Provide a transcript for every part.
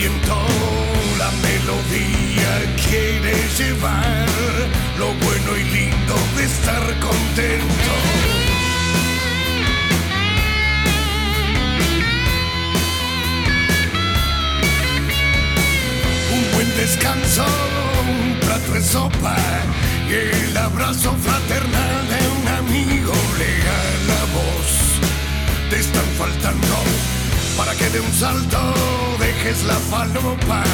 La melodía quiere llevar lo bueno y lindo de estar contento. un buen descanso, un plato de sopa y el abrazo fraternal de un amigo legal la voz. Te están faltando para que de un salto dejes la falopa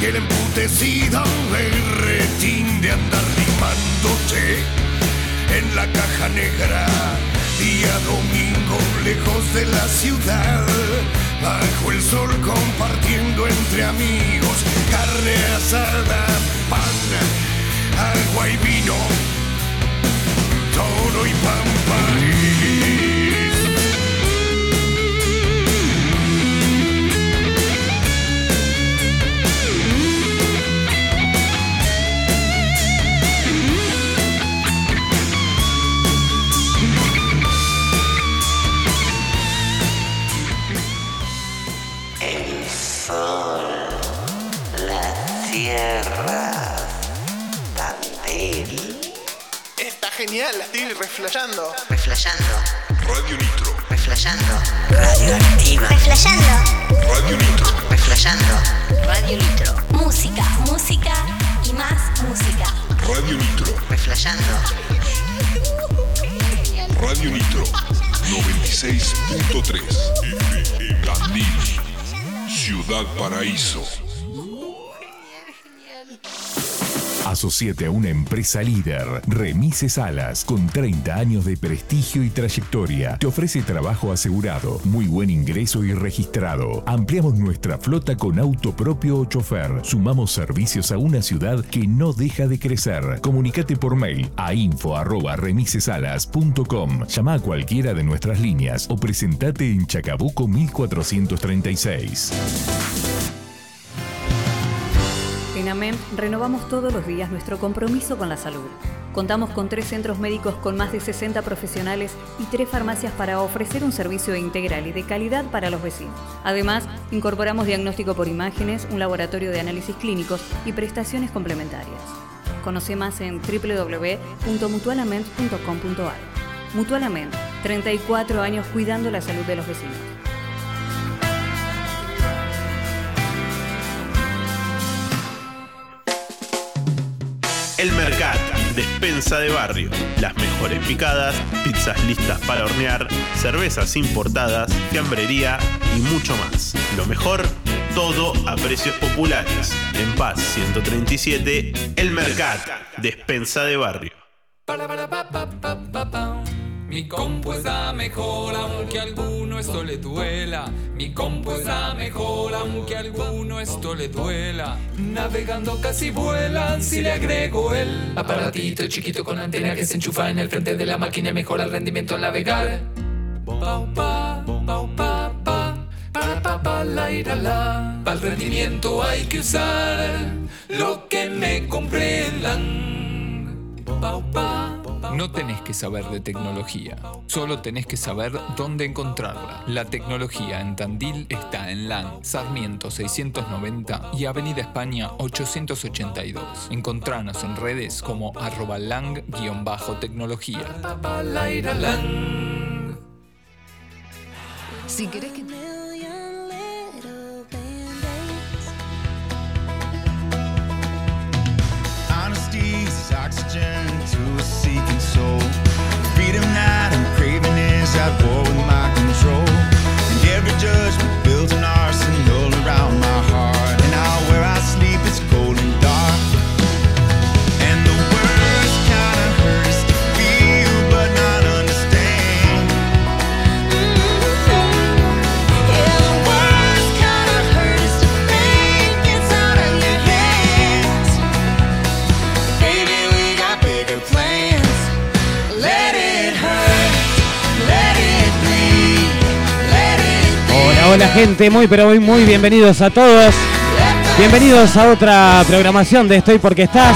y el emputecido berretín de andar limándote en la caja negra. Día domingo lejos de la ciudad, bajo el sol compartiendo entre amigos carne asada, pan, agua y vino, toro y pampa. Genial, la estoy reflejando. Reflejando. Radio Nitro. Reflejando. Radioactiva. Reflejando. Radio Nitro. Reflejando. Radio Nitro. Música, música y más música. Radio Nitro. Reflejando. Radio Nitro. 96.3. Tandil. Ciudad Paraíso. Asociate a una empresa líder, Remises Alas, con 30 años de prestigio y trayectoria. Te ofrece trabajo asegurado, muy buen ingreso y registrado. Ampliamos nuestra flota con auto propio o chofer. Sumamos servicios a una ciudad que no deja de crecer. Comunicate por mail a info@remisesalas.com. Llama a cualquiera de nuestras líneas o presentate en Chacabuco 1436. Renovamos todos los días nuestro compromiso con la salud. Contamos con tres centros médicos con más de 60 profesionales y tres farmacias para ofrecer un servicio integral y de calidad para los vecinos. Además, incorporamos diagnóstico por imágenes, un laboratorio de análisis clínicos y prestaciones complementarias. Conoce más en www.mutualament.com.ar. Mutualament, 34 años cuidando la salud de los vecinos. El Mercat, despensa de barrio. Las mejores picadas, pizzas listas para hornear, cervezas importadas, fiambrería y mucho más. Lo mejor, todo a precios populares. En Paz 137, El Mercat, despensa de barrio. Mi compu está mejor aunque a alguno esto le duela. Mi compu está mejor aunque a alguno esto le duela. Navegando casi vuelan si le agrego el aparatito chiquito con antena que se enchufa en el frente de la máquina mejora el rendimiento al navegar. Pau, pa, pau, pa, pa, para, pa, pa, la, ira, la. Para el rendimiento hay que usar lo que me comprendan. Pau, pa, no tenés que saber de tecnología, solo tenés que saber dónde encontrarla. La tecnología en Tandil está en LAN, Sarmiento 690 y Avenida España 882. Encontranos en redes como arroba lang-tecnología. Si querés que soul. Freedom that I'm craving is at war with my Hola, gente, muy pero muy muy bienvenidos a todos. Bienvenidos a otra programación de Estoy porque estás.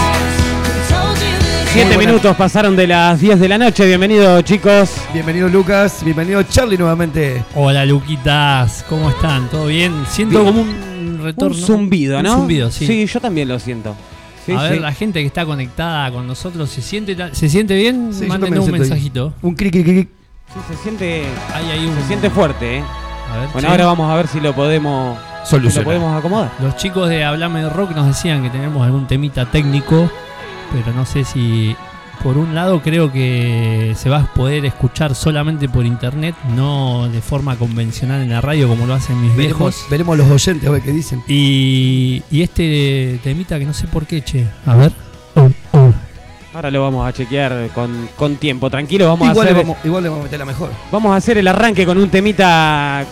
Siete minutos pasaron de las 10 de la noche. Bienvenidos chicos. Bienvenido Lucas, bienvenido Charlie nuevamente. Hola Luquitas, ¿cómo están? ¿Todo bien? Siento Bien. como un retorno. Un zumbido, ¿no? Un zumbido, sí. yo también lo siento. Sí, a ver, sí. la gente que está conectada con nosotros, ¿se siente, ta- ¿se siente bien? Sí, yo Mándenos también un siento ahí. mensajito. Un cric, cric, cric. Sí, se siente, Ahí hay un... se siente fuerte, ¿eh? A ver, Bueno, sí. ahora vamos a ver si lo podemos, si lo Solucionar. podemos acomodar. Los chicos de Hablame de Rock nos decían que tenemos algún temita técnico, pero no sé si... Por un lado creo que se va a poder escuchar solamente por internet, no de forma convencional en la radio como lo hacen mis Veremos, viejos. veremos los oyentes a ver qué dicen. Y, y este temita que no sé por qué, che. A ver. Ahora lo vamos a chequear con, con tiempo. Tranquilo, vamos Igual a le hacer. vamos, igual le vamos a meter la mejor. Vamos a hacer el arranque con un temita.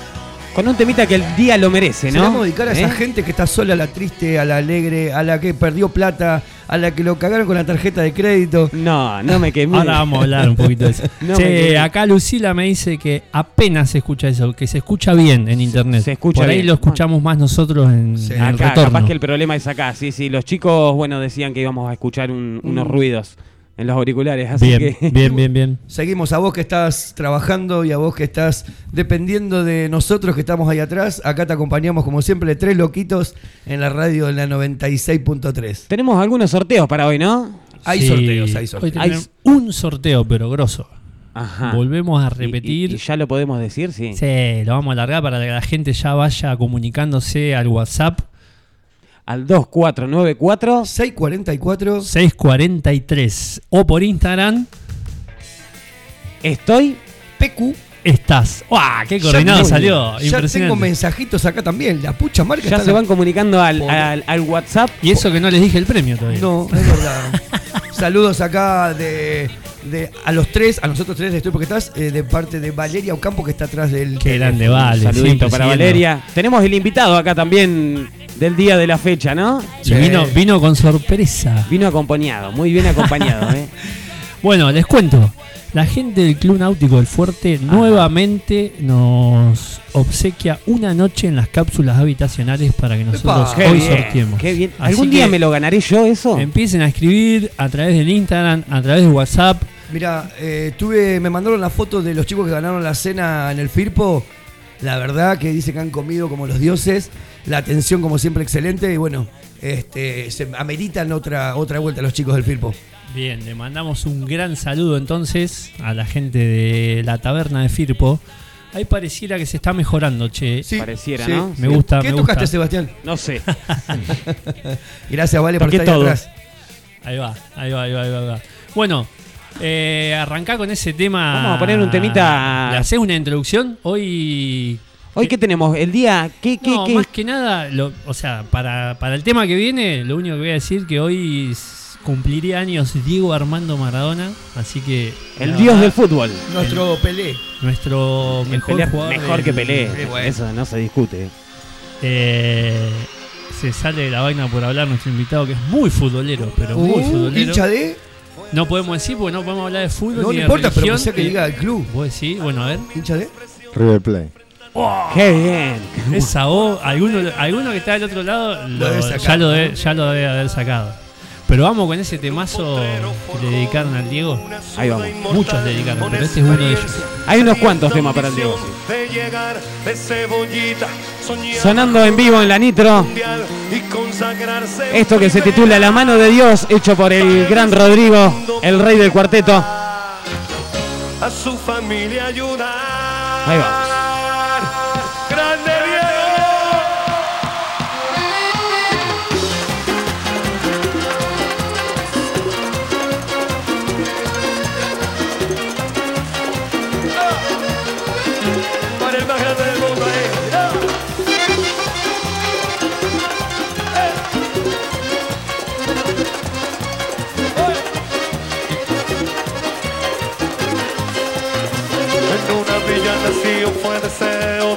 Con un temita que el día lo merece, Se ¿no? vamos a dedicar a esa ¿Eh? gente que está sola, a la triste, a la alegre, a la que perdió plata, a la que lo cagaron con la tarjeta de crédito. No, no me quemé. Ahora vamos a hablar un poquito de eso. No che, acá Lucila me dice que apenas se escucha eso, que se escucha bien en internet. se escucha Por ahí bien. lo escuchamos más nosotros en, Sí. en el Acá, retorno. capaz que el problema es acá. Sí, sí. Los chicos, bueno, decían que íbamos a escuchar un- unos Mm. ruidos en los auriculares. Así Bien, que. bien, bien, bien. Seguimos a vos que estás trabajando y a vos que estás dependiendo de nosotros que estamos ahí atrás. Acá te acompañamos como siempre, tres loquitos en la radio en la 96.3. Tenemos algunos sorteos para hoy, ¿no? Hay Sí. sorteos, hay sorteos. Hay, un sorteo, pero grosso. Ajá. Volvemos a Y- y- repetir. Y, ya lo podemos decir, sí. Sí, lo vamos a alargar para que la gente ya vaya comunicándose al WhatsApp Al 2494 644 643 o por Instagram Estoy PQ. estás. ¡Wow! ¡Qué coordinado salió! Ya Impresionante. tengo mensajitos acá también. La pucha marca ya se van comunicando al, al, al WhatsApp. Y eso que no les dije el premio todavía. No, es verdad. Saludos acá de, de- a los tres, a nosotros tres de Estoy Porque Estás, eh, de parte de Valeria Ocampo que está atrás del. Qué grande, vale. Saludito para. Valeria. Tenemos el invitado acá también del día de la fecha, ¿no? Y vino, vino con sorpresa. Vino acompañado, muy bien acompañado, ¿eh? Bueno, les cuento. La gente del Club Náutico del Fuerte nuevamente nos obsequia una noche en las cápsulas habitacionales para que nosotros Qué hoy bien, sorteemos. qué bien. Así ¿Algún día me lo ganaré yo eso? Empiecen a escribir a través del Instagram, a través de WhatsApp. Mira, eh, tuve, me mandaron la foto de los chicos que ganaron la cena en el Firpo. La verdad que dice que han comido como los dioses. La atención como siempre excelente y bueno, este, se ameritan otra, otra vuelta los chicos del Firpo. Bien, le mandamos un gran saludo entonces a la gente de la taberna de Firpo. Ahí pareciera que se está mejorando, che. Sí, Pareciera, sí, ¿no? Me gusta, ¿Qué me tocaste, gusta. Sebastián? No sé. Gracias, Vale, por estar ahí todo. atrás. Ahí va, ahí va, ahí va, ahí va. ahí va. Bueno, eh, arrancá con ese tema. Vamos a poner un temita- ¿Le hacés una introducción? Hoy. Hoy qué tenemos, el día, ¿qué, qué, No, qué? más que nada, lo- o sea, para, para el tema que viene, lo único que voy a decir que hoy cumpliría años Diego Armando Maradona, así que. El dios del fútbol. Nuestro Pelé. Nuestro El mejor Pelé- jugador. mejor del- que Pelé. Bueno. Eso no se discute. Eh, se sale de la vaina por hablar nuestro invitado, que es muy futbolero, pero muy Uh, futbolero. hincha de. No podemos decir porque no podemos hablar de fútbol. No, ni no de importa, pero religión, que sea que eh, diga el club. Vos decís, bueno, a ver. ¿Hincha de? River Plate. Qué bien. Esa voz, alguno, alguno que está del otro lado lo- debe sacar, ya, lo debe, ya lo debe haber sacado. Pero vamos con ese temazo que le dedicaron al Diego. Ahí vamos. Muchos le dedicaron, pero este es uno de ellos. Hay unos cuantos temas para el Diego. sí. Sonando en vivo en la Nitro. Esto que se titula La mano de Dios, hecho por el gran Rodrigo, el rey del cuarteto. a su familia ayudar. Ahí vamos.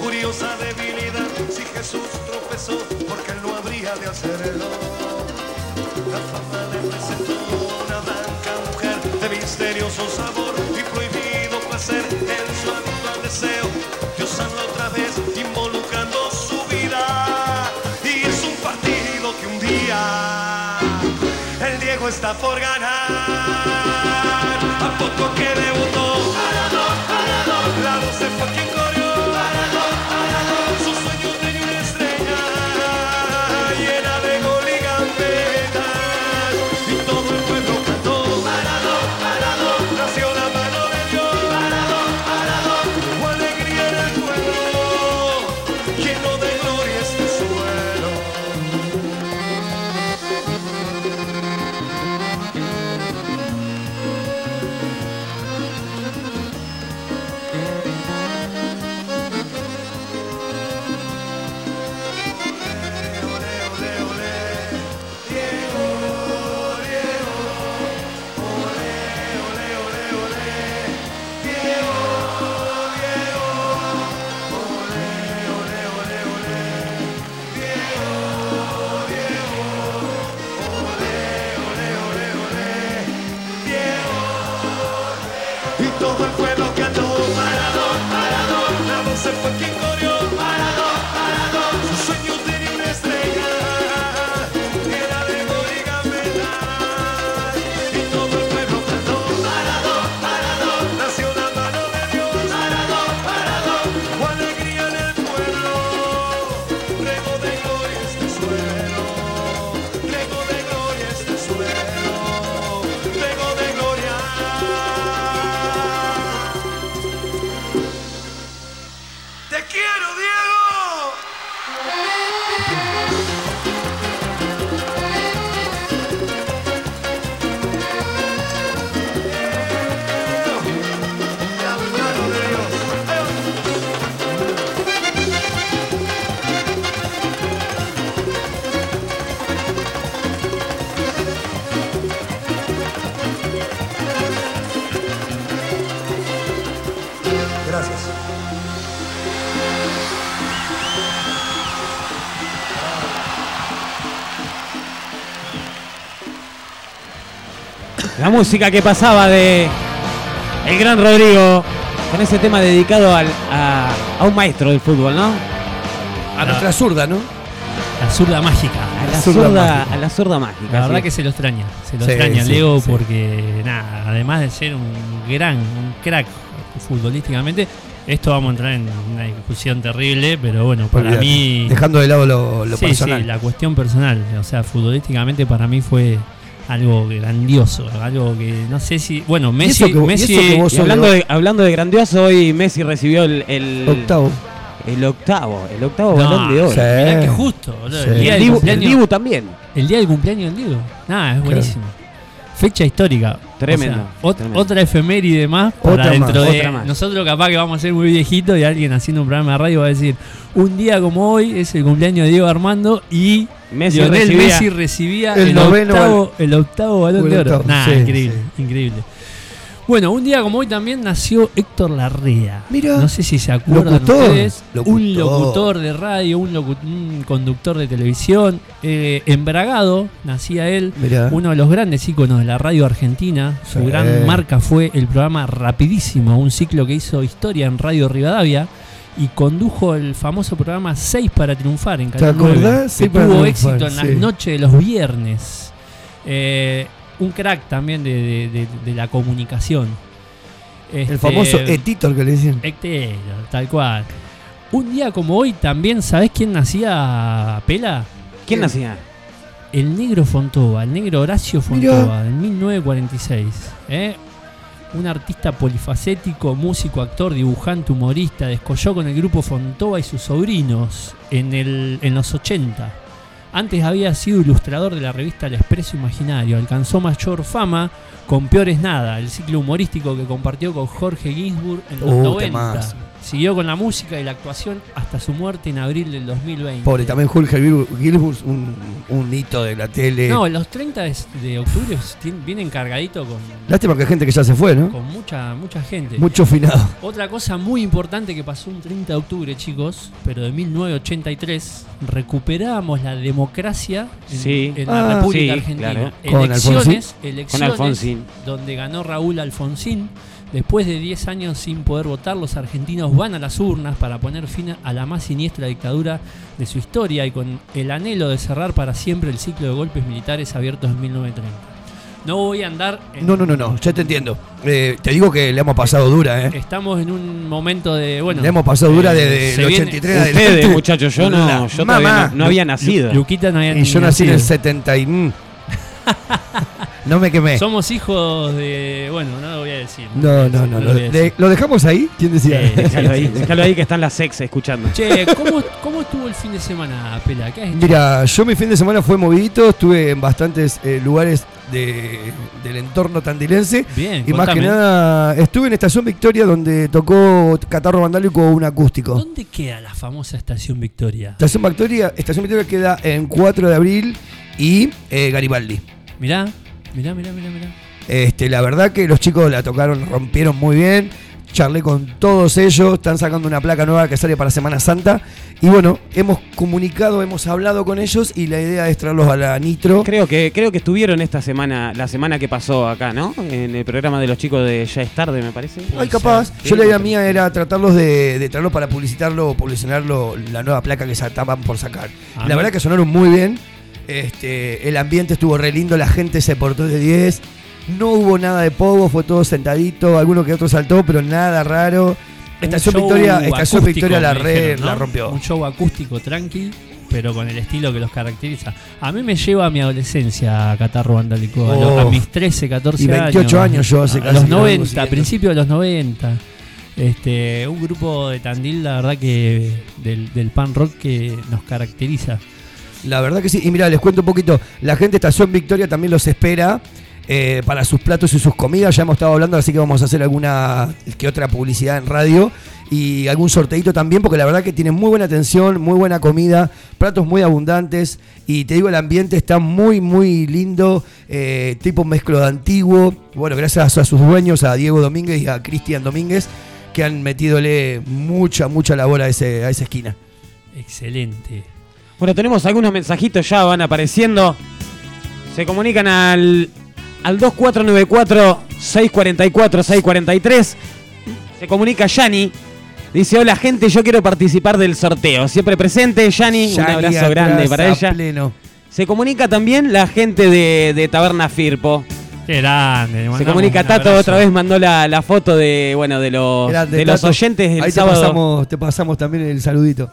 Curiosa debilidad. Si Jesús tropezó, porque él no habría de hacerlo. La fama le presentó una blanca mujer de misterioso sabor y prohibido placer en su habitual deseo. Dios habla otra vez involucrando su vida y es un partido que un día el Diego está por ganar. A poco que debutó, música que pasaba de el gran Rodrigo con ese tema dedicado al- a, a un maestro del fútbol, ¿no? A nuestra zurda, ¿no? La zurda mágica. A la zurda zurda, mágica. a la zurda mágica. La verdad sí. que se lo extraña, se lo Sí, extraña sí, Leo sí. porque nada, además de ser un gran, un crack futbolísticamente, esto vamos a entrar en una discusión terrible, pero bueno, para mí Dejando de lado lo, lo sí, personal. sí, la cuestión personal, o sea, futbolísticamente para mí fue algo grandioso, algo que no sé si, bueno, Messi, que Messi vos hablando de, hablando de grandioso, hoy Messi recibió el, el octavo. el octavo, el octavo No, balón de oro. sí. mirá que justo, boludo, Sí. el día El Dibu, el Dibu también. El día del cumpleaños del Diego. Nada, es buenísimo. Fecha histórica. Tremendo, O sea, ot- tremendo. Otra efeméride más para Otra dentro más, de. otra más. Nosotros capaz que vamos a ser muy viejitos y alguien haciendo un programa de radio va a decir: Un día como hoy es el cumpleaños de Diego Armando y Messi Lionel recibía- Messi recibía el octavo, el octavo balón de oro. octavo, Nah, sí, increíble, increíble. Bueno, un día como hoy también nació Héctor Larrea. Mira. No sé si se acuerdan Locutor. ustedes. Un Locutor. locutor de radio, un, locu- un conductor de televisión. eh, embragado, nacía él. Mirá. Uno de los grandes íconos de la radio argentina. Su Sí. gran marca fue el programa Rapidísimo, un ciclo que hizo historia en Radio Rivadavia. Y condujo el famoso programa 6 para triunfar en ¿Te Canal 9, acordás? que Seis para tuvo triunfar, éxito en las noches de los viernes. Eh, un crack también de, de- de- de la comunicación. El Este, famoso Etito, el que le decían. Héctor, tal cual. Un día como hoy también, ¿sabés quién nacía Pela? ¿Quién nacía? El negro Fontova, el negro Horacio. Fontova, en 1946. ¿eh? Un artista polifacético, músico, actor, dibujante, humorista, descolló con el grupo Fontova y sus sobrinos en, el, en los 80. Antes había sido ilustrador de la revista El Expreso Imaginario. Alcanzó mayor fama con Peor es Nada, el ciclo humorístico que compartió con Jorge Ginsburg en los Uh, 90. Siguió con la música y la actuación hasta su muerte en abril del 2020. Pobre, también Jorge Gilbert, un, un hito de la tele. No, los 30 de, de octubre vienen cargadito con, Lástima que hay gente que ya se fue, ¿no? con mucha, mucha gente. Mucho finado. Otra cosa muy importante que pasó un 30 de octubre, chicos, pero de 1983, recuperamos la democracia en, Sí. en la Ah, República sí, Argentina. claro. Con Elecciones, Alfonsín. elecciones Con Alfonsín. donde ganó Raúl Alfonsín. Después de 10 años sin poder votar, los argentinos van a las urnas para poner fin a la más siniestra dictadura de su historia y con el anhelo de cerrar para siempre el ciclo de golpes militares abiertos en 1930. No voy a andar en- No, no, no, no, ya te entiendo. Eh, te digo que le hemos pasado dura, ¿eh? Estamos en un momento de. Bueno, le hemos pasado dura desde se el viene- 83 en Ustedes, muchachos, yo no, yo mamá. todavía no, no había nacido. Luquita no había Y yo nací en el nacido. 70 y... no me quemé. Somos hijos de. Bueno, no lo voy a decir. No, no, no. lo ¿Lo, voy a decir. de- ¿lo dejamos ahí? ¿Quién decía? Sí, Déjalo ahí, déjalo ahí que están las ex escuchando. Che, ¿cómo, ¿cómo estuvo el fin de semana, Pela? ¿Qué? Mira, yo mi fin de semana fue movidito, estuve en bastantes eh, lugares de- del entorno tandilense. Bien, Y más que nada, estuve en Estación Victoria donde tocó Catarro Vandálico un acústico. ¿Dónde queda la famosa estación Victoria? Estación Victoria, Estación Victoria queda en 4 de abril y eh, Garibaldi. Mirá, mirá, mirá, mirá, mirá. Este, la verdad que los chicos la tocaron, rompieron muy bien. charlé con todos ellos, están sacando una placa nueva que sale para Semana Santa. Y bueno, hemos comunicado, hemos hablado con ellos y la idea es traerlos a la Nitro. Creo que, creo que estuvieron esta semana, la semana que pasó acá, ¿no? En el programa de los chicos de Ya es tarde, me parece. Ay, capaz. Yo la idea mía era tratarlos de, de traerlos para publicitarlo o publicitarlo la nueva placa que estaban por sacar. Ah, la verdad que sonaron muy bien. Este, el ambiente estuvo re lindo, la gente se portó de 10. No hubo nada de pogo, fue todo sentadito, alguno que otro saltó, pero nada raro. Estación Victoria, Estación Victoria la, re- dijeron, ¿no? la rompió. Un show acústico tranqui, pero con el estilo que los caracteriza. A mí me lleva a mi adolescencia Catarro Vandálico, a, a Oh. mis 13, 14 Y 28 años yo hace a casi los que lo vengo 90, a principios de los 90. Este, un grupo de Tandil, la verdad que del, del pan rock que nos caracteriza. La verdad que sí. Y mira, les cuento un poquito. La gente de Estación Victoria también los espera eh, para sus platos y sus comidas. Ya hemos estado hablando, así que vamos a hacer alguna que otra publicidad en radio y algún sorteito también, porque la verdad que tienen muy buena atención, muy buena comida, platos muy abundantes. Y te digo, el ambiente está muy, muy lindo. eh, tipo mezclo de antiguo. Bueno, gracias a sus dueños, a Diego Domínguez y a Cristian Domínguez, que han metidole mucha, mucha labor a, ese, a esa esquina. Excelente. Bueno, tenemos algunos mensajitos ya, van apareciendo. Se comunican al, al 2494-644-643. Se comunica Yani. Dice, hola gente, yo quiero participar del sorteo. Siempre presente, Yani. Un abrazo grande para ella. pleno. Se comunica también la gente de, de Taberna Firpo. Qué grande. Se comunica un Tato, otra vez mandó la, la foto de, bueno, de los, Grande, de los Tato. oyentes el Ahí te sábado. pasamos, te pasamos también el saludito.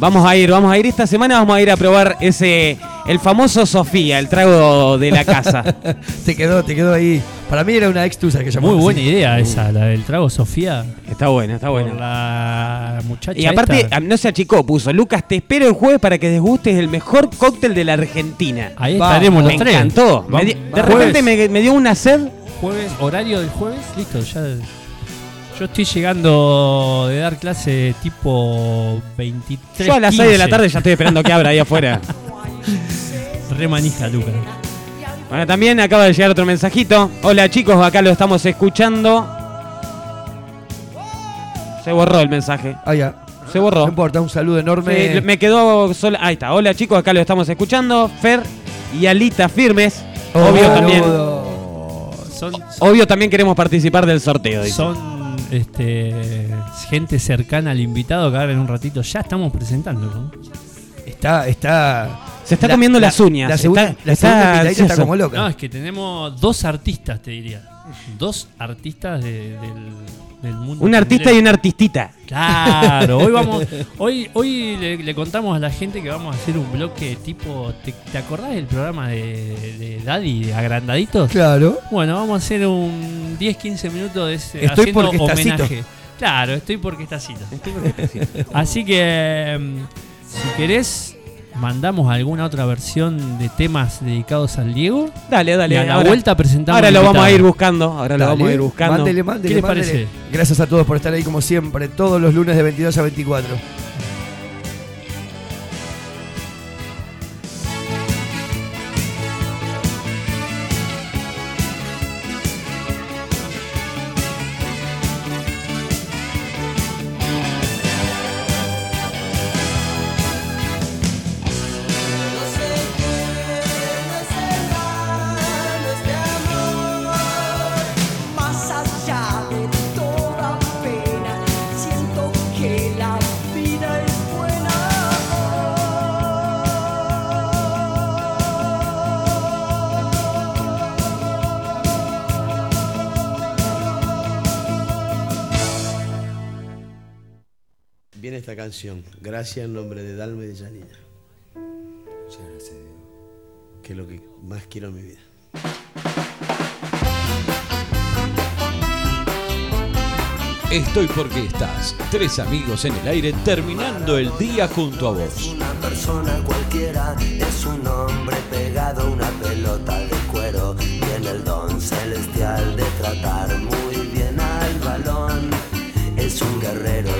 Vamos a ir, vamos a ir esta semana, vamos a ir a probar ese, el famoso Sofía, el trago de la casa. te quedó, te quedó ahí. Para mí era una extusa que llamamos Muy buena así. idea esa, la del trago Sofía. Está buena, está buena. la muchacha. Y aparte, esta. ah, no se achicó, puso, Lucas, te espero el jueves para que desgustes el mejor cóctel de la Argentina. Ahí Vamos, estaremos los me tres. encantó. Me di- de repente me, me dio una sed. Jueves, horario del jueves, listo, ya. Yo estoy llegando de dar clase tipo 23. Yo a las 6 de la 15. tarde ya estoy esperando que abra ahí afuera. Re manija, Lucas. Bueno, también acaba de llegar otro mensajito. Hola chicos, acá lo estamos escuchando. Se borró el mensaje. Ah, ya. Se borró. No importa, un saludo enorme. Sí, me quedó sola. Ahí está. Hola chicos, acá lo estamos escuchando. Fer y Alita firmes. Oh, Obvio también. Son, Obvio también queremos participar del sorteo. dice. son este, gente cercana al invitado que ahora en un ratito ya estamos presentando. ¿no? Está, está. Se está comiendo las uñas. La segunda, Está- la está segunda como loca. No, es que tenemos dos artistas, te diría. Dos artistas de- del, del mundo. Un artista y una artistita. Claro, hoy vamos, hoy, hoy le, le contamos a la gente que vamos a hacer un bloque tipo, ¿te, te acordás del programa de, de Daddy, de Agrandaditos? Claro. Bueno, vamos a hacer un 10-15 minutos de ese, Estoy haciendo porque homenaje. Claro, estoy porque está cita. Así que, mm, si querés, mandamos alguna otra versión de temas dedicados al Diego. Dale, dale. y a la ahora- vuelta presentamos. Ahora lo vamos a ir buscando. Ahora lo vamos a ir buscando. Mándele, mándele, ¿Qué les mándele. parece? Gracias a todos por estar ahí como siempre, todos los lunes de 22 a 24. Canción, gracias en nombre de Dalma y de Janina. Muchas gracias, Que es lo que más quiero en mi vida. Estoy porque estás. Tres amigos en el aire terminando el día junto a vos. Una persona cualquiera es un hombre pegado a una pelota de cuero. Tiene el don celestial de tratar muy bien al balón. Es un guerrero, es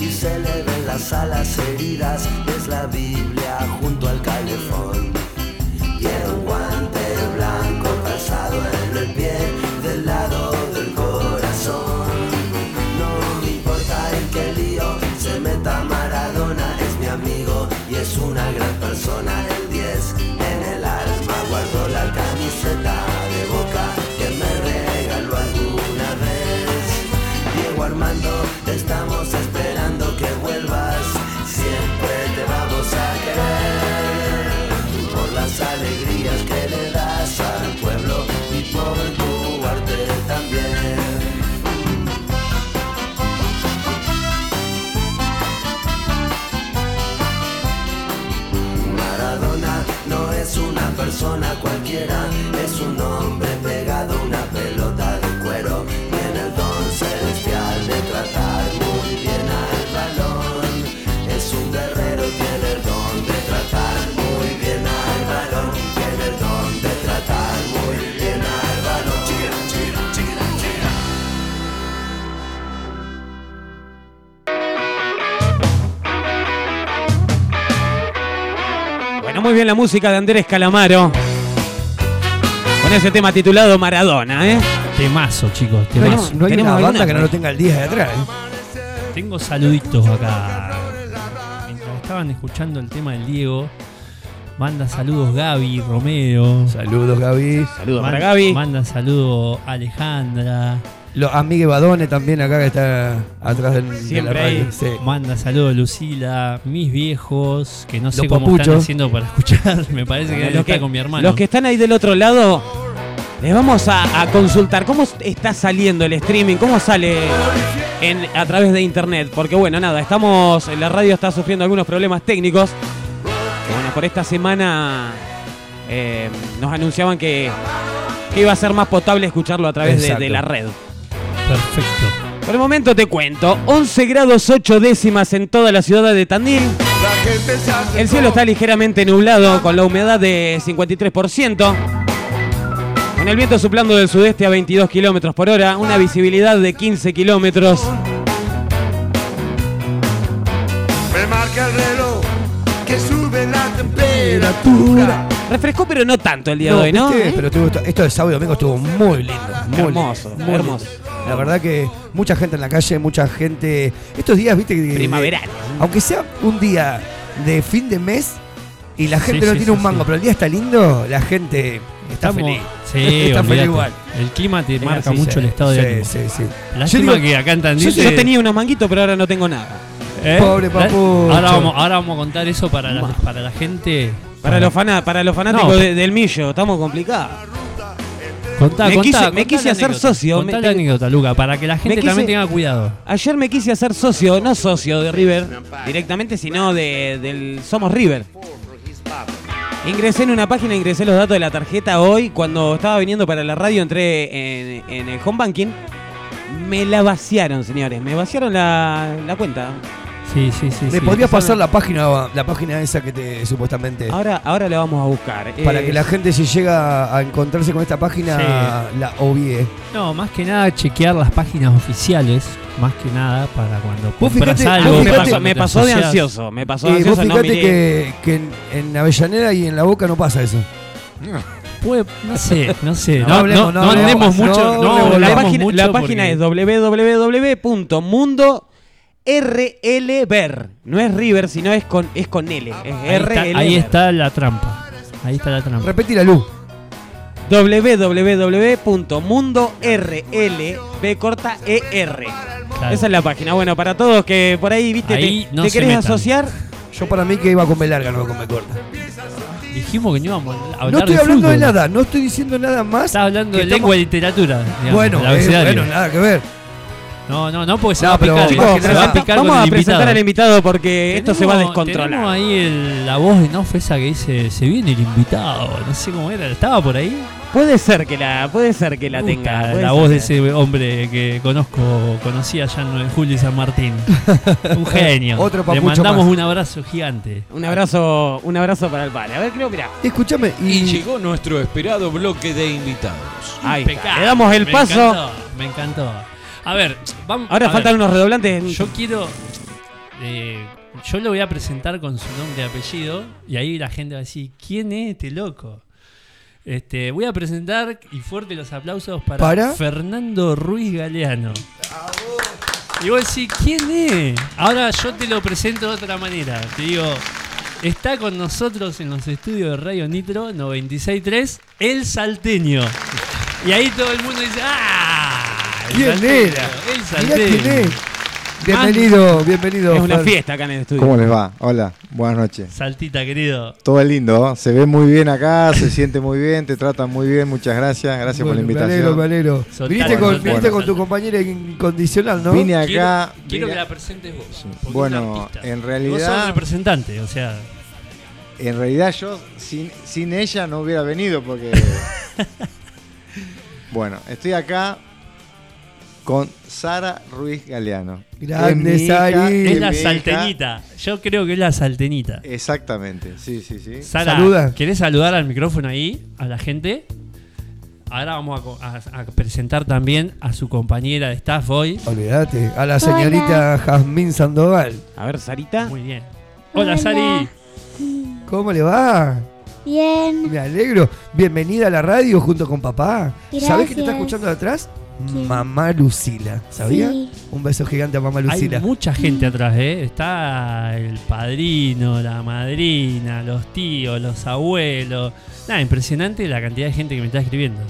y se le ven las alas heridas. Es la Biblia junto al calefón. Y era un guante blanco calzado en el pie del lado del corazón. No me importa en qué lío se meta Maradona, es mi amigo y es una gran persona. El 10 en el alma guardó la camiseta Bueno, muy bien la música de Andrés Calamaro. Con ese tema titulado Maradona, ¿eh? Temazo, chicos, No hay, temazo. no hay ¿Tenemos una banda alguna? que no lo tenga el 10 de atrás. ¿eh? Tengo saluditos acá. Mientras estaban escuchando el tema del Diego, manda saludos Gaby Romero. Saludos, Gaby. Saludos Man- para Gaby. Manda saludos Alejandra. Los amigos Badone también acá que está atrás del, de la Siempre radio. Sí. Manda saludos Lucila. Mis viejos, que no sé cómo papuchos. están haciendo para escuchar. Me parece que Los está con mi hermano. Los que están ahí del otro lado, les vamos a, a consultar cómo está saliendo el streaming, cómo sale en, a través de internet. Porque bueno, nada, estamos, la radio está sufriendo algunos problemas técnicos. Bueno, por esta semana eh, nos anunciaban que, que iba a ser más potable escucharlo a través de la red. Perfecto. Por el momento te cuento, 11 grados 8 décimas en toda la ciudad de Tandil. El cielo está ligeramente nublado con la humedad de 53%. Con el viento soplando del sudeste a 22 kilómetros por hora, una visibilidad de 15 kilómetros. Me marca el reloj que sube la temperatura. Refrescó, pero no tanto el día No, de hoy, ¿no? ¿viste? ¿Eh? Pero estuvo- esto de sábado y domingo estuvo muy lindo. Muy Hermoso, lindo, muy hermoso. La verdad que mucha gente en la calle, mucha gente. Estos días, viste que. Primaverales. Aunque sea un día de fin de mes y la gente Sí, no sí, tiene sí, un mango, pero el día está lindo, la gente está Estamos- feliz. Sí, está feliz igual. El clima te marca mucho el estado de ánimo. sí, sí. Lástima Yo digo- que acá en Tandil Yo, tenía unos manguitos, pero ahora no tengo nada. ¿Eh? Pobre papucho. Ahora vamos, ahora vamos a contar eso para la, para la gente. Para los, fana- para los fanáticos No. de- del millo, estamos complicados. Contá, me contá, quise, contá me quise hacer anécdota, socio. Contá me- la anécdota, Luca, para que la gente quise- también tenga cuidado. Ayer me quise hacer socio, no socio de River directamente, sino de, del Somos River. Ingresé en una página, ingresé los datos de la tarjeta hoy. Cuando estaba viniendo para la radio, entré en, en el home banking. Me la vaciaron, señores. Me vaciaron la, la cuenta. Sí, sí, sí. ¿Me sí. podrías pasar la página, la página esa que te supuestamente. Ahora, ahora la vamos a buscar. Para Eh, que la gente si llega a encontrarse con esta página Sí. la obvie. No, más que nada chequear las páginas oficiales. Más que nada para cuando Vos compras fíjate- algo. vos me pasó, me te pasó de ansioso. Me pasó de Y vos ansioso. no fíjate miré. que, que en, en Avellaneda y en La Boca no pasa eso. Puede- no sé, no sé. No No, hablemos, no, no no hablemos, no mucho. No, la hablemos página, mucho la porque- www.mundorlber. No es River, sino es con, es con L. Es Ahí está, RL. ahí está la trampa. Ahí está la trampa. Repetí la luz. www.mundorlb corta ER. Claro. Esa es la página. Bueno, para todos que por ahí, viste, Ahí te, no te se querés metan. asociar. Yo para mí que iba con B larga, no con B corta. Dijimos que no íbamos a hablar No estoy de hablando de nada, no estoy diciendo nada más. Estás hablando de estamos- lengua y literatura. digamos, Bueno, eh, bueno, nada que ver. No, no, no, porque se No, va a picar. chicos, se va a picar Vamos con a el presentar invitado. al invitado porque esto se va a descontrolar. Tenemos ahí el- la voz en off esa que dice, se viene el invitado. No sé cómo era. ¿Estaba por ahí? Puede ser que la, puede ser que la Puta, tenga. la ser voz de ese hombre que conozco, conocí allá en Julio y San Martín. Un genio. Otro Le mandamos más. un abrazo gigante. Un abrazo, un abrazo para el padre. A ver, creo, mirá. Escúchame, Y y, llegó nuestro esperado bloque de invitados. Ahí está. Le damos el Me paso. encantó, me encantó. A ver, vamos. Ahora a faltan ver, unos redoblantes. Yo quiero. eh, yo lo voy a presentar con su nombre y apellido. Y ahí la gente va a decir: ¿Quién es este loco? Este, voy a presentar y fuerte los aplausos para, ¿Para? Fernando Ruiz Galeano. Y vos decís, ¿quién es? Ahora yo te lo presento de otra manera. Te digo, Está con nosotros en los estudios de Radio Nitro 96.3 El Salteño. Y ahí todo el mundo dice, ¡ah! ¿Quién salteño, era? El Mirá Salteño. quién es. Bienvenido, bienvenido. Es una Fer. fiesta acá en el estudio. ¿Cómo les va? Hola, buenas noches. Saltita, querido. Todo lindo, se ve muy bien acá, se siente muy bien, te tratan muy bien, muchas gracias, gracias por la invitación. Alegro. Soltá, Viniste, con, viniste Bueno. con tu compañera incondicional, ¿no? Vine acá. Quiero, vine- que la presentes vos. Bueno, en Vos sos realidad, representante, o sea. en realidad yo sin, sin ella no hubiera venido porque. bueno, estoy acá con Sara Ruiz Galeano. Grande, Es hija, Sari. Es la salteñita. Yo creo que es la saltenita. Exactamente, sí, sí, sí. Sara, Saluda. ¿querés saludar al micrófono ahí, a la gente? Ahora vamos a co- a, a presentar también a su compañera de staff hoy. Olvídate, a la señorita Jazmín Sandoval. A ver, Sarita. Muy bien. Hola, Hola. Sari. ¿Cómo le va? Bien. Me alegro. Bienvenida a la radio junto con papá. ¿Sabés que te está Gracias. escuchando de atrás? ¿Quién? Mamá Lucila. ¿Sabía? Sí. Un beso gigante a mamá Hay Lucila. mucha gente atrás, ¿eh? Está el padrino, la madrina, los tíos, los abuelos. Nada, impresionante la cantidad de gente que me está escribiendo.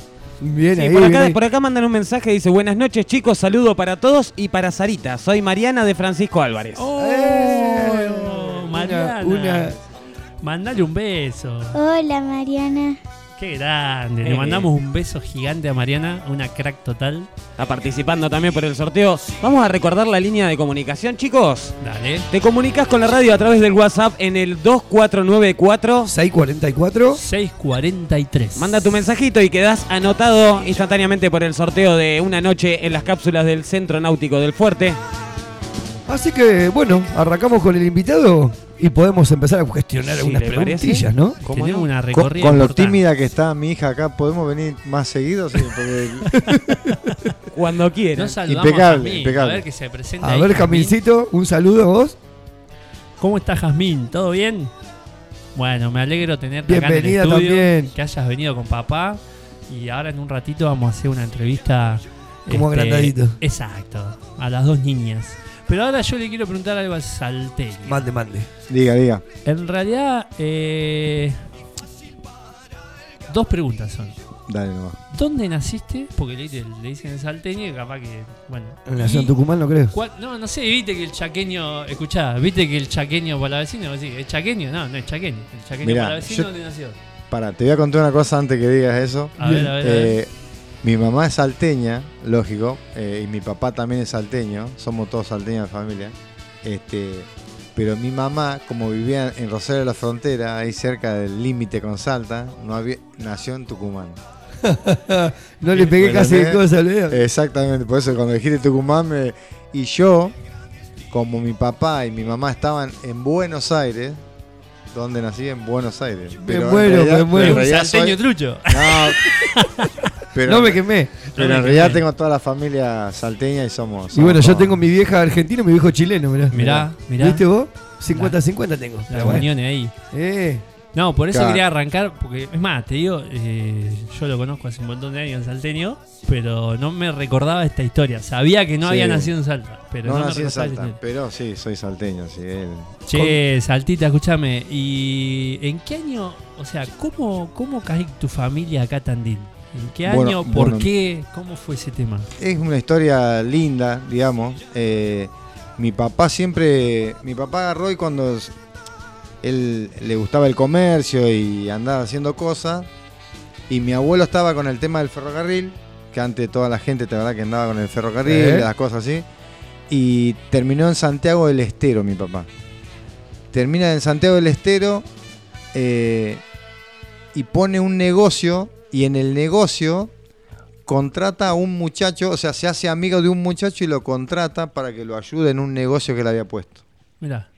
Bien Sí, ahí, por, bien acá, ahí. por acá mandan un mensaje, dice, buenas noches chicos, saludo para todos y para Sarita. Soy Mariana de Francisco Álvarez. ¡Oh! Mariana. una- Mandale un beso. Hola, Mariana. Qué grande. Le Eh. mandamos un beso gigante a Mariana, una crack total. Está participando también por el sorteo. Vamos a recordar la línea de comunicación, chicos. Dale. Te comunicas con la radio a través del WhatsApp en el 2494 644 643. Manda tu mensajito y quedás anotado instantáneamente por el sorteo de una noche en las cápsulas del Centro Náutico del Fuerte. Así que, bueno, arrancamos con el invitado y podemos empezar a cuestionar Sí, algunas preguntillas, ¿no? ¿Cómo Tenemos no? una Con, recorrida con lo tímida que está mi hija acá, ¿podemos venir más seguido? Sí, porque Cuando saludamos Impecable, a impecable. A ver que se presente A ahí, ver, Jazmín. Jamincito, un saludo a vos. ¿Cómo está Jazmín? ¿Todo bien? Bueno, me alegro tenerte acá en el Bienvenida estudio, también. que hayas venido con papá y ahora en un ratito vamos a hacer una entrevista este, Como agrandadito. Exacto, a las dos niñas. Pero ahora yo le quiero preguntar algo al salteño. Mande, mande. diga, diga. En realidad, eh, dos preguntas son. Dale nomás. ¿Dónde naciste? Porque le, le dicen salteño y capaz que, bueno. Nació en Tucumán, no creo. ¿Cuál- No, no sé, viste que el chaqueño, escuchá, viste que el chaqueño para la vecina, sí, ¿es chaqueño? No, no es chaqueño. El chaqueño Mirá, para la vecina, yo- ¿dónde nació? Para, te voy a contar una cosa antes que digas eso. A ver, a ver, a ver. Mi mamá es salteña, lógico, eh, y mi papá también es salteño, somos todos salteños de familia. Este, pero mi mamá, como vivía en Rosario de la Frontera, ahí cerca del límite con Salta, no había, nació en Tucumán. no le pegué ¿Me casi de cosas, Leo. Exactamente, por eso cuando dijiste Tucumán, me- y yo, como mi papá y mi mamá estaban en Buenos Aires, donde nací en Buenos Aires. Pero en muero, realidad- me muero. Un salteño soy- trucho. No, pero, no me quemé. pero No en me realidad quemé. tengo toda la familia salteña y somos. Y bueno, yo tengo mi vieja argentina y mi viejo chileno, mirá. Mirá, mirá. ¿Viste vos? 50-50 tengo. Bueno. uniones ahí. Eh, No, por eso Claro. quería arrancar, porque es más, te digo, eh, yo lo conozco hace un montón de años en Salteño, pero no me recordaba esta historia. Sabía que no Sí. había nacido en Salta, pero No, no, me nací en Salta, pero sí, soy salteño, sí. Che, Saltita, escúchame, ¿y en qué año, o sea, cómo, cómo cae tu familia acá a Tandil? ¿En qué año? ¿Por bueno. qué? ¿Cómo fue ese tema? Es una historia linda, digamos. Eh, mi papá siempre. Mi papá agarró y cuando él le gustaba el comercio y andaba haciendo cosas. Y mi abuelo estaba con el tema del ferrocarril, que antes toda la gente, te verdad, que andaba con el ferrocarril, Eh. las cosas así. Y terminó en Santiago del Estero, mi papá. Termina en Santiago del Estero eh, y pone un negocio. Y en el negocio contrata a un muchacho, o sea, se hace amigo de un muchacho y lo contrata para que lo ayude en un negocio que le había puesto. Mirá.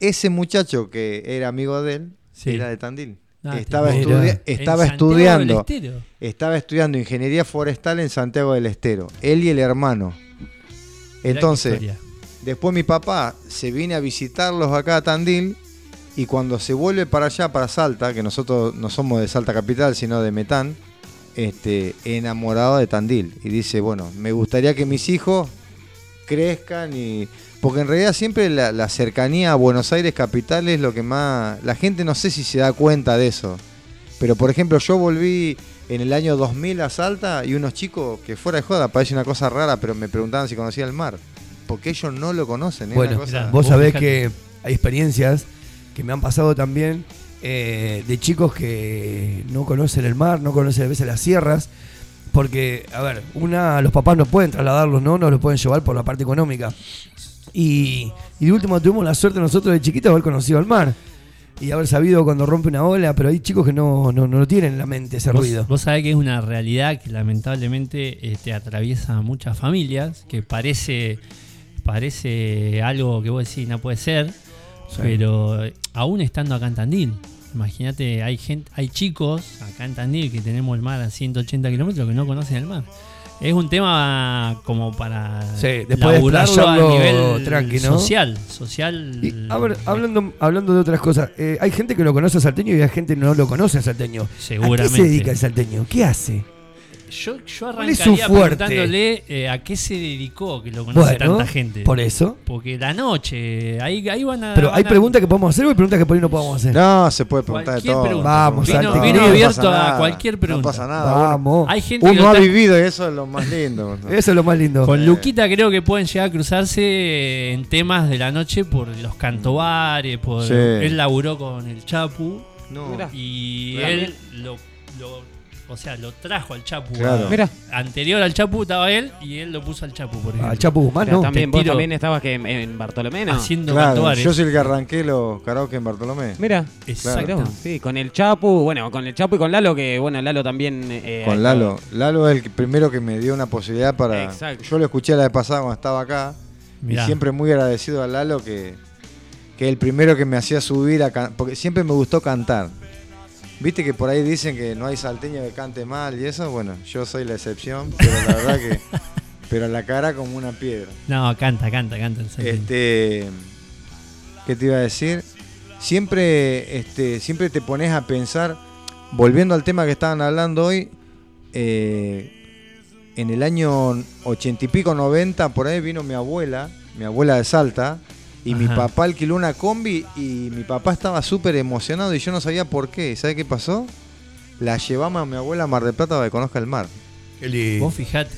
Ese muchacho que era amigo de él Sí. era de Tandil. Ah, estaba te- estudi- Mira. estaba ¿En Santiago estudiando estaba estudiando ingeniería forestal en Santiago del Estero, él y el hermano. Entonces, después mi papá se viene a visitarlos acá a Tandil y cuando se vuelve para allá, para Salta, que nosotros no somos de Salta Capital, sino de Metán, este, enamorado de Tandil. Y dice, bueno, me gustaría que mis hijos crezcan y... Porque en realidad siempre la, la cercanía a Buenos Aires capital es lo que más... La gente no sé si se da cuenta de eso. Pero por ejemplo yo volví en el año 2000 a Salta y unos chicos que fuera de joda, parece una cosa rara, pero me preguntaban si conocía el mar. Porque ellos no lo conocen. Bueno, vos sabés que hay experiencias que me han pasado también eh, de chicos que no conocen el mar, no conocen a veces las sierras. Porque, a ver, una, los papás no pueden trasladarlos, ¿no? No los pueden llevar por la parte económica. Y, y de último tuvimos la suerte nosotros de chiquitos de haber conocido el mar. Y haber sabido cuando rompe una ola, pero hay chicos que no, no, no lo tienen en la mente ese Vos- ruido. Vos sabés que es una realidad que lamentablemente este, atraviesa a muchas familias, que parece, parece algo que vos decís no puede ser, Sí. pero eh, aún estando acá en Tandil. Imagínate, hay gente, hay chicos acá en Tandil que tenemos el mar a 180 kilómetros que no conocen el mar. Es un tema como para Sí, después de a nivel tranqui, ¿no? social, social. Y, a ver, hablando, hablando de otras cosas, eh, hay gente que lo conoce a Salteño y hay gente que no lo conoce a Salteño. ¿A qué Seguramente. se dedica el Salteño? ¿Qué hace? Yo, yo ¿Cuál es arrancaría su fuerte? preguntándole eh, a qué se dedicó que lo conoce Bueno, tanta gente. por eso. Porque la noche, ahí, ahí van a. Pero van hay a- preguntas que podemos hacer o hay preguntas que por ahí no podemos hacer. No, se puede preguntar de todo. pregunta. Vamos, Vino- Salteño. vino No abierto a cualquier pregunta. No pasa nada. Vamos. Hay gente Uno ha está- vivido y eso es lo más lindo. Eso es lo más lindo. Con Luquita creo que pueden llegar a cruzarse en temas de la noche por los cantobares, por Sí. él laburó con el Chapu No. Y él lo, lo- o sea, lo trajo al Chapu. Claro. a- Mirá. Anterior al Chapu estaba él y él lo puso al Chapu, por ejemplo. Al Chapu Guzmán, Pero ¿no? también, vos también estabas que en, en Bartolomé, ¿no? Haciendo Claro, yo soy el que arranqué los karaoke en Bartolomé. Mira, Exacto. Mirá, sí, con el Chapu, bueno, con el Chapu y con Lalo, que bueno, Lalo también... eh, Con Lalo. Lalo es el primero que me dio una posibilidad para. Exacto. Yo lo escuché la vez pasada cuando estaba acá. Mirá. Y siempre muy agradecido a Lalo que, que es el primero que me hacía subir a can- Porque siempre me gustó cantar. Viste que por ahí dicen que no hay salteño que cante mal y eso. Bueno, yo soy la excepción, pero la verdad que. Pero la cara como una piedra. No, canta, canta, canta. el Salteño. Este, ¿Qué te iba a decir? Siempre, este, siempre te pones a pensar, volviendo al tema que estaban hablando hoy, eh, en el año ochenta y pico, noventa, por ahí vino mi abuela, mi abuela de Salta, y mi papá alquiló una combi y mi papá estaba súper emocionado y yo no sabía por qué. ¿Sabe qué pasó? La llevamos a mi abuela a Mar del Plata para que conozca el mar. Qué lindo. Vos fijate,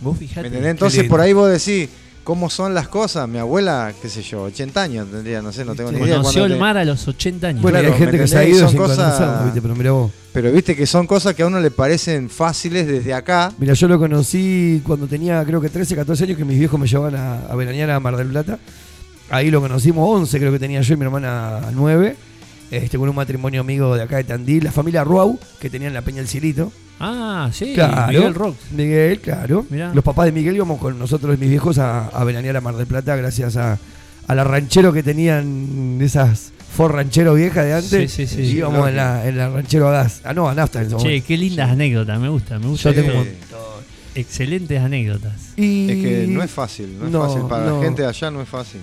vos fijate. ¿Me entendés? Entonces por ahí vos decís, ¿cómo son las cosas? Mi abuela, qué sé yo, 80 años tendría, no sé, no tengo ni idea. Conoció el te- mar a los 80 años. Bueno, Claro, hay gente ¿me que se ha ido Son sin cosas- conocerlo, ¿viste? Pero mira vos. Pero viste que son cosas que a uno le parecen fáciles desde acá. Mira, yo lo conocí cuando tenía creo que 13, 14 años que mis viejos me llevaban a, a veranear a Mar del Plata. Ahí lo conocimos, 11 creo que tenía yo y mi hermana 9. Este, con un matrimonio amigo de acá de Tandil, la familia Ruau, que tenían la Peña del Cielito. Ah, sí, claro. Miguel Rock. Miguel, claro. Mirá. Los papás de Miguel íbamos con nosotros y mis viejos a, a veranear a Mar del Plata gracias a, a la ranchero que tenían esas Ford ranchero viejas de antes. Sí, sí, sí. Íbamos en la, en la ranchero a gas. Ah, no, a nafta en ese Che, momento. qué lindas anécdotas, me gusta, me gusta. Yo tengo un. Excelentes anécdotas. Y... Es que no es fácil, no es No, fácil. Para no. la gente de allá no es fácil.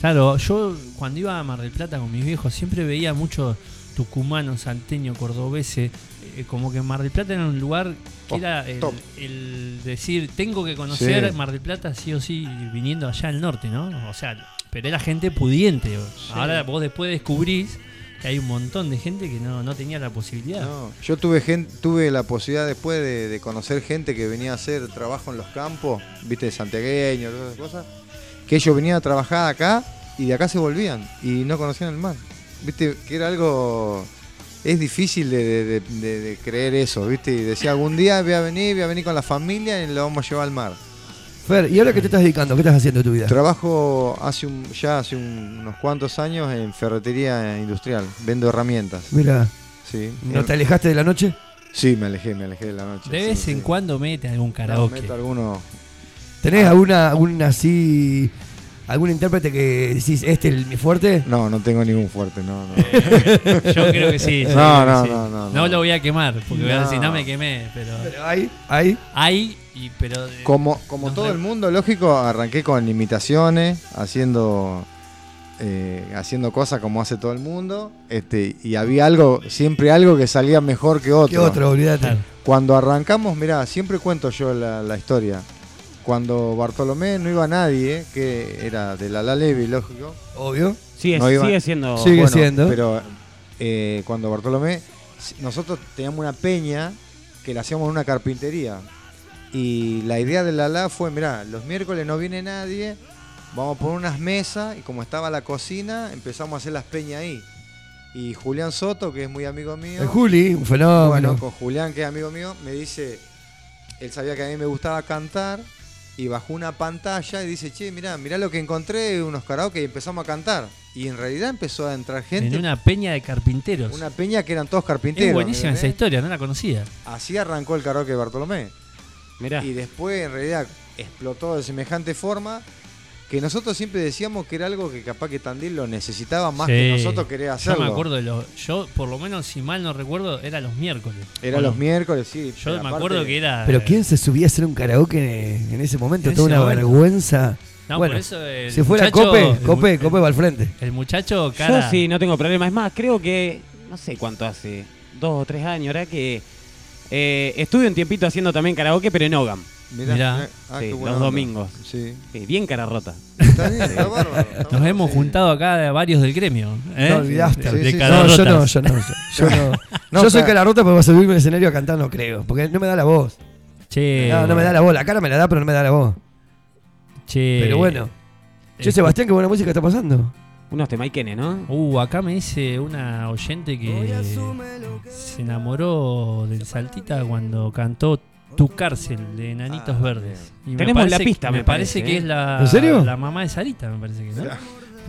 Claro, yo cuando iba a Mar del Plata con mis viejos siempre veía mucho tucumano, salteño, cordobese. eh, como que Mar del Plata era un lugar que Oh, era el, decir, tengo que conocer Sí. Mar del Plata sí o sí viniendo allá al norte, ¿no? O sea, pero era gente pudiente. Ahora vos después descubrís que hay un montón de gente que no, no tenía la posibilidad. No, yo tuve gente, tuve la posibilidad después de, de conocer gente que venía a hacer trabajo en los campos, viste, de santiagueños, todas esas cosas, que ellos venían a trabajar acá y de acá se volvían y no conocían el mar. Viste, que era algo. Es difícil de, de- de- de- de creer eso, viste, y decía algún día voy a venir, voy a venir con la familia y lo vamos a llevar al mar. Fer, ¿y ahora qué te estás dedicando? ¿Qué estás haciendo de tu vida? Trabajo hace un, ya hace un- unos cuantos años en ferretería industrial, vendo herramientas. Mira, Sí. ¿no te alejaste de la noche? Sí, me alejé, me alejé de la noche. De sí, vez sí. en cuando mete algún No, karaoke. meto alguno. ¿Tenés Ah. alguna, alguna así, algún intérprete que decís, este es mi fuerte? No, no tengo ningún fuerte, no, no. Yo creo que sí. sí, No, no, sí. no, no, No no. lo voy a quemar, porque voy a decir, No. no me quemé, pero. Pero hay, hay. Hay, y, pero. eh, Como, todo re- el mundo, lógico, arranqué con imitaciones, haciendo eh, haciendo cosas como hace todo el mundo, este, y había algo, siempre algo que salía mejor que otro. ¿Qué otro? Olvídate. Cuando arrancamos, mirá, siempre cuento yo la, la historia. Cuando Bartolomé no iba nadie, que era de la La Levi, lógico. Obvio. Sigue- No iba- sigue siendo- Sigue Bueno, siendo. Pero eh, cuando Bartolomé, nosotros teníamos una peña que la hacíamos en una carpintería. Y la idea de la La fue, mirá, los miércoles no viene nadie, vamos a poner unas mesas y como estaba la cocina, empezamos a hacer las peñas ahí. Y Julián Soto, que es muy amigo mío. El Juli, un fenómeno. Bueno, con Julián, que es amigo mío, me dice, él sabía que a mí me gustaba cantar y bajó una pantalla y dice, che, mirá, mirá lo que encontré, unos karaoke y empezamos a cantar. Y en realidad empezó a entrar gente. En una peña de carpinteros. Una peña que eran todos carpinteros. es buenísima esa historia, no la conocía. Así arrancó el karaoke de Bartolomé. Mirá. Y después en realidad explotó de semejante forma que nosotros siempre decíamos que era algo que capaz que Tandil lo necesitaba más que nosotros quería Yo hacerlo. me acuerdo de los. Yo, por lo menos, si mal no recuerdo, era los miércoles. Era los miércoles, sí. Yo me aparte- acuerdo que era. Pero ¿quién se subía a hacer un karaoke en ese momento? En Toda ese una momento. vergüenza. No, bueno, por eso el si fuera muchacho- Cope, el Cope, Cope va al frente. El muchacho, cara. Yo sí, no tengo problema. Es más, creo que, no sé cuánto hace, dos o tres años, ¿verdad? Que eh, estuve un tiempito haciendo también karaoke, pero en Ogam. Mirá. Ah, Sí, los onda. domingos. Sí. Sí, bien cara rota. Está bien, está bárbaro. Nos hemos juntado acá de varios del gremio. ¿eh? No olvidaste. De, no, yo no, yo no. Yo, yo no. No, yo soy ca- cara rota, pero para subirme al escenario a cantar no creo. Porque no me da la voz. Che. No, no me da la voz. La cara me la da, pero no me da la voz. Che. Pero bueno. Che, Eh, Sebastián, qué buena música está pasando. Unos temaiquenes, ¿no? Uh, acá me dice una oyente que se enamoró del Saltita cuando cantó Tu cárcel de Enanitos Ah, Verdes. Y Tenemos la parece- pista, me me parece parece, que ¿eh? es la, ¿En serio? la mamá de Sarita, me parece que, ¿no?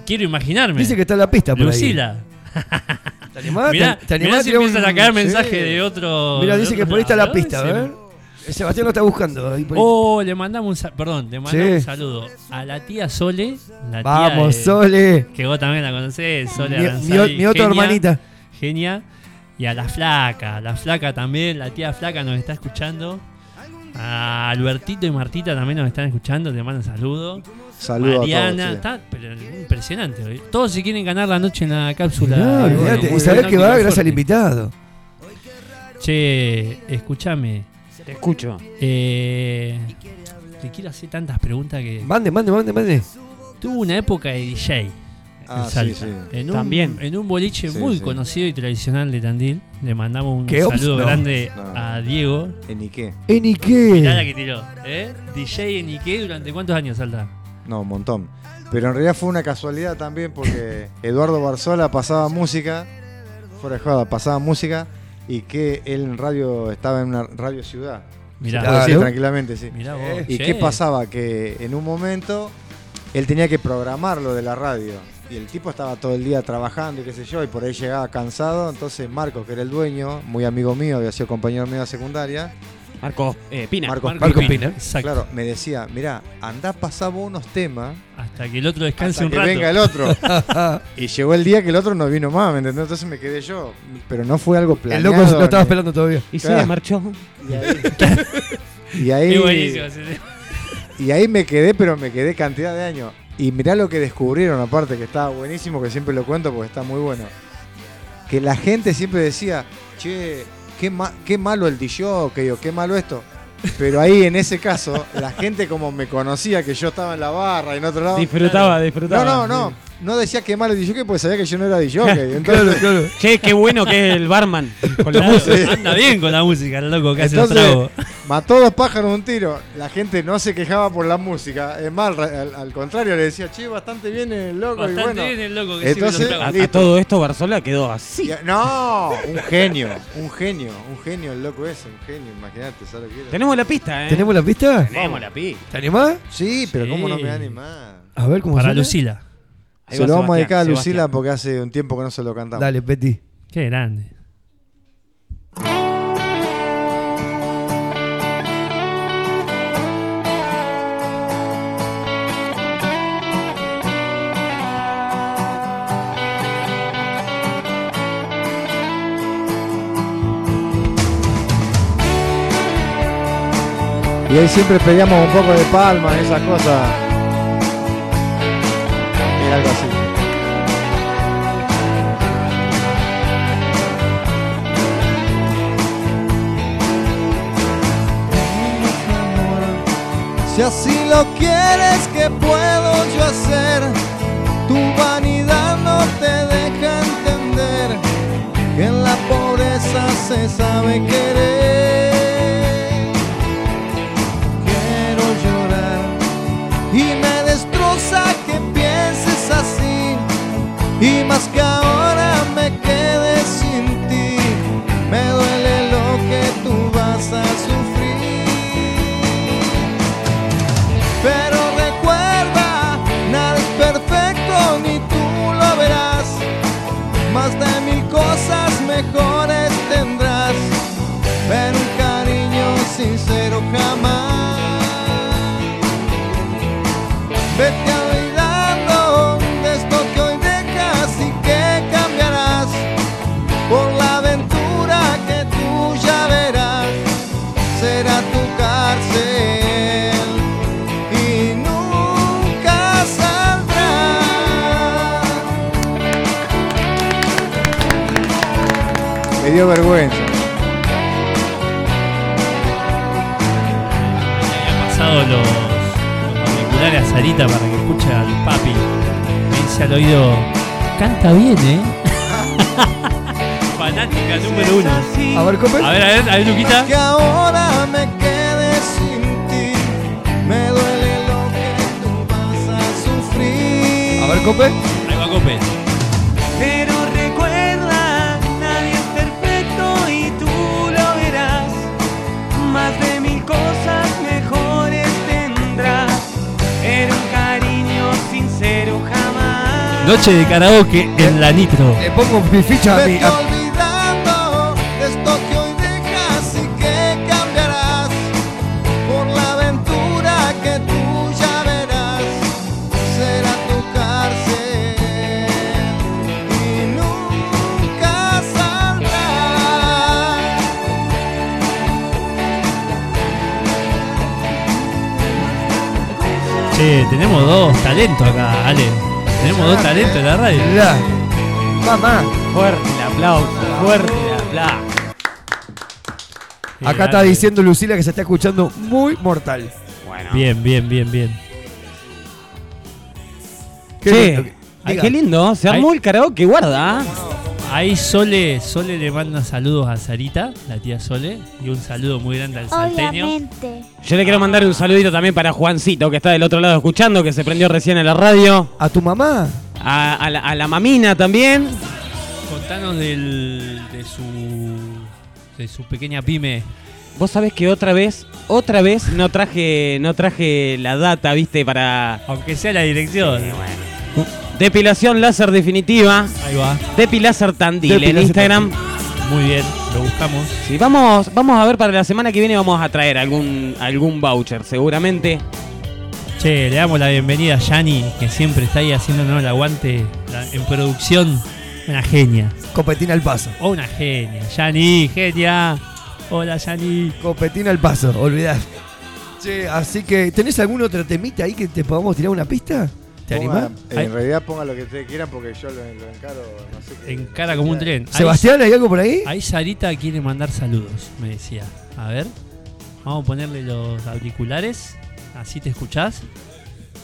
Quiero imaginarme. Dice que está en la pista por Lucila. ¿Te animás? Mirá, ¿Te- te mirá animás a si tirar un- empiezan a caer Sí. mensajes de otro. Mira, dice que por ahí está la pista, a ¿no? ver. Eh, Sebastián lo está buscando. ahí ahí. Oh, le mandamos un perdón, le mandamos Sí. un saludo a la tía Sole, la tía Vamos, de- Sole. que vos también la conocés, Sole Mi- mi- mi otra hermanita. Genia. Y a la flaca, la flaca también, la tía flaca nos está escuchando. A Albertito y Martita también nos están escuchando, te mandan saludos. Saludos a Mariana, todos, sí. está pero impresionante. hoy. Todos se quieren ganar la noche en la cápsula. No, Y bueno, Y sabés que va gracias al invitado. Che, escúchame. Te escucho. Eh, te quiero hacer tantas preguntas que. Mande, mande, mande, mande. Tuvo una época de DJ. Ah, en Salta. sí, sí. En un, También. En un boliche Sí, muy sí. conocido y tradicional de Tandil. Le mandamos un saludo No. grande No. a Diego. ¿En Ike? ¿En Mirá la Ike? que tiró. ¿eh? DJ en Ike durante cuántos años, Salta. No, un montón. Pero en realidad fue una casualidad también porque Eduardo Barzola pasaba música, fuera de joda, pasaba música y que él en radio estaba en una radio ciudad. Mirá. Decir Claro. tranquilamente, sí. Mirá vos. ¿Y Che. qué pasaba? Que en un momento él tenía que programar lo de la radio. Y el tipo estaba todo el día trabajando y qué sé yo, y por ahí llegaba cansado. Entonces Marcos, que era el dueño, muy amigo mío, había sido compañero mío de secundaria, Marcos eh, Pina. Marcos Marco Marco Pina. Pina. Exacto. claro, me decía, mirá, andá vos unos temas Hasta que el otro descanse hasta un que rato. venga el otro. y llegó el día que el otro no vino más, ¿me entendés? Entonces me quedé yo. Pero no fue algo El planeado. loco lo estaba ni- esperando todavía. Y se marchó. Y ahí, y ahí- y ahí me quedé, pero me quedé cantidad de años. Y mirá lo que descubrieron, aparte, que estaba buenísimo, que siempre lo cuento porque está muy bueno. Que la gente siempre decía, che, qué, ma- qué malo el DJ, que yo, qué malo esto. Pero ahí en ese caso, la gente como me conocía que yo estaba en la barra y en otro lado. Disfrutaba, disfrutaba. No, no, no. No decía que malo el DJ porque sabía que yo no era DJ. Entonces, Claro, claro. Che, qué bueno que es el barman. Con la música. Anda bien con la música, el loco que hace los Entonces, mató dos pájaros de un tiro. La gente no se quejaba por la música. Es más, al, al contrario, le decía, che, bastante bien el loco. Bastante y bueno, bien el loco que entonces, A, a todo esto Barzola quedó así. Y- No, un genio, un genio, un genio el loco ese, un genio, imagínate, ¿sabes lo que era? Tenemos la pista, ¿eh? ¿Tenemos la pista? Tenemos la pista. ¿Te animás? Sí, pero ¿cómo no Sí. me da ni más? A ver cómo Para suena. Lucila. Ahí Se va lo vamos a dedicar a Lucila Sebastián. porque hace un tiempo que no se lo cantamos. Dale, Peti. Qué grande. Y ahí siempre pedíamos un poco de palma y esas cosas. Era algo así. Si así lo quieres, ¿qué puedo yo hacer? Tu vanidad no te deja entender que en la pobreza se sabe querer. Y más que dio vergüenza. pasado los, los auriculares a Sarita para que escuche al papi. Me dice al oído, canta bien, ¿eh? Fanática número uno. A ver, Cope. A ver, a ver, a ver, Luquita. Que ahora me quede sin ti. Me duele lo que tú vas a sufrir. A ver, Cope. Ahí va Cope. Noche de karaoke en la Nitro. Le pongo mi ficha a mi. Vete olvidando de esto que hoy dejas y que cambiarás por la aventura que tú ya verás. Será tu cárcel y nunca saldrás. Che, tenemos dos talentos acá, Ale. Tenemos dos talentos en la radio. Mamá. Fuerte el aplauso, fuerte el aplauso. Acá está diciendo Lucila que se está escuchando muy mortal. Bueno. Bien, bien, bien, bien. Qué lindo. ay, qué lindo, se armó el karaoke, guarda. ¿Ah? Ahí Sole, Sole le manda saludos a Sarita, la tía Sole, y un saludo muy grande al salteño. Obviamente. Yo le quiero mandar un saludito también para Juancito, que está del otro lado escuchando, que se prendió recién en la radio. ¿A tu mamá? A, a la, a la mamina también. Contanos del, de su de su pequeña pyme. Vos sabés que otra vez, otra vez no traje, no traje la data, viste, para Aunque sea la dirección. Depilación láser definitiva. Ahí va. Depiláser Tandil en Instagram. Muy bien, lo buscamos. Sí, vamos, vamos a ver para la semana que viene vamos a traer algún, algún voucher, seguramente. Che, le damos la bienvenida a Yani, que siempre está ahí haciéndonos el aguante la- en producción. Una genia. Copetina al paso. Oh, una genia. Yani, genia. Hola, Yani. Copetina al paso, olvidad. Che, así que, ¿tenés algún otro temita ahí que te podamos tirar una pista? ¿Te Ponga- animás? En realidad ponga lo que ustedes quieran porque yo lo, lo encaro, no sé qué. Encara como un tren. Sebastián, ¿hay algo por ahí? Ahí Sarita quiere mandar saludos, me decía. A ver, vamos a ponerle los auriculares, así te escuchás.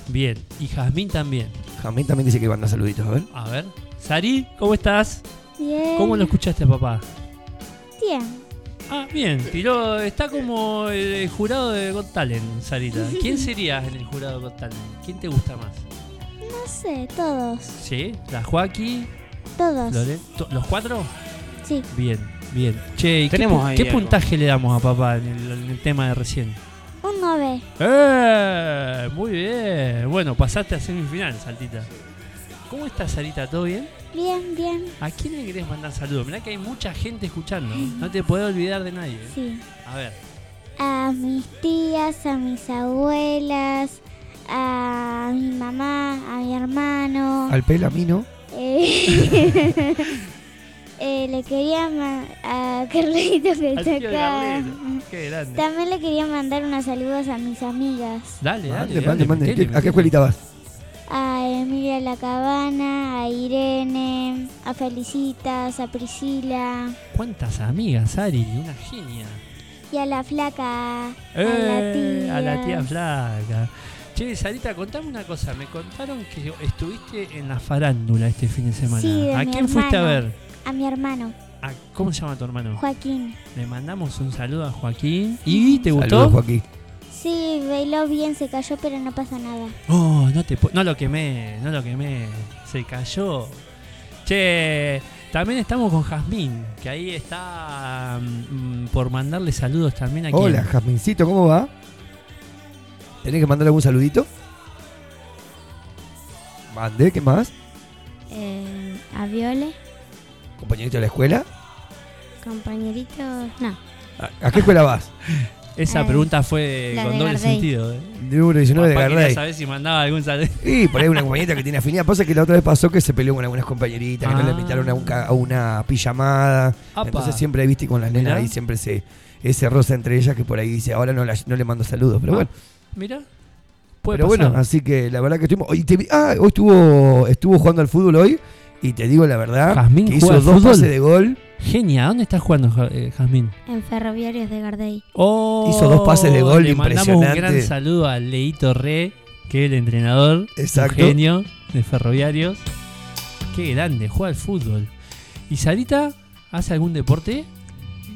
Bien, y Jazmín también. Jamín también dice que manda saluditos, a ver. A ver, Sari, ¿cómo estás? Bien. ¿Cómo lo escuchaste, papá? Bien. Ah, bien, tiró, está como el jurado de Got Talent, Sarita. ¿Quién sería en el jurado de Got Talent? ¿Quién te gusta más? No sé, todos. ¿Sí? ¿La Joaquín? Todos. Lore- to- ¿Los cuatro? Sí. Bien, bien. Che, ¿y qué, Tenemos pu- ahí qué algo. puntaje le damos a papá en el, en el tema de recién? Un 9. ¡Eh! Muy bien. Bueno, pasaste a semifinal, Saltita. ¿Cómo estás, Sarita? ¿Todo bien? Bien, bien. ¿A quién le querés mandar saludos? Mirá que hay mucha gente escuchando. No te podés olvidar de nadie. ¿eh? Sí. A ver. A mis tías, a mis abuelas, a mi mamá, a mi hermano. Al pelamino. Eh, eh, le quería a Carlito que Al está tío de acá. Carlito. Qué grande. También le quería mandar unos saludos a mis amigas. Dale, dale. Mande, mande, dale, mande. metele, ¿A qué metele. escuelita vas? A Emilia La Cabana, a Irene, a Felicitas, a Priscila. ¿Cuántas amigas, Ari? Una genia. y a la flaca. Eh, a a la la tía. tía flaca. Che, Sarita, contame una cosa. Me contaron que estuviste en la farándula este fin de semana. Sí, de ¿A mi quién fuiste a ver? A mi hermano, ¿A- ¿Cómo se llama tu hermano? Joaquín. Le mandamos un saludo a Joaquín. ¿Y te gustó? Saludos, Joaquín. Sí, bailó bien, se cayó, pero no pasa nada. Oh, no te no lo quemé, no lo quemé. Se cayó. Che, también estamos con Jazmín, que ahí está mm, por mandarle saludos también a quien. Hola, Jasmincito, ¿cómo va? ¿Tenés que mandarle algún saludito? Mande, ¿qué más? Eh, a Viole, ¿Compañerito de la escuela? compañerito. No. ¿A, a qué escuela vas? Esa Eh, pregunta fue con de doble Gardey. sentido. ¿eh? Número 19 de Gardey. saber si mandaba algún saludo. Y por ahí una compañerita que tiene afinidad. Pasa que la otra vez pasó que se peleó con algunas compañeritas, que no le Ah. invitaron a, un ca- a una pijamada. Apa. Entonces siempre, viste, con las nenas ahí siempre se ese rosa entre ellas que por ahí dice, ahora no, la- no le mando saludos. Pero Ah, bueno. Mira. Puede Pero pasar. bueno, así que la verdad que estuvimos. Hoy, te vi- ah, hoy estuvo, estuvo jugando al fútbol hoy. Y te digo la verdad, Jazmín que juega hizo al dos fútbol. pases de gol. Genia, ¿dónde estás jugando, Ja- eh, Jazmín? En Ferroviarios de Gardey. Oh, Hizo dos pases de gol Le mandamos un gran impresionante. saludo a Leito Re, que es el entrenador, Exacto. un genio de Ferroviarios. Qué grande, juega al fútbol. ¿Y Sarita hace algún deporte?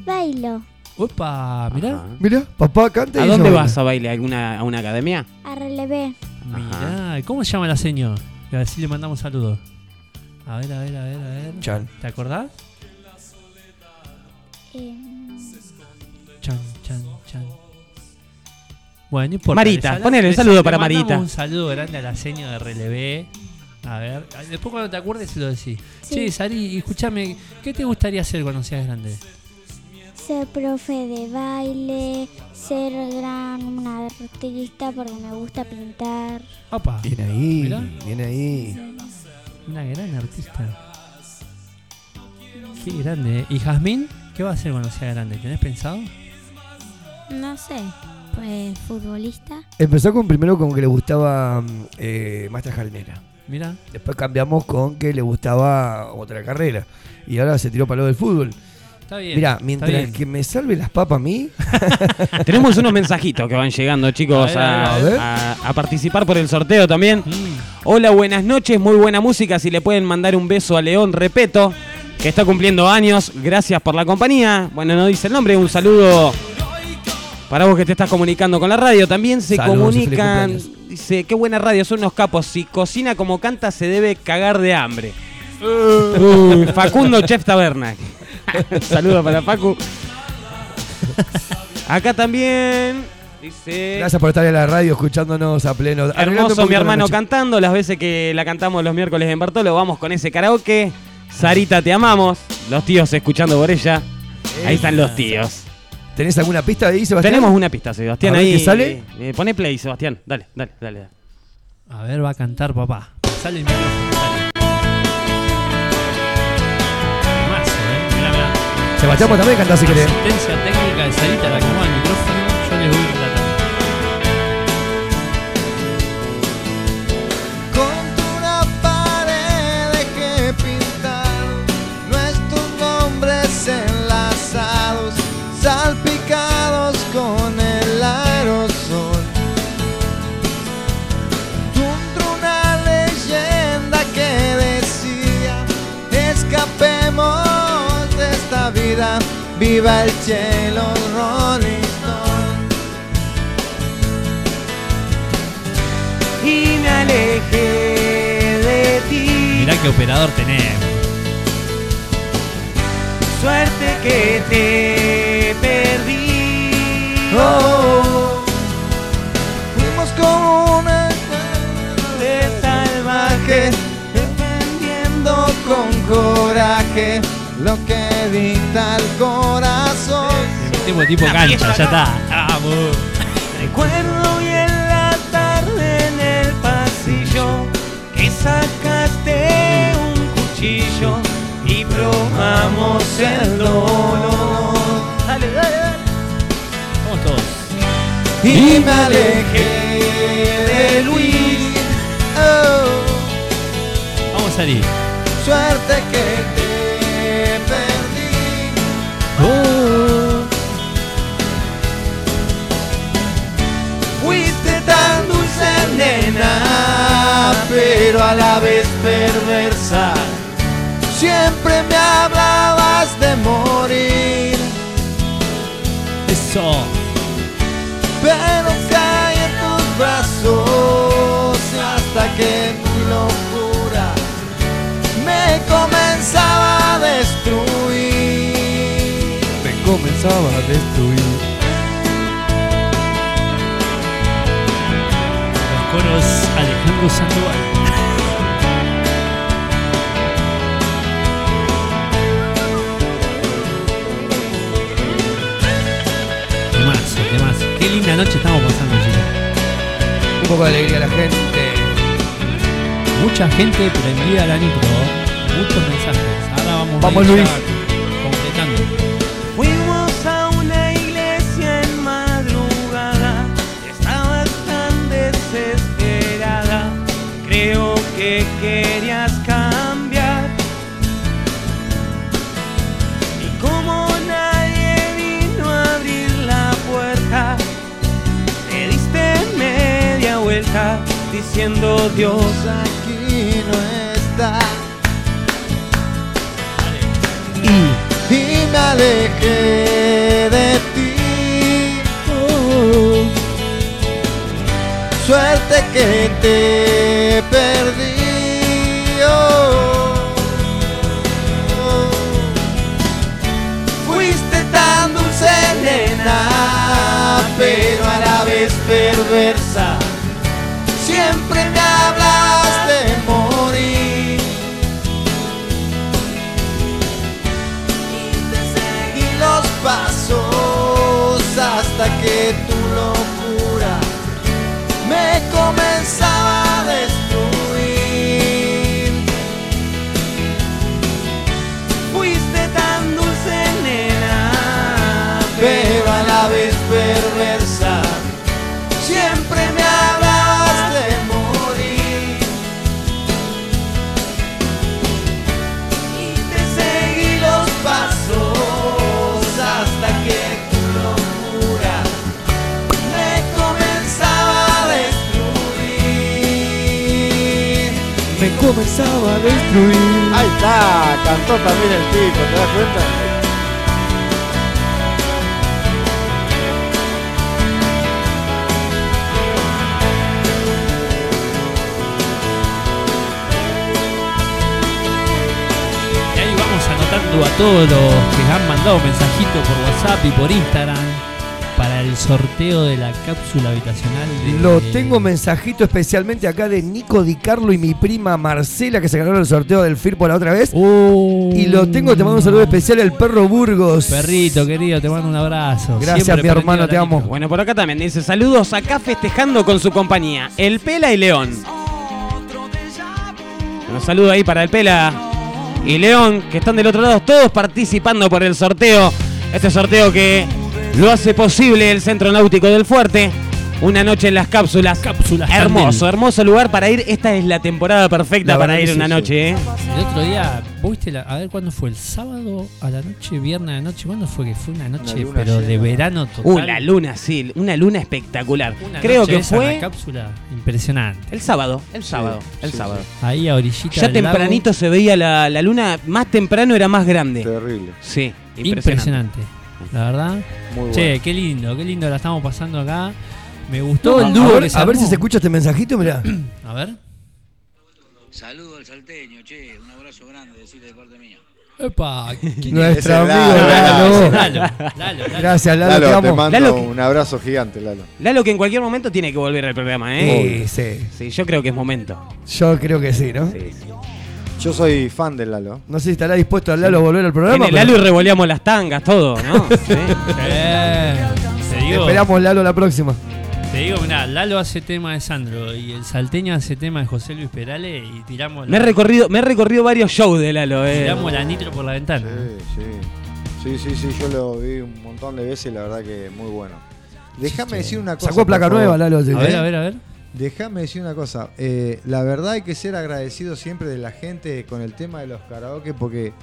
Bailo. Opa, mirá. Mirá, papá canta ¿A y dónde vas baila. a bailar? ¿Alguna, ¿A una academia? A relevé. Mirá, ¿cómo se llama la señor? Y a ver si le mandamos saludos. A ver, a ver, a ver, a ver. Chan. ¿Te acordás? Eh, Chan, chan, chan. Bueno, no. Marita, ponele un saludo para Marita. Un saludo grande a la señora de Relevé. A ver, después cuando te acuerdes se lo decís. Sí. Che, Sari, escúchame, ¿qué te gustaría hacer cuando seas grande? Ser profe de baile, ser gran una artista porque me gusta pintar. Opa. Bien ahí, Mirá. bien ahí. Una gran artista. Qué grande. ¿eh? ¿Y Jazmín? ¿Qué va a hacer cuando sea grande? ¿Tenés pensado? No sé. Pues futbolista. Empezó con primero con que le gustaba eh, maestra jardinera. Mira. Después cambiamos con que le gustaba otra carrera. Y ahora se tiró para lo del fútbol. Está bien. Mira, mientras bien. que me salve las papas a mí. Tenemos unos mensajitos que van llegando, chicos, A ver, a, a ver. a- a participar por el sorteo también. Mm. Hola, buenas noches, muy buena música. Si le pueden mandar un beso a León Repeto, que está cumpliendo años. Gracias por la compañía. Bueno, no dice el nombre, un saludo para vos que te estás comunicando con la radio. También se Saludos comunican. Dice, qué buena radio, son unos capos. Si cocina como canta, se debe cagar de hambre. Uh. Facundo Chef Taberna. Saludos para Facu. Acá también dice. Gracias por estar en la radio escuchándonos a pleno. Hermoso mi la hermano cantando, las veces que la cantamos los miércoles en Bartolo, vamos con ese karaoke. Sarita, te amamos. Los tíos escuchando por ella. Ahí están los tíos. ¿Tenés alguna pista de ahí, Sebastián? Tenemos una pista, Sebastián. Ahí qué sale. eh, pone play, Sebastián. Dale, dale, dale. dale. A ver, va a cantar papá. Sale el micrófono, Sebastián, vos también cantás si querés. Viva el cielo, Rolling Stone. Y me alejé de ti. Mirá qué operador tenemos. Suerte que te perdí. Oh, fuimos como una de salvaje, defendiendo con coraje lo que dicta el corazón. Le metemos tipo cancha, ya está. Vamos. Recuerdo bien la tarde en el pasillo que sacaste un cuchillo y probamos el dolor. Dale, dale, dale. Vamos todos. Y me alejé de Luis. Oh, Vamos a salir. suerte que te a la vez perversa. Siempre me hablabas de morir. Eso. Pero caí en tus brazos hasta que mi locura me comenzaba a destruir. Me comenzaba a destruir. Alejandro Sandoval. Noche estamos pasando, chicos. Un poco de alegría a la gente. Mucha gente prendida a la nitro. Muchos mensajes. Ahora vamos, Vamos, a Luis. Diciendo Dios aquí no está. Y me alejé de ti. Oh. Suerte que te pasos hasta que tu locura me comenzaba comenzaba a destruir. Ahí está, cantó también el tipo, ¿te das cuenta? Y ahí vamos anotando a todos los que han mandado mensajitos por WhatsApp y por Instagram sorteo de la cápsula habitacional. de- Lo tengo mensajito especialmente acá de Nico Di Carlo y mi prima Marcela que se ganaron el sorteo del FIRPO la otra vez. y lo tengo, te mando un saludo especial el perro Burgos. Perrito querido, te mando un abrazo. Gracias, Siempre mi hermano, te amo. Bueno, por acá también dice saludos acá festejando con su compañía, El Pela y León. Un saludo ahí para El Pela y León, que están del otro lado, todos participando por el sorteo. Este sorteo que lo hace posible el Centro Náutico del Fuerte. Una noche en las cápsulas. Cápsulas. Hermoso, hermoso lugar para ir. Esta es la temporada perfecta La para verdad ir que una sí, noche, ¿eh? El otro día, ¿vos viste la- a ver cuándo fue? ¿El sábado a la noche, viernes a la noche? ¿Cuándo fue que fue una noche, luna pero de llena. verano total? Uh, la luna, sí, una luna espectacular. Una Creo noche que esa en fue la cápsula impresionante. el sábado, el sábado, el sí, sábado. Ahí a orillita Ya del lago. tempranito se veía la, la luna, más temprano era más grande. Terrible. Sí, Impresionante. impresionante. La verdad. Muy che, bueno. qué lindo, qué lindo la estamos pasando acá. Me gustó No, el dúo a ver, que se a ver armó. si se escucha este mensajito, mirá. A ver. Saludo al salteño, che, un abrazo grande, decirle de parte mía. Epa, Nuestro amigo Lalo. Lalo. Lalo, Lalo, Lalo. Gracias, Lalo, Lalo, te te, amo. mando Lalo, un abrazo gigante, Lalo. Lalo que en cualquier momento tiene que volver al programa, ¿eh? Sí, sí. Sí, yo creo que es momento. Yo creo que sí, ¿no? Yo soy fan del Lalo. No sé si estará dispuesto Lalo a volver al programa. Viene Lalo y revoleamos las tangas, todo, ¿no? Sí. Eh, te digo, Esperamos Lalo la próxima. te digo, mirá, Lalo hace tema de Sandro y el salteño hace tema de José Luis Perales y tiramos Me he recorrido, me he recorrido varios shows de Lalo, eh. tiramos la nitro por la ventana. Sí, sí. Sí, sí, sí, yo lo vi un montón de veces y la verdad que muy bueno. Déjame decir una cosa. Sacó placa por favor. nueva, Lalo. sí. A ver, a ver, a ver. Déjame decir una cosa. eh, la verdad hay que ser agradecido siempre de la gente con el tema de los karaoke porque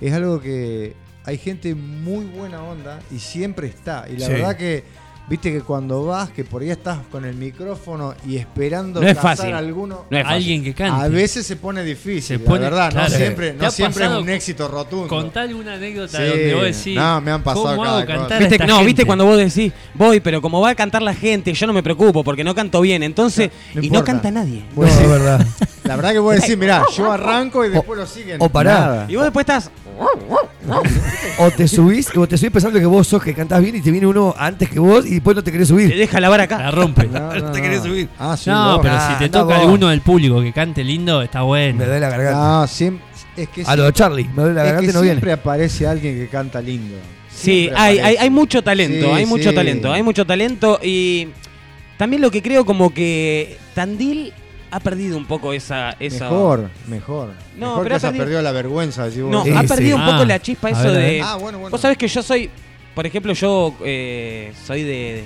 es algo que hay gente muy buena onda y siempre está. Y la Sí. verdad que Viste que cuando vas, que por ahí estás con el micrófono y esperando No es cazar fácil. alguno. No es fácil. Alguien que cante. A veces se pone difícil, Se la verdad. claro. No siempre, ¿Te no siempre es un éxito rotundo. Contá alguna anécdota Sí. donde vos decís. No, me han pasado ¿Cómo cada hago cantar a ¿Viste? esta No, gente? viste cuando vos decís, voy, pero como va a cantar la gente, yo no me preocupo porque no canto bien. Entonces, No y no canta nadie. Vos No, decís- es verdad. La verdad que vos decís, mirá, yo arranco y después lo siguen. o pará. Nada. Y vos después estás. O te subís, o te subís pensando que vos sos que cantás bien y te viene uno antes que vos y después no te querés subir. Te deja lavar acá. La rompe. No, no, No te querés subir. Ah, sí, No, vos. pero Ah, si te no, toca vos. alguno del público que cante lindo, está bueno. Me duele la garganta. No, siempre. Es que, A lo de Charlie, me duele la es garganta que y no viene. siempre aparece alguien que canta lindo. Sí, hay, hay, hay mucho talento, Sí, hay mucho sí. talento, hay mucho talento y también lo que creo como que Tandil ha perdido un poco esa... esa Mejor, mejor. No, mejor pero que ha se ha perdido- perdido la vergüenza. vos. No, Sí, ha sí. perdido un Ah, poco la chispa eso ver, de... Ah, bueno, bueno. Vos sabés que yo soy, por ejemplo, yo eh, soy de,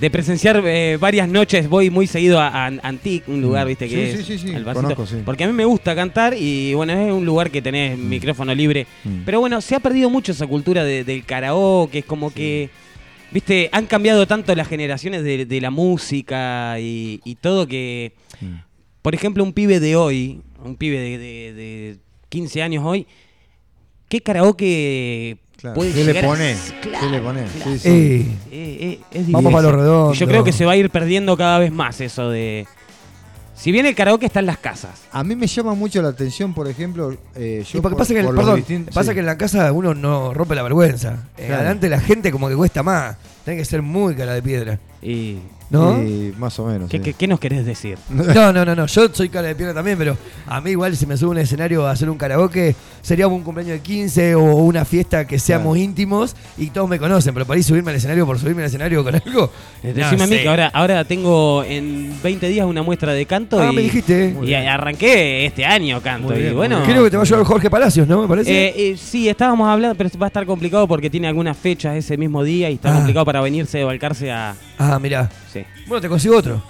de presenciar eh, varias noches, voy muy seguido a, a Antic, un lugar, viste, Mm. Sí, que sí, es sí, sí, al barcito, conozco, sí. porque a mí me gusta cantar y bueno, es un lugar que tenés micrófono libre, Mm. pero bueno, se ha perdido mucho esa cultura de- del karaoke, es como que, viste, han cambiado tanto las generaciones de, de la música y, y todo que, Mm. por ejemplo, un pibe de hoy, un pibe de, de- de 15 años hoy, ¿qué karaoke Claro, ¿Qué le a-? Claro, ¿Qué le claro. Sí, sí. Eh, Eh, eh, es Vamos para lo redondo. Y Yo creo que se va a ir perdiendo cada vez más eso de... Si bien el karaoke está en las casas. A mí me llama mucho la atención, por ejemplo, eh, yo Y porque por- pasa que, por perdón, distin- pasa sí. que en la casa uno no rompe la vergüenza. Eh, Claro. Adelante la gente como que cuesta más. Tiene que ser muy cara de piedra. Y... ¿No? Sí, más o menos. ¿Qué, sí. qué- qué nos querés decir? No, no, no, no. Yo soy cara de piedra también, pero a mí igual si me subo a un escenario a hacer un karaoke, sería un cumpleaños de 15 o una fiesta que seamos Claro. íntimos y todos me conocen, pero para ir subirme al escenario por subirme al escenario con algo. No Decime a mí que ahora, ahora tengo en 20 días una muestra de canto Ah, y, me dijiste. y arranqué este año canto. Bien, y bueno, Creo que te va a llevar Jorge Palacios, ¿no? Me parece. Eh, eh, sí, estábamos hablando, pero va a estar complicado porque tiene algunas fechas ese mismo día y está Ah. complicado para venirse de Balcarce a... ah, mirá. Sí. Bueno, te consigo otro.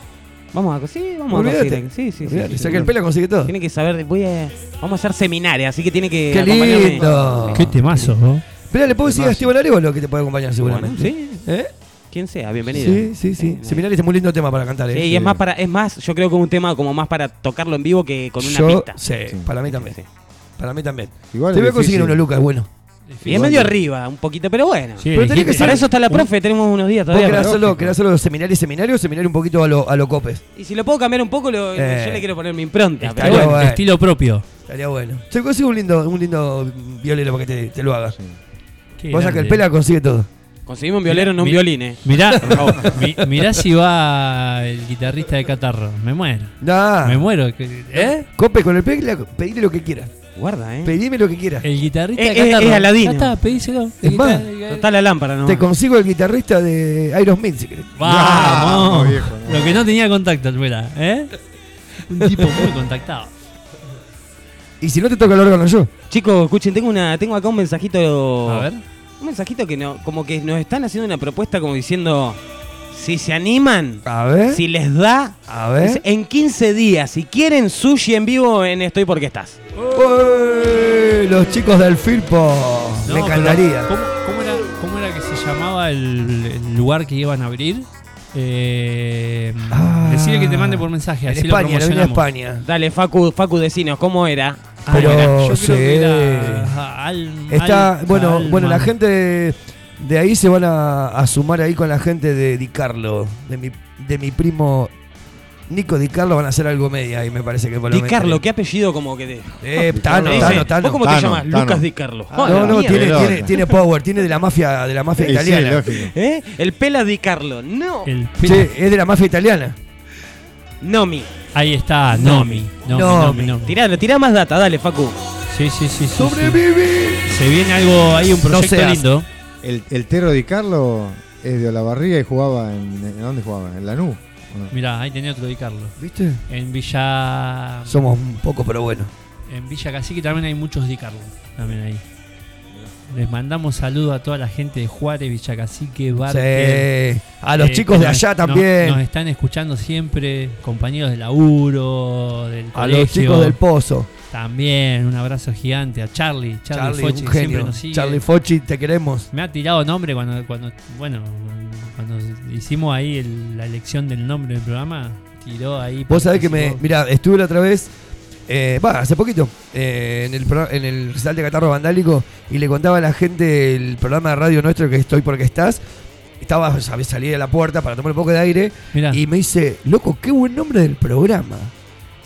Vamos a... Sí, vamos Olvídate. a conseguir. Sí, sí, sí. Olvídate, sí, sí. que el pela consigue todo. Tiene que saber, voy a... Vamos a hacer seminarios, así que tiene que Qué acompañarme. lindo. Qué temazo, ¿no? ¿le puedo decir a. Esteban Arevalo que te puede acompañar seguramente? Sí. ¿Eh? Quien sea, bienvenido. Sí, sí, sí. Seminario es un muy lindo tema para cantar. Sí, ¿eh? y es más para, es más, yo creo que es un tema como más para tocarlo en vivo que con una Yo- pista. Sí, para mí también. Sí. Para mí también. Igual Te es voy a conseguir difícil. uno, Lucas, bueno. Y es medio arriba, un poquito, pero bueno. Sí, Pero tenés que Para ser- eso está la profe, tenemos unos días ¿Vos todavía. querés para- hacerlo, querés hacerlo seminario, seminario o seminario un poquito a lo, a lo copes? Y si lo puedo cambiar un poco, lo- Eh. yo le quiero poner mi impronta. Está pero bueno, bueno. Estilo propio. Estaría bueno. Se consigue un lindo, un lindo violero para que te, te lo haga. Qué Vos que el pela consigue todo. Conseguimos un violero, no un Mi- violín, eh. Mirá, mi- mirá si va el guitarrista de Catarro. Me muero. Nah. Me muero. ¿Eh? Cope con el pela, pedile lo que quieras. Guarda, eh. Pedime lo que quieras. El guitarrista Es- de es- Aladino. Ya está, pedíselo. Es más, No está la lámpara, ¿no? Te consigo el guitarrista de Aerosmith si querés. Vamos. No, viejo, no. Lo que no tenía contacto, Pela, ¿eh? Un tipo muy contactado. Y si no te toca el órgano yo. Chicos, escuchen, tengo una, tengo acá un mensajito. A ver. Un mensajito que no, como que nos están haciendo una propuesta como diciendo. Si se animan, A ver. si les da, A ver. en 15 días, si quieren sushi en vivo en Estoy Porque Estás. Uy, los chicos del Firpo. No, Me encantaría. ¿cómo, cómo era, cómo era que se llamaba el, el lugar que iban a abrir? Eh, Ah. decirle que te mande por mensaje. En Así España, lo en la. España. Dale, Facu, Facu, decinos, ¿cómo era? Ah, Pero era- yo creo sí. que era Al- Está, Al- bueno, bueno, la gente de, ahí se van a, a sumar ahí con la gente de Di Carlo, de mi, de mi primo Nico Di Carlo van a hacer algo media y me parece que por lo Di Carlo, qué apellido como que de. Eh, Tano, Tano. Tano. ¿Vos cómo te Tano, llamas? Tano. Lucas Di Carlo. No, Joder, no, mierda. tiene, tiene, tiene power, tiene de la mafia, de la mafia Sí, italiana. ¿Eh? El Pela Di Carlo. No. El Sí, Pela- es de la mafia italiana. Nomi. Ahí está, Nomi. Nomi, Nomi. Nomi, Nomi. Tirá, tirá más data, dale, Facu. Sí, sí, sí. sí, sí. ¡Sobrevive! Se viene algo ahí, un proyecto lindo. El, el Tero Di Carlo es de Olavarría y jugaba en. ¿En dónde jugaba? ¿En Lanús? ¿o no? Mirá, ahí tenía otro Di Carlo. ¿Viste? En Villa. Somos un poco, pero bueno. En Villa Cacique también hay muchos Di Carlo. También ahí. Les mandamos saludos a toda la gente de Juárez, Villa Cacique, Barque. Sí. A los chicos de allá también. Nos, están escuchando siempre, compañeros de laburo, del a colegio. los chicos del Pozo. También, un abrazo gigante a Charlie. Charlie, Charlie, Fochi, un genio. nos sigue. Charlie Fochi, te queremos. Me ha tirado nombre cuando, cuando bueno, Cuando hicimos ahí el- la elección del nombre del programa, tiró ahí. Vos sabés que me. Mira, estuve la otra vez. eh, Va, hace poquito. eh, en el en el recital de Catarro Vandálico. Y le contaba a la gente el programa de radio nuestro que estoy porque estás. Estaba, salí de la puerta para tomar un poco de aire. Y me dice, loco, qué buen nombre del programa.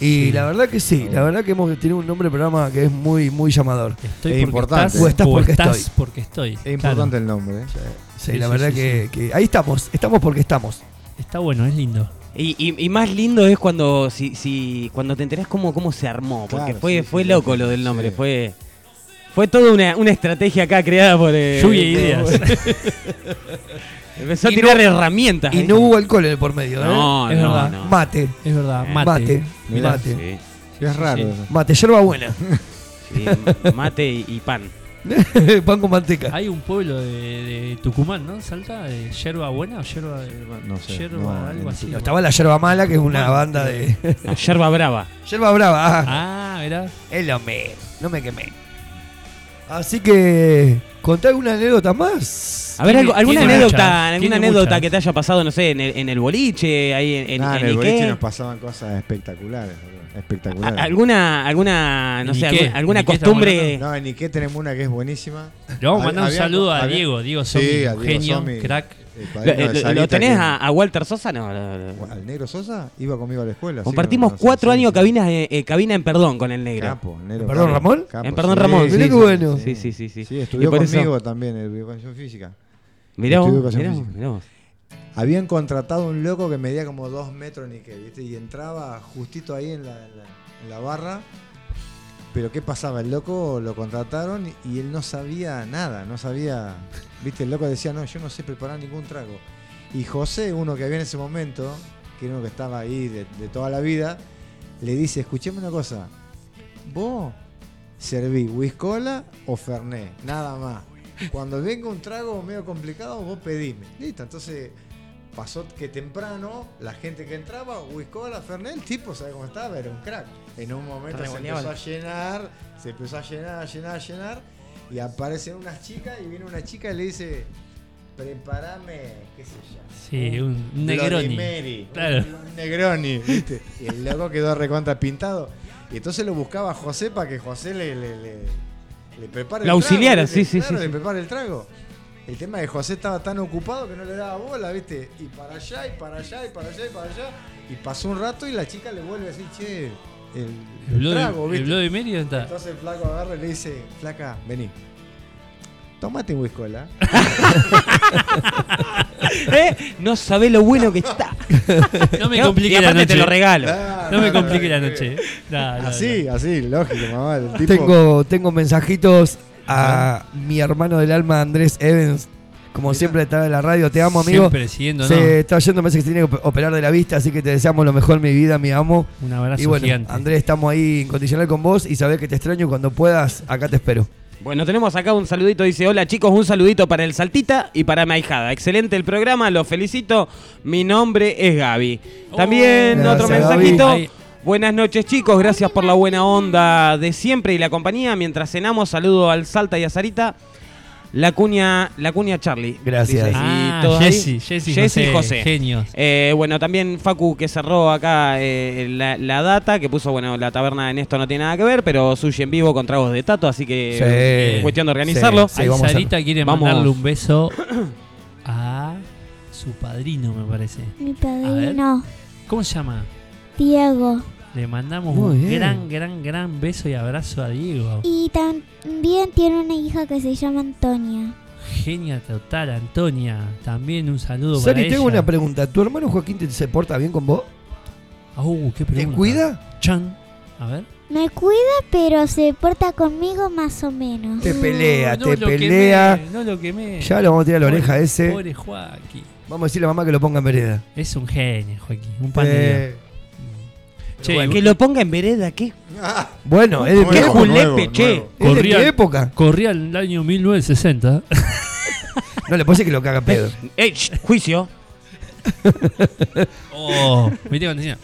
Y Sí. la verdad que sí, la verdad que hemos tenido un nombre de programa que es muy, muy llamador. Estoy porque estás, O estás o porque estás estoy. porque estoy. Es importante el nombre. ¿eh? Sí, la verdad que, que ahí estamos, estamos porque estamos. Está bueno, es lindo. Y, y- y más lindo es cuando si, si cuando te enterás cómo, cómo se armó, porque Claro, fue, sí, fue sí, loco sí, lo del sí. nombre, fue fue toda una, una estrategia acá creada por eh, Lluvia de ideas. Empezó a Y tirar no- herramientas. Y ahí. no hubo alcohol en el por medio, ¿eh? No, Es no, verdad. no. Mate. Es verdad, mate. Mate. Mirá, mate. sí. Sí, es raro. Sí. Mate, yerba buena. Sí, mate y, pan. Pan con manteca. Hay un pueblo de, de Tucumán, ¿no? Salta de yerba buena o yerba de, No sé, yerba no, algo así. No, estaba la yerba mala, que es una banda de. No, yerba brava. yerba brava, ah. Ah, verá. Es lo mismo, no me quemé. Así que. Contá alguna anécdota más. A ver, algo- alguna tiene anécdota, muchas, alguna tiene anécdota muchas. que te haya pasado, no sé, en el, en el boliche, ahí en, en, Nah, en en el boliche nos pasaban cosas espectaculares. boludo, A- Espectaculares. alguna, alguna, no ¿En sé, Iqué? alguna, alguna ¿En Iqué estamos costumbre. No, en Iqué tenemos una que es buenísima. Le vamos a mandar un había- saludo a había- Diego, Diego Sí, Somi, a un Diego genio, Somi, crack. ¿Lo, tenés que- a, a Walter Sosa? No, no, no. ¿Al negro Sosa? Iba conmigo a la escuela. sí, Compartimos no, no sé, cuatro sí, años sí. cabina, eh, eh, cabina en Perdón con el negro. Capo, el negro ¿Perdón, capo. Ramón? Capo, en Perdón sí. Ramón. Sí, qué sí, bueno. Sí, sí, sí. sí. Estudió eso- conmigo también en educación física. Mirá vos, mirá vos, física. mirá vos. Habían contratado un loco que medía como dos metros ni qué, ¿viste? Y entraba justito ahí en la, en la- en la barra. Pero ¿qué pasaba? El loco lo contrataron y, él no sabía nada, no sabía. ¿Viste? El loco decía, no, yo no sé preparar ningún trago. Y José, uno que había en ese momento, que era uno que estaba ahí de, toda la vida, le dice, escucheme una cosa, vos serví whiskola o fernet, nada más. Cuando venga un trago medio complicado, vos pedime. Listo, entonces pasó que temprano la gente que entraba, whiskola, fernet, el tipo, ¿sabe cómo estaba? Era un crack. En un momento se empezó a llenar, se empezó a llenar, a llenar, a llenar, y aparecen unas chicas y viene una chica y le dice, preparame, qué sé yo. Sí, un, Negroni. Mary, Claro. un Negroni, ¿viste? Y el loco quedó recontra pintado. Y entonces lo buscaba a José para que José le, le, le, le prepare Lo el auxiliara, trago, sí, sí, Claro, sí, le prepare el trago. El tema es que José estaba tan ocupado que no le daba bola, ¿viste? Y para allá, y para allá, y para allá, y para allá. Y pasó un rato y la chica le vuelve a decir, che, el, el El Bloody- trago, el ¿viste? Bloody Mary, ¿dónde está? Entonces el flaco agarra y le dice, flaca, vení. Tómate un whiskola. ¿Eh? No sabés lo bueno que está. No me complique la noche. te lo regalo. No me complique la noche. No, no, así, así, lógico, mamá. El tipo, Tengo, tengo mensajitos a mi hermano del alma, Andrés Evans. Como siempre está en la radio, te amo, amigo. Siempre siguiéndonos. Se está yendo, me parece que se tiene que operar de la vista, así que te deseamos lo mejor, mi vida, mi amo. Un abrazo y bueno, gigante. Andrés, estamos ahí incondicional con vos y sabés que te extraño cuando puedas, acá te espero. Bueno, tenemos acá un saludito, dice, hola chicos, un saludito para el Saltita y para mi ahijada. Excelente el programa, los felicito. Mi nombre es Gaby. También Oh, otro gracias, mensajito. Gaby. Buenas noches chicos, gracias por la buena onda de siempre y la compañía. Mientras cenamos, saludo al Salta y a Sarita. La cuña, la cuña Charlie. Gracias. Dice, Ah. Jessy, Jessy, Jessy José, José. genios. Eh, bueno, también Facu que cerró acá eh, la, la data, que puso, bueno, la taberna en esto no tiene nada que ver, pero sushi en vivo con tragos de tato, así que Sí. eh, cuestión de organizarlo. Sí, vamos Sarita quiere Vamos. mandarle un beso a su padrino, me parece. Mi padrino, ¿Cómo se llama? Diego. Le mandamos Muy un bien. gran, gran, gran beso y abrazo a Diego. Y también tiene una hija que se llama Antonia. Genia total, Antonia. También un saludo Sari, para tengo una pregunta. ¿Tu hermano Joaquín te- se porta bien con vos? Uh, qué ¿Te pregunta. cuida? Chan. A ver. Me cuida, pero se porta conmigo más o menos. Te pelea, No te lo pelea. quemé, no lo quemé. Ya le vamos a tirar la Pobre- oreja a ese. Pobre Joaquín. Vamos a decirle a mamá que lo ponga en vereda. Es un genio, Joaquín. Un pan de Eh, Dios. Che, Bueno, que lo ponga en vereda, ¿qué? bueno, es de mi Qué julepe, che. Es de época. Corría el año 1960. No le decir que lo caga pedo. Eh, juicio. oh.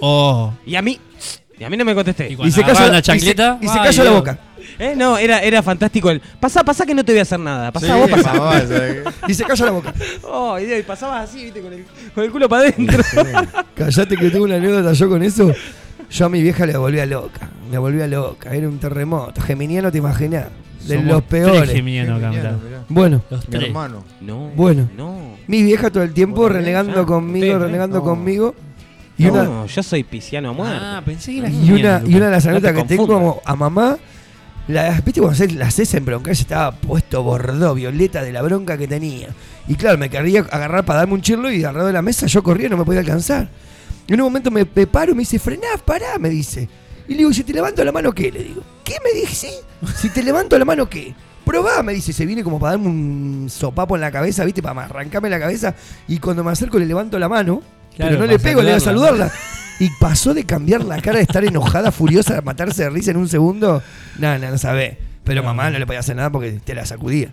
Oh. Y a mí, y a mí no me contesté. Y se calla la y se- chancleta. y se ay, calla la boca. Eh, no, era, era fantástico el. Pasá, pasá que no te voy a hacer nada. Pasá, Sí, vos pasá. mamá, ¿sabes Y se calla la boca. Oh, y y pasabas así, viste, con el, con el culo para adentro. Callate que tengo una anécdota yo con eso. Yo a mi vieja le volvía loca. Me volvía loca. Era un terremoto. Geminiano te imaginas. De Somos los tres peores. geminianos acá, mirá. Bueno. Los Mi tres. hermano. No. Bueno. No. Mi vieja todo el tiempo Bueno, renegando ya, conmigo, ustedes, ¿eh? renegando No. conmigo. Y No, una, yo soy pisciano a muerte. Ah, pensé que era y una, y una de las No te anécdotas que tengo confundas. como a mamá. La, ¿Viste cuando la haces en bronca? Ella estaba puesto bordó, violeta de la bronca que tenía. Y claro, me quería agarrar para darme un chirlo y agarrado de la mesa yo corría y no me podía alcanzar. Y en un momento me, me paro y me dice, frená, pará, me dice. Y le digo, si te levanto la mano, ¿qué? Le digo, ¿qué me dice? Si te levanto la mano, ¿qué? Probá, me dice, se viene como para darme un sopapo en la cabeza, ¿viste? Para arrancarme la cabeza. Y cuando me acerco le levanto la mano, Claro, pero no le pego, le voy a saludarla. Y pasó de cambiar la cara de estar enojada, furiosa, a matarse de risa en un segundo. No, no, no sabés. Pero mamá no le podía hacer nada porque te la sacudía.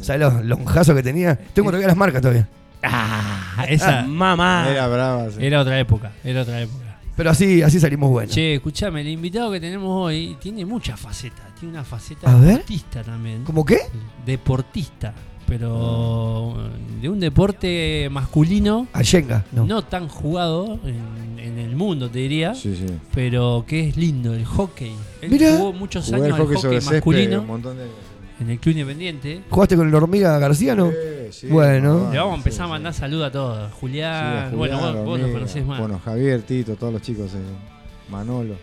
¿Sabes los lonjazos que tenía? Tengo todavía las marcas todavía. Ah, esa. Mamá. Era brava. sí. Era otra época, era otra época. Pero así, así salimos buenos. Che, escuchame, el invitado que tenemos hoy tiene muchas facetas. Tiene una faceta A ver. deportista también. ¿Cómo qué? Deportista. Pero de un deporte masculino. Allenga, no. No tan jugado en, en el mundo, te diría. Sí, sí. Pero que es lindo, el hockey. Él Mirá. jugó muchos Jugué años al hockey hockey, sobre césped masculino un montón de en el club independiente. ¿Jugaste con el hormiga García, no? sí, bueno. Le vamos a empezar a mandar saludos a todos. Sí, Julián, a bueno, vos, vos conocés más. Bueno, Javier, Tito, todos los chicos. eh, Manolo.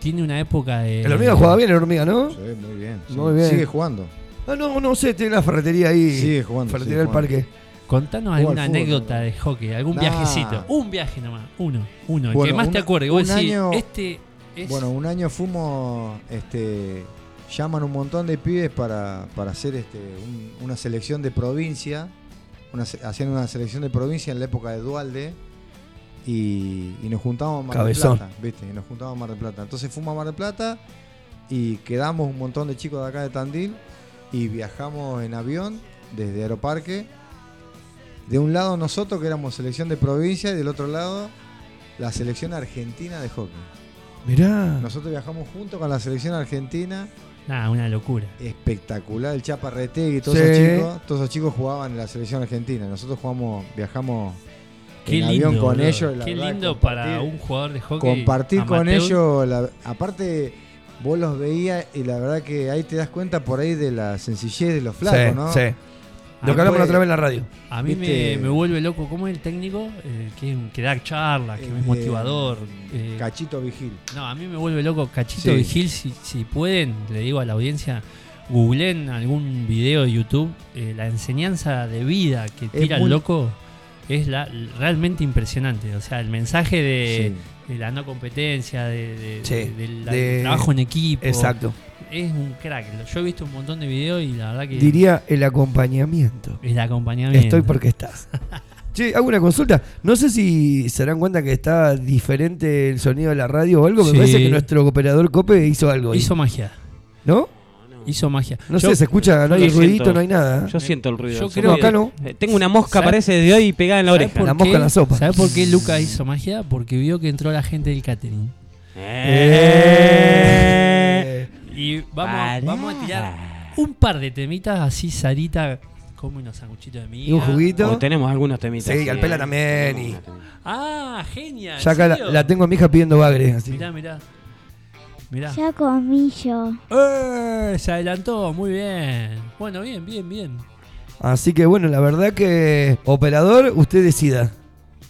Tiene una época de. El hormiga jugaba bien, el hormiga, ¿no? Sí, muy bien. sí. Muy bien. Sigue jugando. Ah, no, no sé, tiene una ferretería ahí. Sigue jugando, Ferretería del parque. Contanos alguna fútbol, anécdota de hockey, algún Nah. viajecito. Un viaje nomás, uno, uno. el Bueno, que más un- te acuerdes. Vos un decís, año- este es. Bueno, un año fuimos, este, llaman un montón de pibes para, para hacer este, un- una selección de provincia, una, hacían una selección de provincia en la época de Dualde y, y nos juntábamos a Mar del Cabezón. Plata, ¿viste? Y nos juntábamos a Mar del Plata. Entonces fuimos a Mar del Plata y quedamos un montón de chicos de acá de Tandil y viajamos en avión desde Aeroparque. De un lado nosotros que éramos selección de provincia y del otro lado la selección argentina de hockey. Mirá. Nosotros viajamos junto con la selección argentina. Nah, una locura. Espectacular, el Chapa Retegui, todos Sí. esos chicos, todos esos chicos jugaban en la selección argentina. Nosotros jugamos, viajamos Qué en lindo. avión con ellos. la Qué verdad, lindo para un jugador de hockey. Compartir con ellos, la- aparte vos los veías y la verdad que ahí te das cuenta por ahí de la sencillez de los flacos, Sí, ¿no? sí. Lo que hablamos la otra vez en la radio. A mí me, me vuelve loco. ¿Cómo es el técnico? Eh, que, es- que da charlas, que es Eh, motivador. eh, Cachito Vigil. No, a mí me vuelve loco Cachito Sí. Vigil. Si, si pueden, le digo a la audiencia, googleen algún video de YouTube. eh, la enseñanza de vida que tira muy- el loco es la, realmente impresionante. O sea, el mensaje de, Sí. de la no competencia, de, de- Sí, de- del de- trabajo en equipo. Exacto. Es un crack. Yo he visto un montón de videos y la verdad que. Diría el acompañamiento. El acompañamiento. Estoy porque estás. Che, hago una consulta. No sé si se dan cuenta que está diferente el sonido de la radio o algo. Me Sí. parece que nuestro operador Cope hizo algo. ahí. Hizo magia. ¿No? Hizo magia. No Yo- sé, se escucha, no hay ruidito, siento. no hay nada. ¿eh? Yo siento el ruido. Yo creo acá no. Eh, Tengo una mosca, ¿Sabes- parece, de hoy pegada en la ¿Sabes oreja. La mosca en la sopa. ¿Sabes por qué Lucas hizo magia? Porque vio que entró la gente del catering. Eh. Y vamos, Pará. vamos a tirar un par de temitas así, Sarita come unos sanguchitos de miga. Y un juguito. O tenemos algunos temitas. Sí, al pela también. Y Ah, genial. ya acá la, la tengo a mi hija pidiendo bagre. Así. Mirá, mirá. Mirá. Ya comí yo. ¡Eh! Se adelantó, muy bien. Bueno, bien, bien, bien. Así que bueno, la verdad que operador, usted decida.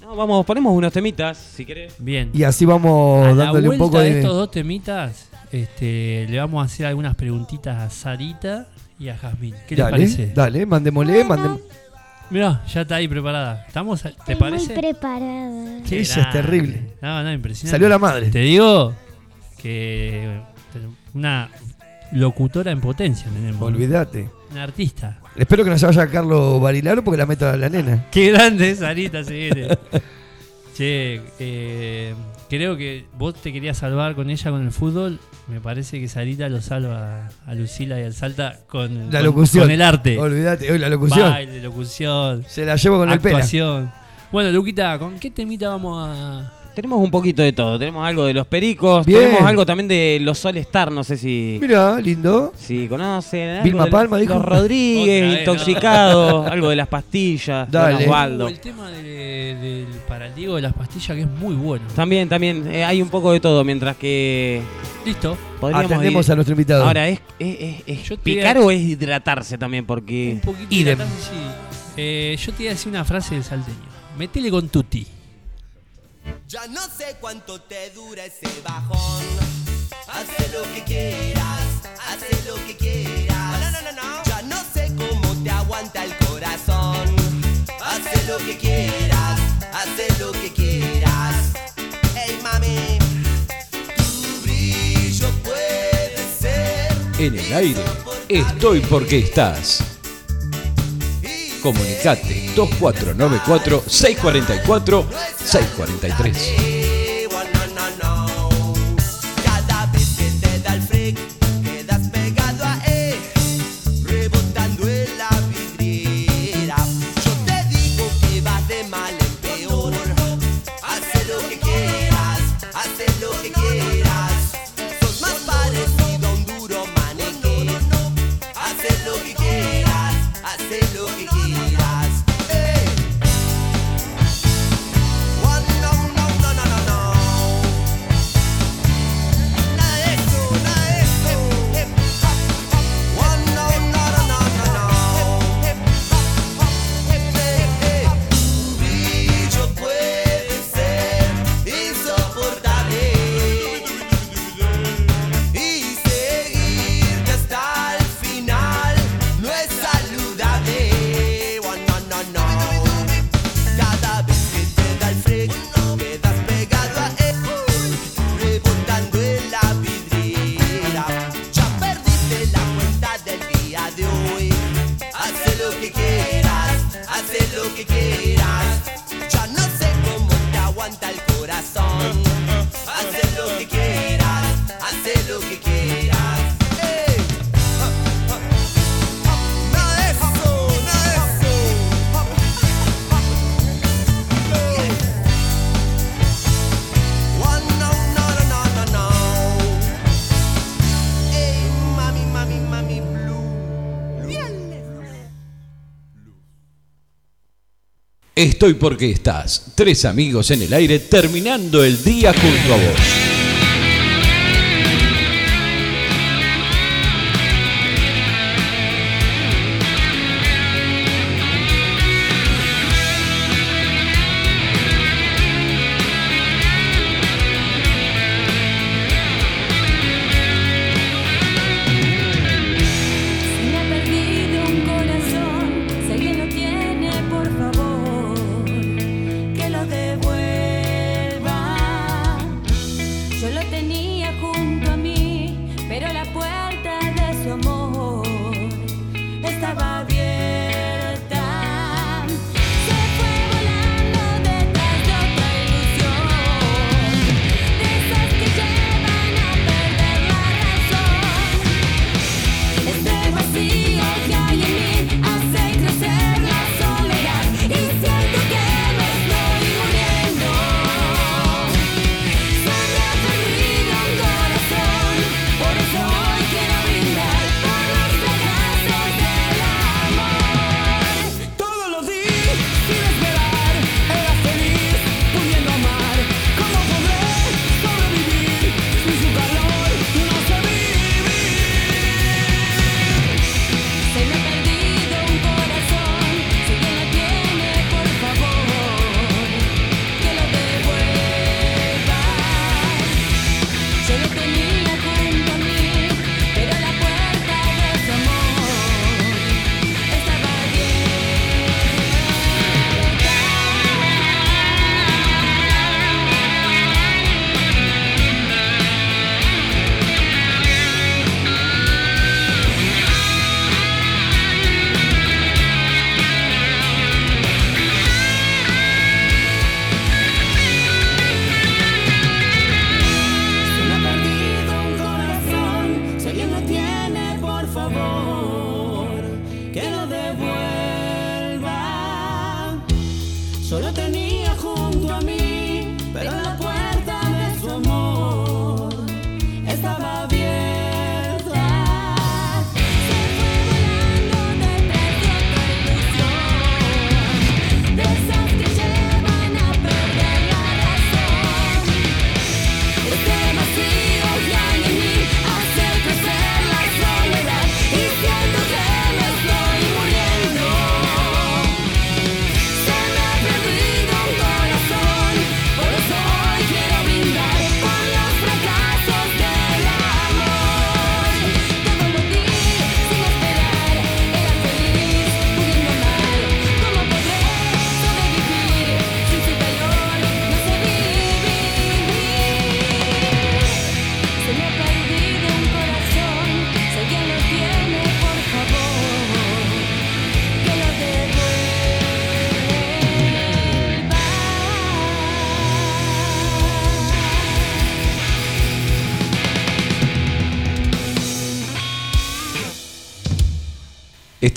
No, vamos, ponemos unos temitas, si querés. Bien. Y así vamos a la dándole un poco de de. estos dos temitas, este, le vamos a hacer algunas preguntitas a Sarita y a Jazmín. ¿Qué les dale, parece? dale, mandémosle, mandem- Mirá, ya está ahí preparada. ¿Estamos? ¿Te Estoy parece? muy preparada. Qué Ella es terrible. No, no, impresionante. Salió la madre. Te digo que una locutora en potencia tenemos. Olvídate. Una artista. Espero que no se vaya Carlos Barilaro porque la meto a la nena. Qué grande es Sarita se viene. che, eh, creo que vos te querías salvar con ella con el fútbol. Me parece que Sarita lo salva a Lucila y al Salta con, La locución. con el arte. Olvídate, hoy la locución. Baile, locución. Se la llevo con el actuación. Bueno, Luquita, ¿con qué temita vamos a, Tenemos un poquito de todo. Tenemos algo de los pericos, Bien. tenemos algo también de los Sol Star, no sé si. Mira, lindo. Si conocen. algo Vilma de Palma los, dijo. Los Rodríguez, Otra vez, intoxicados, algo de las pastillas, Dale. Osvaldo. Uh, el tema de- del para el Diego de las pastillas que es muy bueno. También, también, eh, hay un poco de todo, mientras que. Listo. Podríamos Atendemos ir- a nuestro invitado. Ahora, ¿es, es, es- es picar o es hidratarse también? Porque. Un poquito Idem. de latencia, sí. Eh, yo te iba a decir una frase del salteño. Metele con tutti. Ya no sé cuánto te dura ese bajón. Haz lo que quieras, haz lo que quieras. No, no, no, no. Ya no sé cómo te aguanta el corazón. Haz lo que quieras, haz lo que quieras. Hey mami, tu brillo puede ser. En el aire, estoy porque estás. Comunicate 2494-644-643. Estoy porque estás. Tres amigos en el aire terminando el día junto a vos.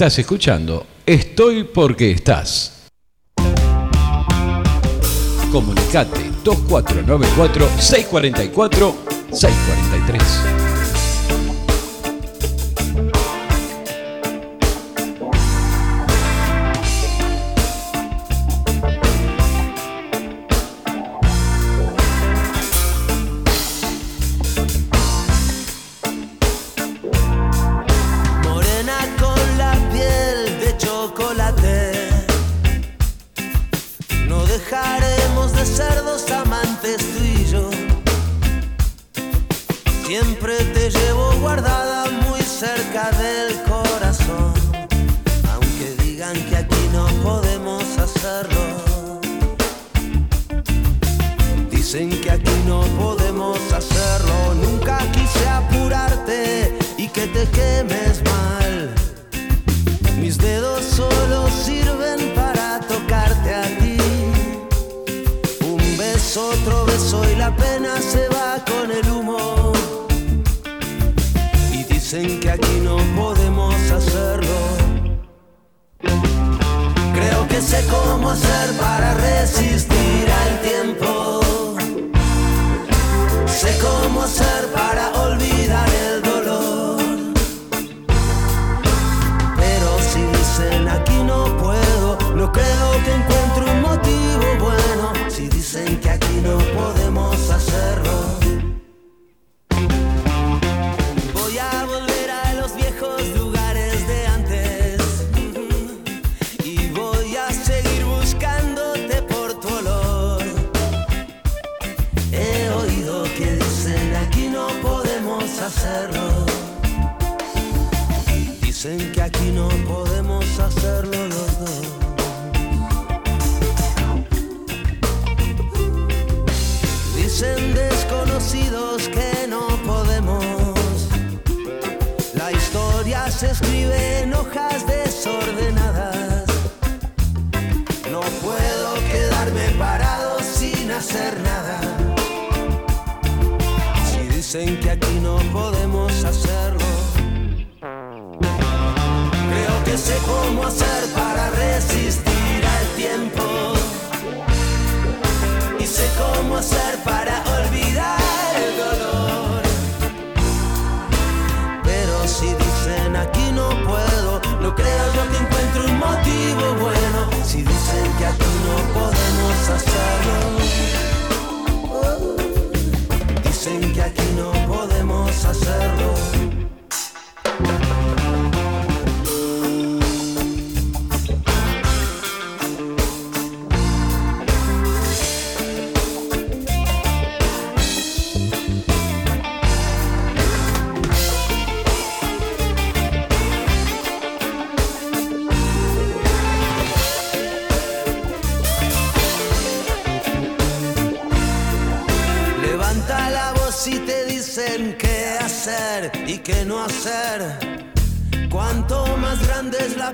Estás escuchando Estoy porque estás. Comunicate 2494 644 643.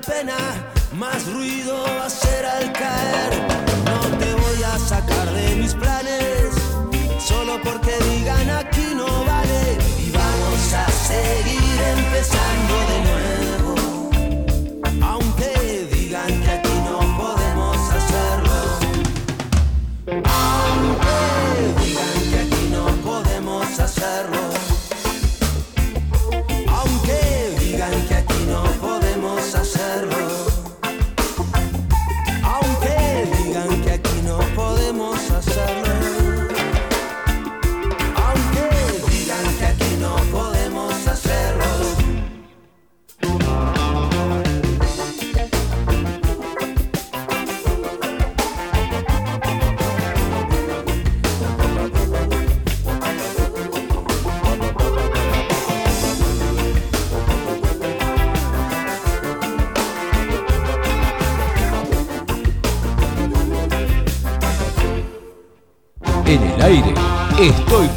open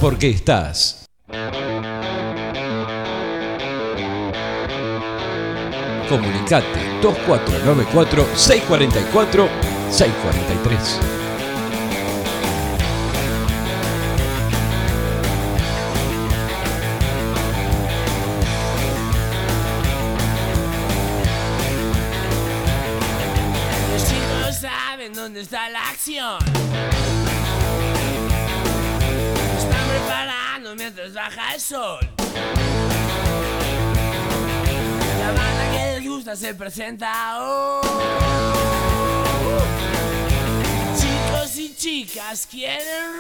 porque estás. Comunicate 2494 644 643. Se presenta hoy. Chicos y chicas. Quieren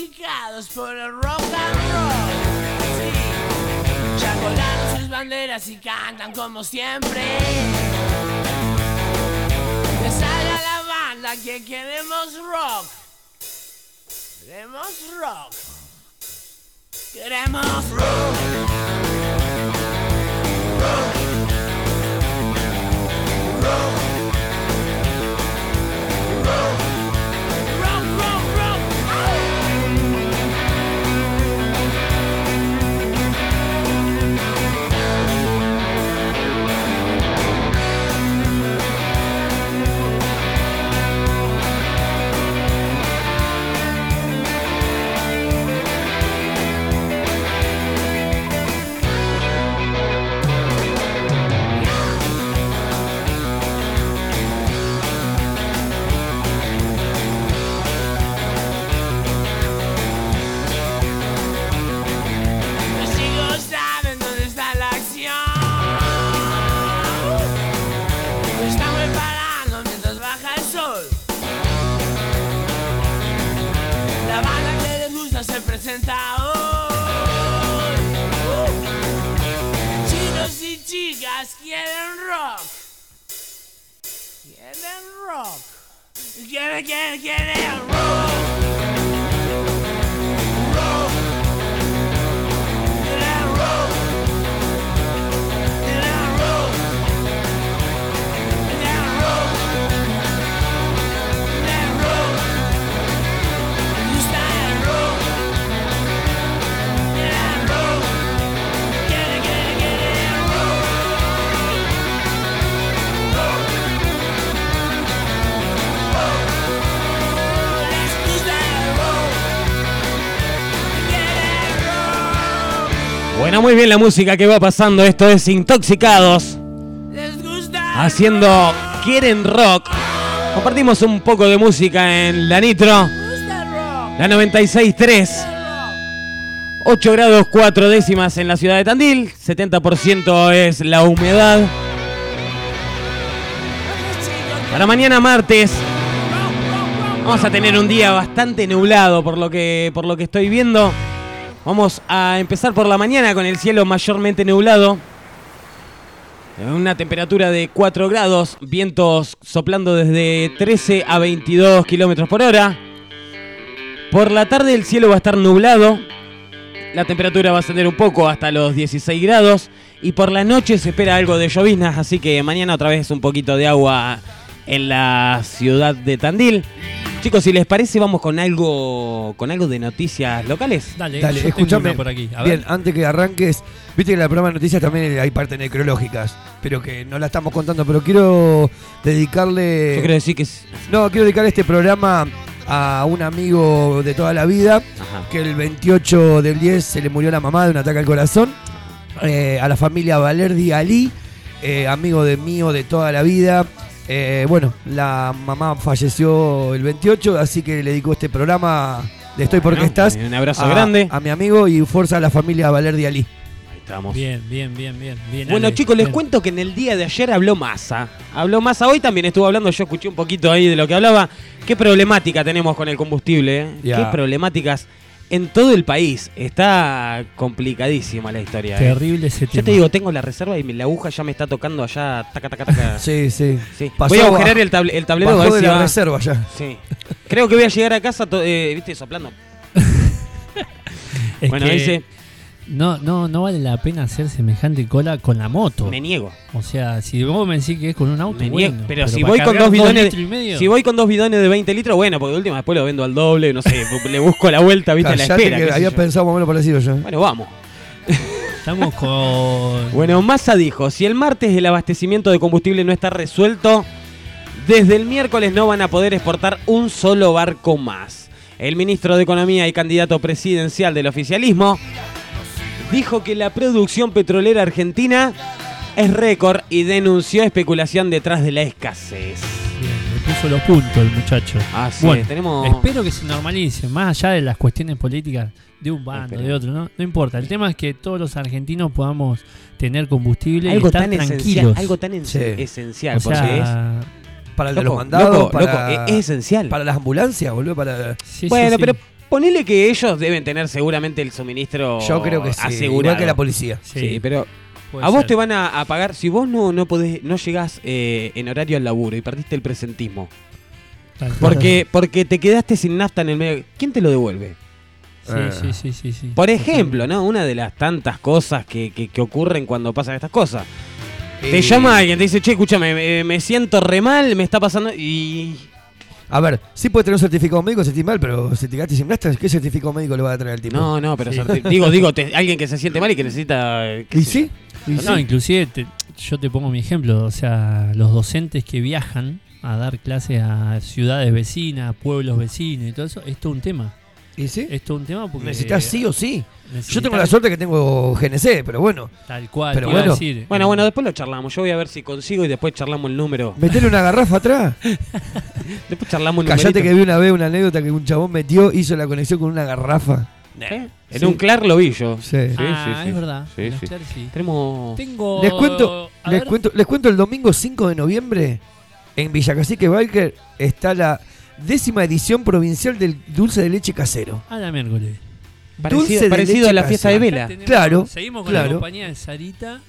intoxicados por el rock and roll. Sí. Ya colgaron sus banderas y cantan como siempre. Que salga la banda que queremos rock. Queremos rock. Queremos rock. Presenta. Uh. Y chicas quieren rock. Quieren rock. Quieren, quieren, quieren. Rock. Bueno, muy bien la música que va pasando. Esto es Intoxicados. Haciendo Quieren Rock. Compartimos un poco de música en la Nitro. La 96.3. 8 grados 4 décimas en la ciudad de Tandil. 70% es la humedad. Para mañana martes vamos a tener un día bastante nublado por lo que, por lo que estoy viendo. Vamos a empezar por la mañana con el cielo mayormente nublado. Una temperatura de 4 grados, vientos soplando desde 13 a 22 kilómetros por hora. Por la tarde el cielo va a estar nublado. La temperatura va a ascender un poco hasta los 16 grados. Y por la noche se espera algo de lloviznas, así que mañana otra vez un poquito de agua en la ciudad de Tandil. Chicos, si les parece, vamos con algo con algo de noticias locales. Dale, escúchame. por aquí. A ver. Bien, antes que arranques, viste que en el programa de noticias también hay partes necrológicas, pero que no la estamos contando, pero quiero dedicarle... Yo quiero decir que... es- No, quiero dedicar este programa a un amigo de toda la vida, que el 28 del 10 se le murió la mamá de un ataque al corazón, eh, a la familia Valerdi Ali, eh, amigo de mío de toda la vida. Eh, bueno, la mamá falleció el 28, así que le dedico este programa de Estoy porque estás. un abrazo a- grande. A mi amigo y fuerza a la familia Valerdi Ali. Ahí estamos. Bien, bien, bien, bien. bien Bueno, Ale. chicos, les cuento que en el día de ayer habló Massa. Habló Massa hoy también estuvo hablando, yo escuché un poquito ahí de lo que hablaba. Qué problemática tenemos con el combustible, ¿eh? Qué problemáticas en todo el país. Está complicadísima la historia. ¿eh? Terrible ese Yo tema. te digo, tengo la reserva y la aguja ya me está tocando allá, taca, taca, taca. Sí, sí. Sí. Pasó voy a agujerar el, table- el tablero. bajó a ver de si la va- reserva ya. Sí. Creo que voy a llegar a casa, eh, viste, soplando. Es bueno, que dice, No, no, no vale la pena hacer semejante cola con la moto. me niego. O sea, si vos me decís que es con un auto, Me niego, bueno, pero, si voy con dos bidones, y medio, si voy con dos bidones de 20 litros, bueno, porque de última después lo vendo al doble, no sé, le busco la vuelta, viste, a la Callate espera. que había yo. pensado más o menos parecido yo. Bueno, vamos. Estamos con. Bueno, Massa dijo, si el martes el abastecimiento de combustible no está resuelto, desde el miércoles no van a poder exportar un solo barco más. El ministro de Economía y candidato presidencial del oficialismo dijo que la producción petrolera argentina es récord y denunció especulación detrás de la escasez. Bien, le puso los puntos el muchacho. Ah, sí, bueno, tenemos- espero que se normalice, más allá de las cuestiones políticas de un bando, de otro, ¿no? No importa. El tema es que todos los argentinos podamos tener combustible Algo y estar tan esencial, tranquilos. algo tan en- esencial, O sea, porque es Para el de Loco, los mandados, loco, para, loco, es- es esencial. Para las ambulancias, boludo, para... bueno, pero ponele que ellos deben tener seguramente el suministro Yo creo que sí, asegurado. igual que la policía. Sí, Sí, pero puede a vos ser. te van a, a pagar si vos no no podés no llegás eh, en horario al laburo y perdiste el presentismo. Tal cual. Porque porque te quedaste sin nafta en el medio. ¿Quién te lo devuelve? Sí, sí, sí, sí, sí. Por ejemplo, ¿no? Una de las tantas cosas que, que- que ocurren cuando pasan estas cosas. Te Eh. llama alguien, te dice, che, escúchame, me, me siento re mal, me está pasando. Y. A ver, sí puede tener un certificado médico, sentís mal, pero si te quedaste sin nafta, ¿qué certificado médico le va a traer al tipo? No, no, pero certi- digo, digo, te- alguien que se siente mal y que necesita. eh, qué ¿Y sé sí? No, inclusive te- yo te pongo mi ejemplo, o sea, los docentes que viajan a dar clases a ciudades vecinas, pueblos vecinos y todo eso, es todo un tema. ¿Y sí? Es todo un tema porque... Necesitas sí o sí. Yo tengo la suerte que tengo GNC, pero bueno. Tal cual, Pero bueno, decir. Bueno, bueno, después lo charlamos. Yo voy a ver si consigo y después charlamos el número. metele una garrafa atrás. Después charlamos el Callate numerito. que vi una vez una anécdota que un chabón metió, hizo la conexión con una garrafa. ¿Eh? En Sí. un clar lo vi yo. Sí. Ah, es verdad. Sí, En los sí. claros sí. Tenemos. Tengo... Les cuento, les cuento, les cuento el domingo 5 de noviembre en Villacacique Biker está la décima edición provincial del dulce de leche casero. A la miércoles. Parecido- Dulce parecido a la fiesta de vela. Tenemos- Claro, Seguimos con la compañía de Sarita.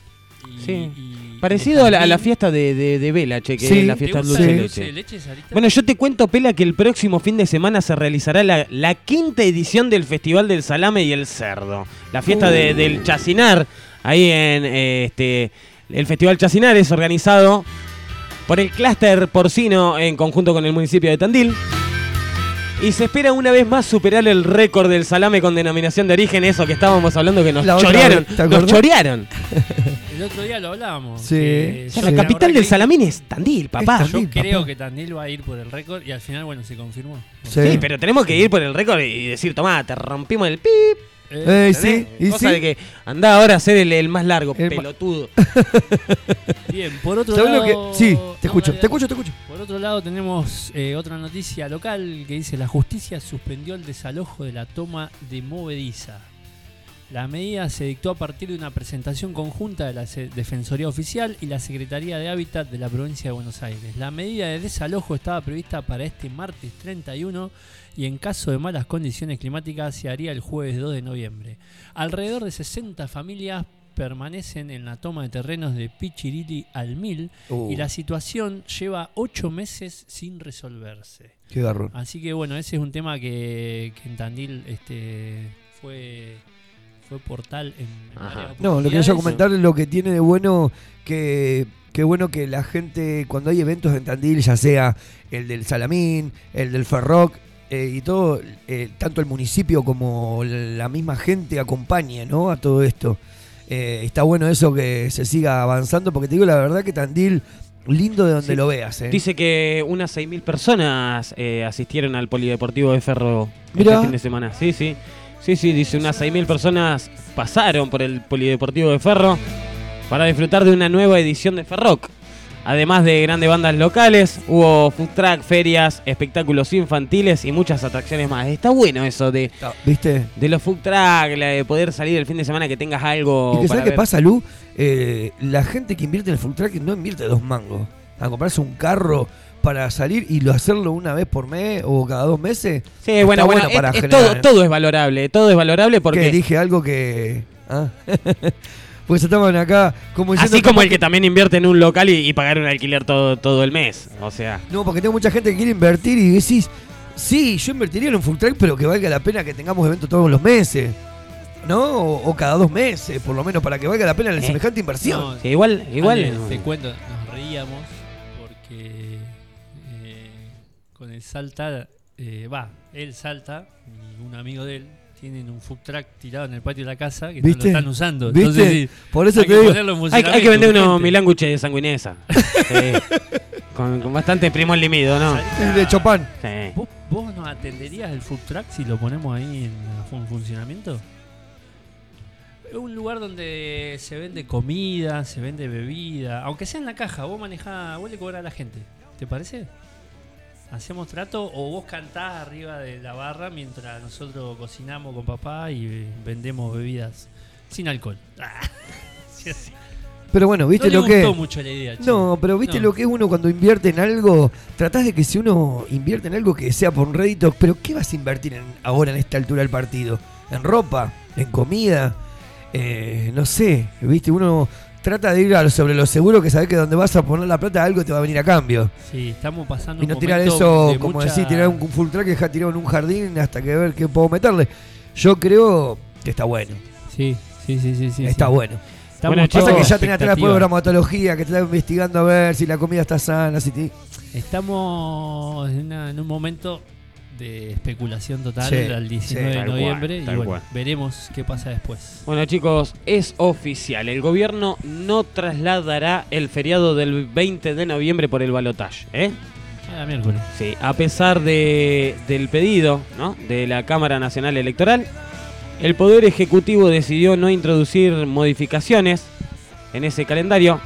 Y, Sí. y- Parecido a la, a la fiesta de, de, de Vela, che, que Sí. es la fiesta ¿Te del gusta dulce de dulce leche. de leche, Sarita? Bueno, yo te cuento, Pela, que el próximo fin de semana se realizará la, la quinta edición del Festival del Salame y el Cerdo. La fiesta de- Uh. del Chacinar, ahí en eh, este. El Festival Chacinar es organizado por el clúster porcino en conjunto con el municipio de Tandil. Y se espera una vez más superar el récord del salame con denominación de origen, eso que estábamos hablando que nos La chorearon. vez, ¿te Nos chorearon. El otro día lo hablábamos. Sí. que O sea, yo- la capital del salamín es Tandil, papá. Yo creo que Tandil va a ir por el récord y al final, bueno, se confirmó. Sí, pero tenemos que ir por el récord y decir, tomá, te rompimos el pip. Eh, sí, y Cosa sí. de que andá ahora a ser el, el más largo, El ma- pelotudo. Bien, por otro ¿Sabés lado. lo que- sí, te escucho, dale, te escucho, te escucho. Por otro lado, tenemos eh, otra noticia local que dice: La justicia suspendió el desalojo de la toma de Movediza. La medida se dictó a partir de una presentación conjunta de la Se- Defensoría Oficial y la Secretaría de Hábitat de la provincia de Buenos Aires. La medida de desalojo estaba prevista para este martes 31 y en caso de malas condiciones climáticas se haría el jueves 2 de noviembre. Alrededor de 60 familias permanecen en la toma de terrenos de Pichirili al Mil Uh. y la situación lleva 8 meses sin resolverse. Qué garrón. Así que bueno, ese es un tema que, que en Tandil este, fue, fue portal en, en No, lo que quería comentar lo que tiene de bueno que qué bueno que la gente cuando hay eventos en Tandil, ya sea el del Salamín, el del Ferroc eh, y todo, eh, tanto el municipio como la misma gente acompaña, ¿no? A todo esto. Eh, está bueno eso que se siga avanzando porque te digo la verdad que Tandil lindo de donde Sí. lo veas. Dice que unas 6.000 personas asistieron al Polideportivo de Ferro Mirá. este fin de semana. Sí, sí. Sí, sí, dice unas 6.000 personas pasaron por el Polideportivo de Ferro para disfrutar de una nueva edición de Ferroc. Además de grandes bandas locales, hubo food truck, ferias, espectáculos infantiles y muchas atracciones más. Está bueno eso de, ¿Viste? de los food truck, la de poder salir el fin de semana que tengas algo. Y que para sabes qué pasa, Lu, Eh, la gente que invierte en el full track no invierte dos mangos. A comprarse un carro para salir y lo hacerlo una vez por mes o cada dos meses. Sí, está bueno, bueno, es- para es generar- todo, todo es valorable, todo es valorable porque... Que dije algo que. ah. pues estaban acá como diciendo Así como el que también invierte en un local y, y pagar un alquiler todo, todo el mes. O sea, No, porque tengo mucha gente que quiere invertir y decís, sí, yo invertiría en un full track, pero que valga la pena que tengamos eventos todos los meses. ¿No? O, o cada dos meses, por lo menos, para que valga la pena la Eh, semejante inversión. No, Sí, igual- igual- Ale, te cuento, nos reíamos porque eh, con el Salta, eh, va, él salta, y un amigo de él tienen un food truck tirado en el patio de la casa que no lo están usando. ¿Viste? Entonces, sí, Por eso hay te que digo. en Hay, que vender unos urgente. milanguches de sanguinesa. Sí. con, con bastante primo limido, ¿no? El de Chopin. Sí. ¿Vos, vos nos atenderías el food truck si lo ponemos ahí en fun- funcionamiento? Es un lugar donde se vende comida, se vende bebida, aunque sea en la caja, vos manejás, vos le cobrás a la gente. ¿Te parece? ¿Hacemos trato o vos cantás arriba de la barra mientras nosotros cocinamos con papá y eh, vendemos bebidas sin alcohol? Pero bueno, ¿viste No le lo que mucho la idea, che. No, pero ¿viste No. lo que es uno cuando invierte en algo? Tratás de que si uno invierte en algo que sea por un rédito, pero ¿qué vas a invertir en- ahora en esta altura del partido? ¿En ropa? ¿En comida? Eh, no sé, ¿viste? Uno trata de ir a lo- sobre lo seguro que sabés que donde vas a poner la plata algo te va a venir a cambio. Sí, estamos pasando Y un no tirar eso, de como mucha- decir, tirar un full track y dejar tirado en un jardín hasta que ver qué puedo meterle. Yo creo que está bueno. Sí, sí, sí, sí. sí está sí. bueno. Estamos Bueno, pasa que ya tenés atrás después bromatología, que te está investigando a ver si la comida está sana, si te... Estamos en, una- en un momento de especulación total Sí, al 19 sí, de noviembre cual, y bueno, cual. veremos qué pasa después. Bueno chicos, es oficial. El gobierno no trasladará el feriado del 20 de noviembre por el balotaje. ¿eh? Ah, miércoles. Sí, a pesar de, del pedido ¿no? de la Cámara Nacional Electoral, el Poder Ejecutivo decidió no introducir modificaciones en ese calendario.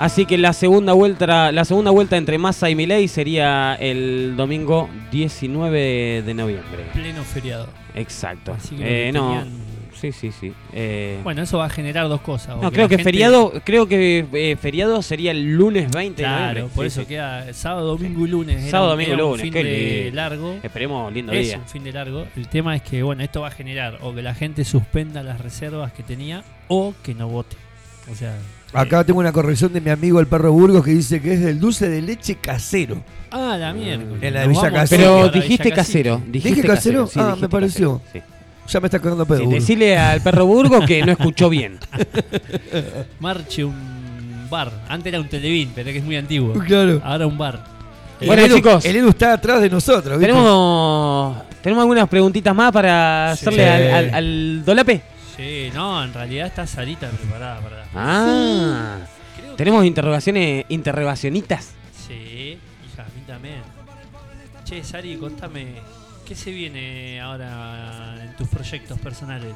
Así que la segunda vuelta, la segunda vuelta entre Massa y Milei sería el domingo 19 de noviembre. Pleno feriado. Exacto. Así que Eh, no, sí, sí, sí. Eh, Bueno, eso va a generar dos cosas. no, creo que gente- feriado, creo que eh, feriado sería el lunes 20 de Claro, noviembre. por Sí, eso sí. queda sábado, domingo y lunes. Sábado, domingo y era un lunes, fin qué de largo. Esperemos lindo es día. un fin de largo. El tema es que, bueno, esto va a generar o que la gente suspenda las reservas que tenía o que no vote. O sea, Acá tengo una corrección de mi amigo el perro Burgos que dice que es del dulce de leche casero. ah, la mierda. En la de Villa Casero. Pero dijiste casero. ¿Dije dijiste casero? sí, ah, dijiste me pareció. sí. Ya me está cagando pedo. Sí, Burgos. decile al perro Burgo que no escuchó bien. Marche un bar. Antes era un televín, pero que es muy antiguo. Claro. Ahora un bar. Bueno, el Edu- chicos. El Edu está atrás de nosotros. ¿viste? Tenemos, tenemos algunas preguntitas más para Sí. hacerle al, al- al Dolape. Sí, no, en realidad está Sarita preparada para. Ah, tenemos interrogaciones, interrogacionitas. Sí, hija, a mí también. Che, Sari, contame, ¿qué se viene ahora en tus proyectos personales,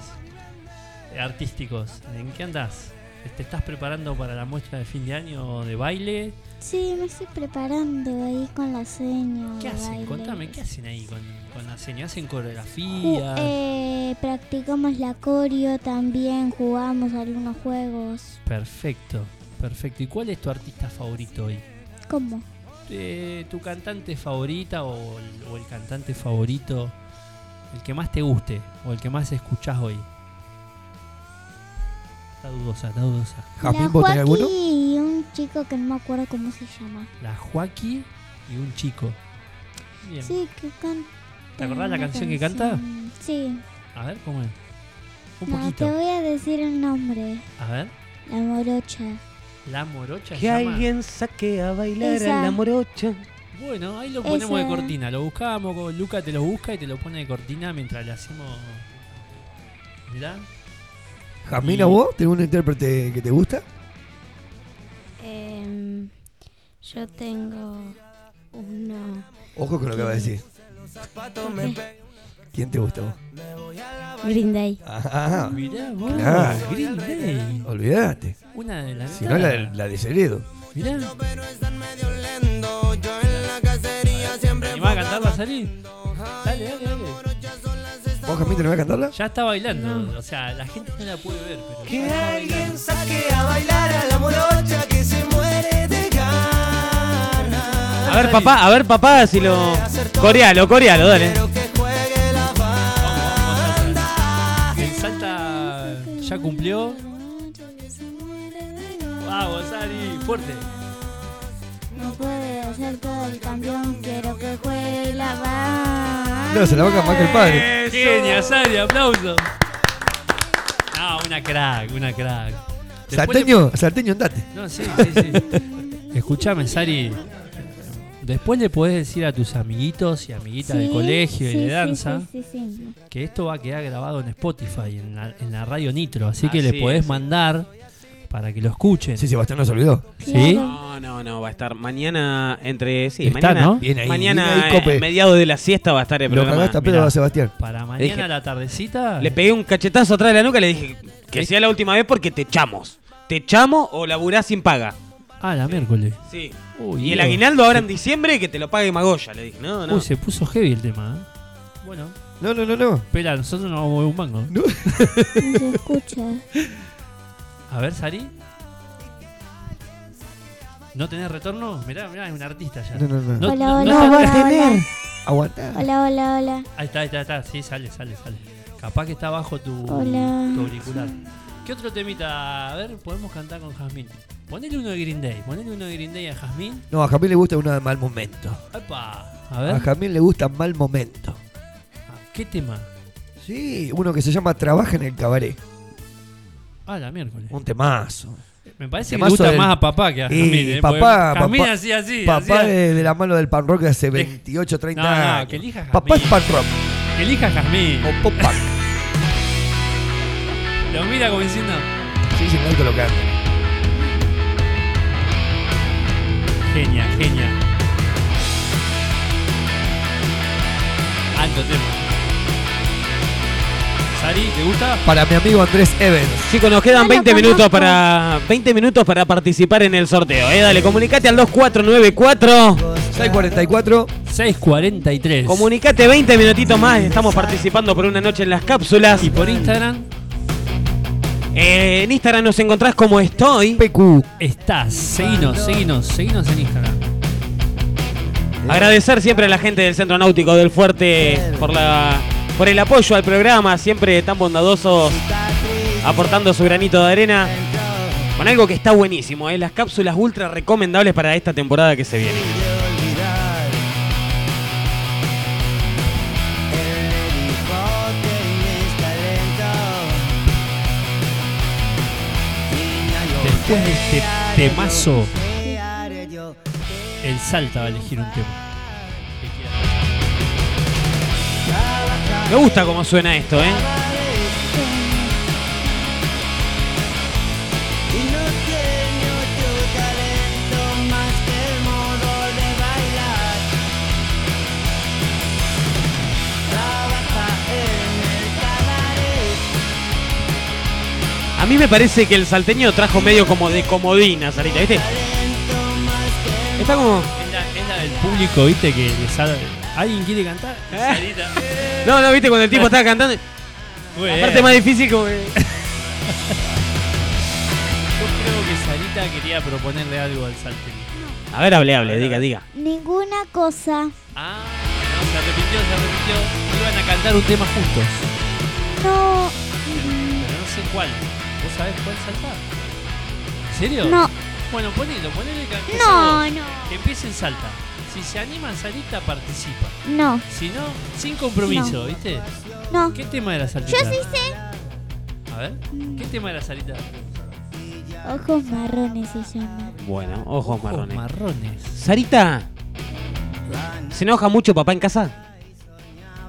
artísticos? ¿En qué andás? ¿Te estás preparando para la muestra de fin de año de baile? Sí, me estoy preparando ahí con la seña. ¿Qué hacen? baile. Contame, ¿qué hacen ahí con, con la seña? ¿Hacen Ju- coreografía? eh, practicamos la coreo también, jugamos algunos juegos. Perfecto, perfecto. ¿Y cuál es tu artista favorito hoy? ¿Cómo? Eh, ¿Tu cantante favorita o el, o el cantante favorito? El que más te guste o el que más escuchás hoy. Está dudosa, está dudosa. la Joaquín y un chico que no me acuerdo cómo se llama. La Joaquí y un chico. Bien. Sí, que canta. ¿Te acordás la canción que canta? Sí. A ver, ¿cómo es? Un No, poquito. te voy a decir el nombre. A ver. La morocha. La morocha Que alguien saque a bailar Esa. a la morocha. Bueno, ahí lo ponemos de cortina. Lo buscábamos, con Luca te lo busca y te lo pone de cortina mientras le hacemos. Mirá. Jamina, ¿vos? ¿Tenés un intérprete que te gusta? Em, yo tengo uno. Ojo con lo que va a decir. ¿Quién te gusta vos? Green Day. Ah, Mirá vos, claro. Green Day. Olvídate. Una de las. Si no, la, de- la de Ceredo. Mirá. ¿Y vas a cantarla, Sari? Dale, dale, dale. ¿Vos, Jamita, no vas a cantarla? Ya está bailando. O sea, la gente no la puede ver, pero. Que alguien saque a bailar a la morocha que se muere de ganas. A ver, papá, a ver, papá, si lo. Corealo, corealo, dale. El Salta ya cumplió. Vamos, Sari, fuerte. No puede ser todo el campeón, quiero que juegue la banda. No, se la va a más que el padre. Genia, Sari, aplauso. No, una crack, una crack. Después Salteño, salteño, andate. No, sí, sí, sí. Escuchame, Sari. Después le podés decir a tus amiguitos y amiguitas de Sí, colegio y sí, de sí, danza sí, sí, sí. que esto va a quedar grabado en Spotify, en la, en la radio Nitro. Así que Así le podés es. mandar para que lo escuchen. Sí, Sebastián no se olvidó. ¿Sí? No, no, no, va a estar mañana entre. Sí, Está, mañana. ¿no? Bien ahí, mañana, bien ahí, Cope. eh, mediado de la siesta, va a estar el Lo programa. cagaste a pedo Mirá. a Sebastián. Para mañana dije- a la tardecita. Le pegué un cachetazo atrás de la nuca y le dije que sea la última vez porque te echamos. Te echamos o laburás sin paga. Ah, la miércoles. Sí. Uy, y el Dios. aguinaldo ahora en diciembre que te lo pague Magoya, le dije. No, no. Uy, se puso heavy el tema. ¿eh? Bueno. No, no, no, no. Espera, nosotros no vamos a mover un mango. No. No se escucha. A ver, Sari. ¿No tenés retorno? Mirá, mirá, es un artista ya. No, no, no. Hola, hola, está- hola, hola. Aguanta. Hola, hola, hola. Ahí está, ahí está, ahí está. Sí, sale, sale, sale. Capaz que está abajo tu, Hola. tu auricular. ¿Qué otro temita? A ver, podemos cantar con Jazmín. Ponele uno de Green Day. Ponele uno de Green Day a Jazmín. No, a Jamil le gusta una de mal momento. Epa. A A ver. Jamil le gusta mal momento. ¿Qué tema? Sí, uno que se llama Trabaja en el cabaret. Ah, la miércoles. Un temazo. Me parece que gusta del- más a papá que a Jazmín. ¿eh? Papá, Jazmín papá, hacía así. papá hacía- de, de la mano del pan rock de hace 28, 30 No, no, años. que elija Papá es pan rock. Que elija Jazmín. O pop punk. Lo mira como diciendo. Sí, sí, alto lo canta. Genia, genia. Alto tema. Sari, ¿te gusta? Para mi amigo Andrés Evans. Chicos, nos quedan No lo 20 minutos para 20 minutos para participar en el sorteo. Eh, dale, comunicate al 2494. 644. 643. Comunicate 20 minutitos más. Estamos participando por una noche en las cápsulas. ¿Y por Instagram? Eh, en Instagram nos encontrás como estoy. PQ. Estás. Seguinos, seguinos, seguinos en Instagram. Agradecer siempre a la gente del Centro Náutico del Fuerte por la por el apoyo al programa, siempre tan bondadosos, aportando su granito de arena. Con algo que está buenísimo, ¿eh? las cápsulas ultra recomendables para esta temporada que se viene. Después de este temazo, el Salta va a elegir un tema. Me gusta cómo suena esto, ¿eh? A mí me parece que el salteño trajo medio como de comodina, Sarita, ¿viste? Está como... Es la, es la del público, viste, que le sale. ¿Alguien quiere cantar? Sarita. No, no, viste, cuando el tipo estaba cantando... Muy La bien. parte más difícil como que... Yo creo que Sarita quería proponerle algo al salteño. A ver, hable, hable, diga, diga. Ninguna cosa. Ah, no, se repitió, se repitió. Iban a cantar un tema juntos. No. Pero no sé cuál. ¿Vos sabés cuál saltar? ¿En serio? No. Bueno, ponelo, ponele que que No, no. Que empiece el salta. Si se anima Sarita, participa. No. Si no, sin compromiso, No. ¿viste? No. ¿Qué tema era Sarita? Yo sí sé. A ver, ¿qué tema era Sarita? Ojos marrones se llama. Bueno, ojos marrones. marrones. Sarita, ¿se enoja mucho papá en casa?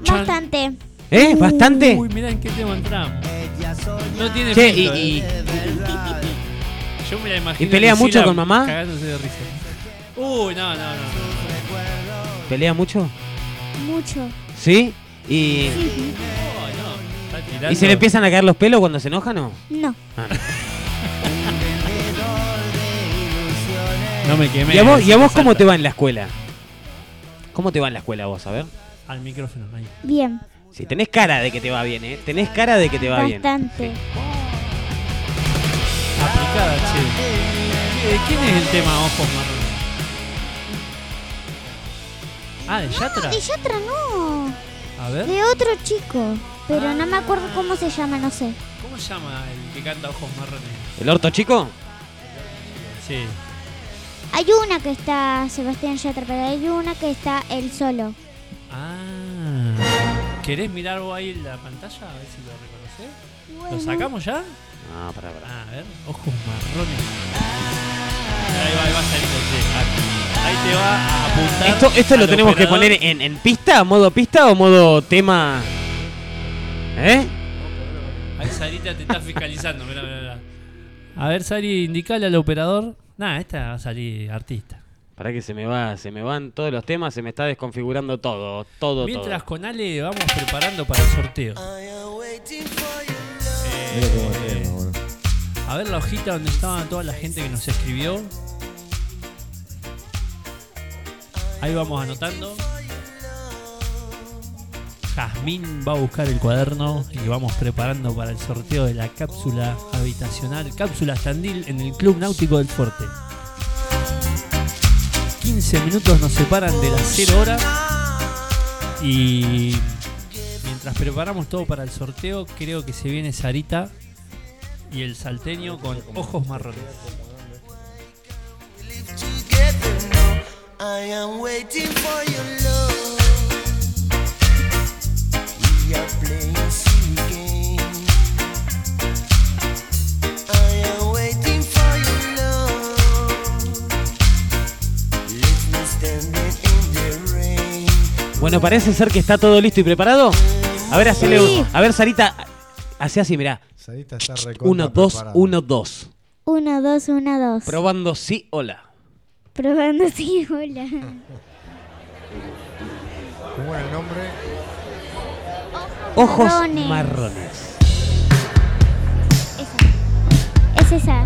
Bastante. ¿Eh? ¿Bastante? Uy, mirá en qué tema entramos. No tiene Che, filtro, y- ¿eh? Yo me la imagino. ¿Y pelea mucho con mamá? Cagándose de risa. Uy, no, no, no. ¿Pelea mucho? Mucho. ¿Sí? ¿Y, no. ¿Y se le empiezan a caer los pelos cuando se enoja no? No. Ah. No me quemé. ¿Y a vos, y a vos Salta. cómo te va en la escuela? ¿Cómo te va en la escuela vos, a ver? Al micrófono, ahí. Bien. Si tenés cara de que te va bien, ¿eh? Tenés cara de que te va bien. Bastante. Aplicada, che. ¿De quién es el tema Ojos Marrones? Ah, de Yatra. De Yatra no. A ver. De otro chico. Pero no me acuerdo cómo se llama, no sé. ¿Cómo se llama el que canta Ojos Marrones? ¿El orto chico? Sí. Hay una que está Sebastián Yatra, pero hay una que está él solo. Ah. ¿Querés mirar vos ahí la pantalla? A ver si lo reconocés. ¿Lo Bueno. sacamos ya? No, pará, pará. Ah, a ver. Ojos marrones. Ahí va, ahí va Sarita, sí. Ahí te va a apuntar. ¿Esto, esto lo tenemos que poner en, en pista, modo pista o modo tema? ¿Eh? Ahí Sarita te está fiscalizando, mirá, mirá, mirá. A ver, Sari, indicale al operador. Nah, esta va a salir artista. Para que se me va, se me van todos los temas, se me está desconfigurando todo, todo, Mientras todo. con Ale vamos preparando para el sorteo. Boludo. A ver la hojita donde estaba toda la gente que nos escribió. Ahí vamos anotando. Jazmín va a buscar el cuaderno y vamos preparando para el sorteo de la cápsula habitacional, cápsula Standil en el Club Náutico del Fuerte. 15 minutos nos separan de las 0 horas y mientras preparamos todo para el sorteo, creo que se viene Sarita y el salteño con ojos marrones. I am waiting for your love. We are playing silly games. I am waiting for your love. Leave me standing in the rain. Bueno, parece ser que está todo listo y preparado. A ver, hacele, Sí. a ver, Sarita, hace así, mirá. Sarita está recontra 1, 2, preparada. 1, 2. Uno, dos, uno, dos. Probando sí, hola. Probando sí, hola. ¿Cómo era el nombre? Ojos Marrones. marrones. Es esa.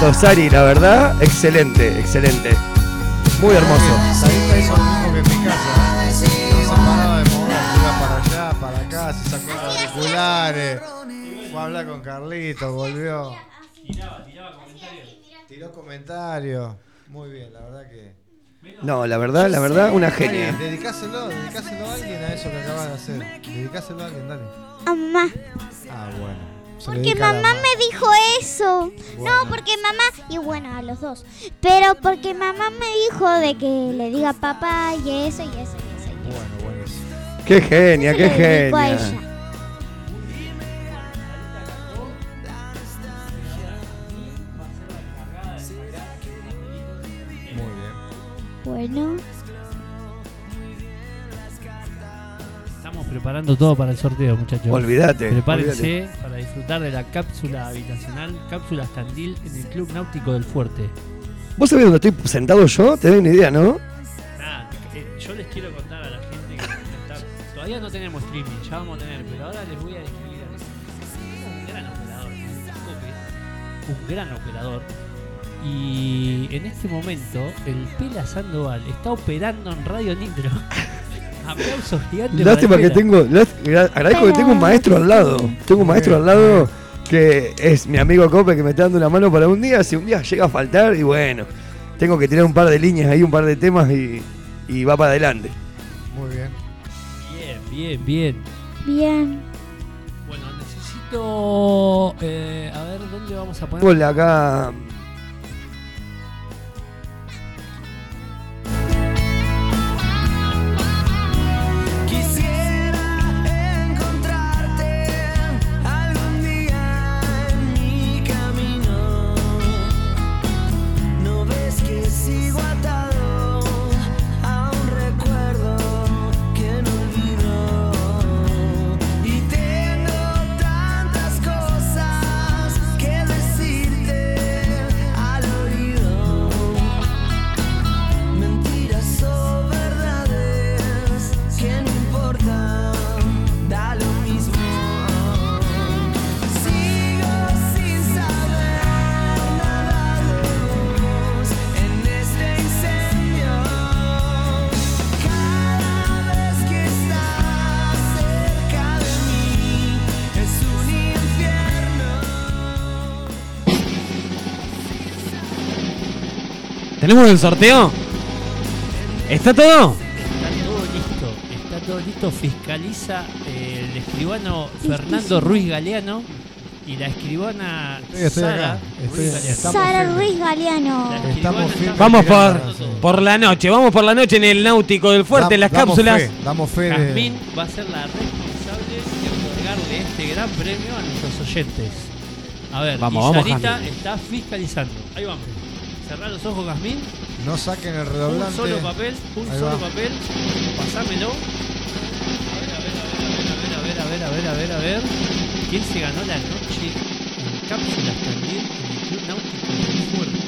Bonito, Sari, la verdad. Excelente, excelente. Muy hermoso. Sarita hizo lo mismo que en mi casa. No se paraba de mover, iba para allá, para acá, se sacó los auriculares. Fue a hablar con Carlito, volvió. Tiró comentarios. Muy bien, la verdad que. No, la verdad, la verdad, una genia. Dale, dedicáselo, dedicáselo a alguien a eso que acabas de hacer. Dedicáselo a alguien, dale. A mamá. Ah, bueno. Porque mamá ma- me dijo eso. No, porque mamá, y bueno, a los dos. Pero porque mamá me dijo de que le diga papá y eso y eso y eso. Bueno, buenísimo. Qué genia, qué genia. Muy bien. Bueno, preparando todo para el sorteo, muchachos. Olvídate, Prepárense para disfrutar de la cápsula habitacional, cápsula Standil en el Club Náutico del Fuerte. ¿Vos sabés dónde estoy sentado yo? Te doy una idea, ¿no? Nada, eh, yo les quiero contar a la gente que está- todavía no tenemos streaming, ya vamos a tener, pero ahora les voy a describir a un gran operador, un gran operador. Y en este momento, el Pela Sandoval está operando en Radio Nitro. Aplausos gigantes. para Lástima que tengo. Agradezco que tengo un maestro al lado. Tengo un maestro al lado que es mi amigo Cope que me está dando una mano para un día. Si un día llega a faltar, y bueno, tengo que tirar un par de líneas ahí, un par de temas y, y va para adelante. Muy bien. Bien, bien, bien. bien. Bueno, necesito. eh, a ver, ¿dónde vamos a poner? Ponle acá. ¿Tenemos el sorteo? ¿Está todo? Está todo listo, está todo listo. Fiscaliza eh, el escribano Fernando Ruiz Galeano y la escribana Estoy- estoy Sara estoy- Ruiz Galeano. estamos Sara Ruiz Galeano. Estamos. Vamos por, por la noche, vamos por la noche en el Náutico del Fuerte, Dam- las damos cápsulas. fe, damos fe de- Jazmín va a ser la responsable de otorgarle este gran premio a nuestros oyentes. A ver, Vamos, y vamos, Sarita está fiscalizando. Ahí vamos. Cerrá los ojos, Jazmín. No saquen el Un redoblante. solo papel, un Ahí solo va. papel. Pasámelo. A ver, a ver, a ver, a ver, a ver, a ver, a ver. ¿Quién se ganó la noche en cápsulas también en el Club Náutico del Fuerte?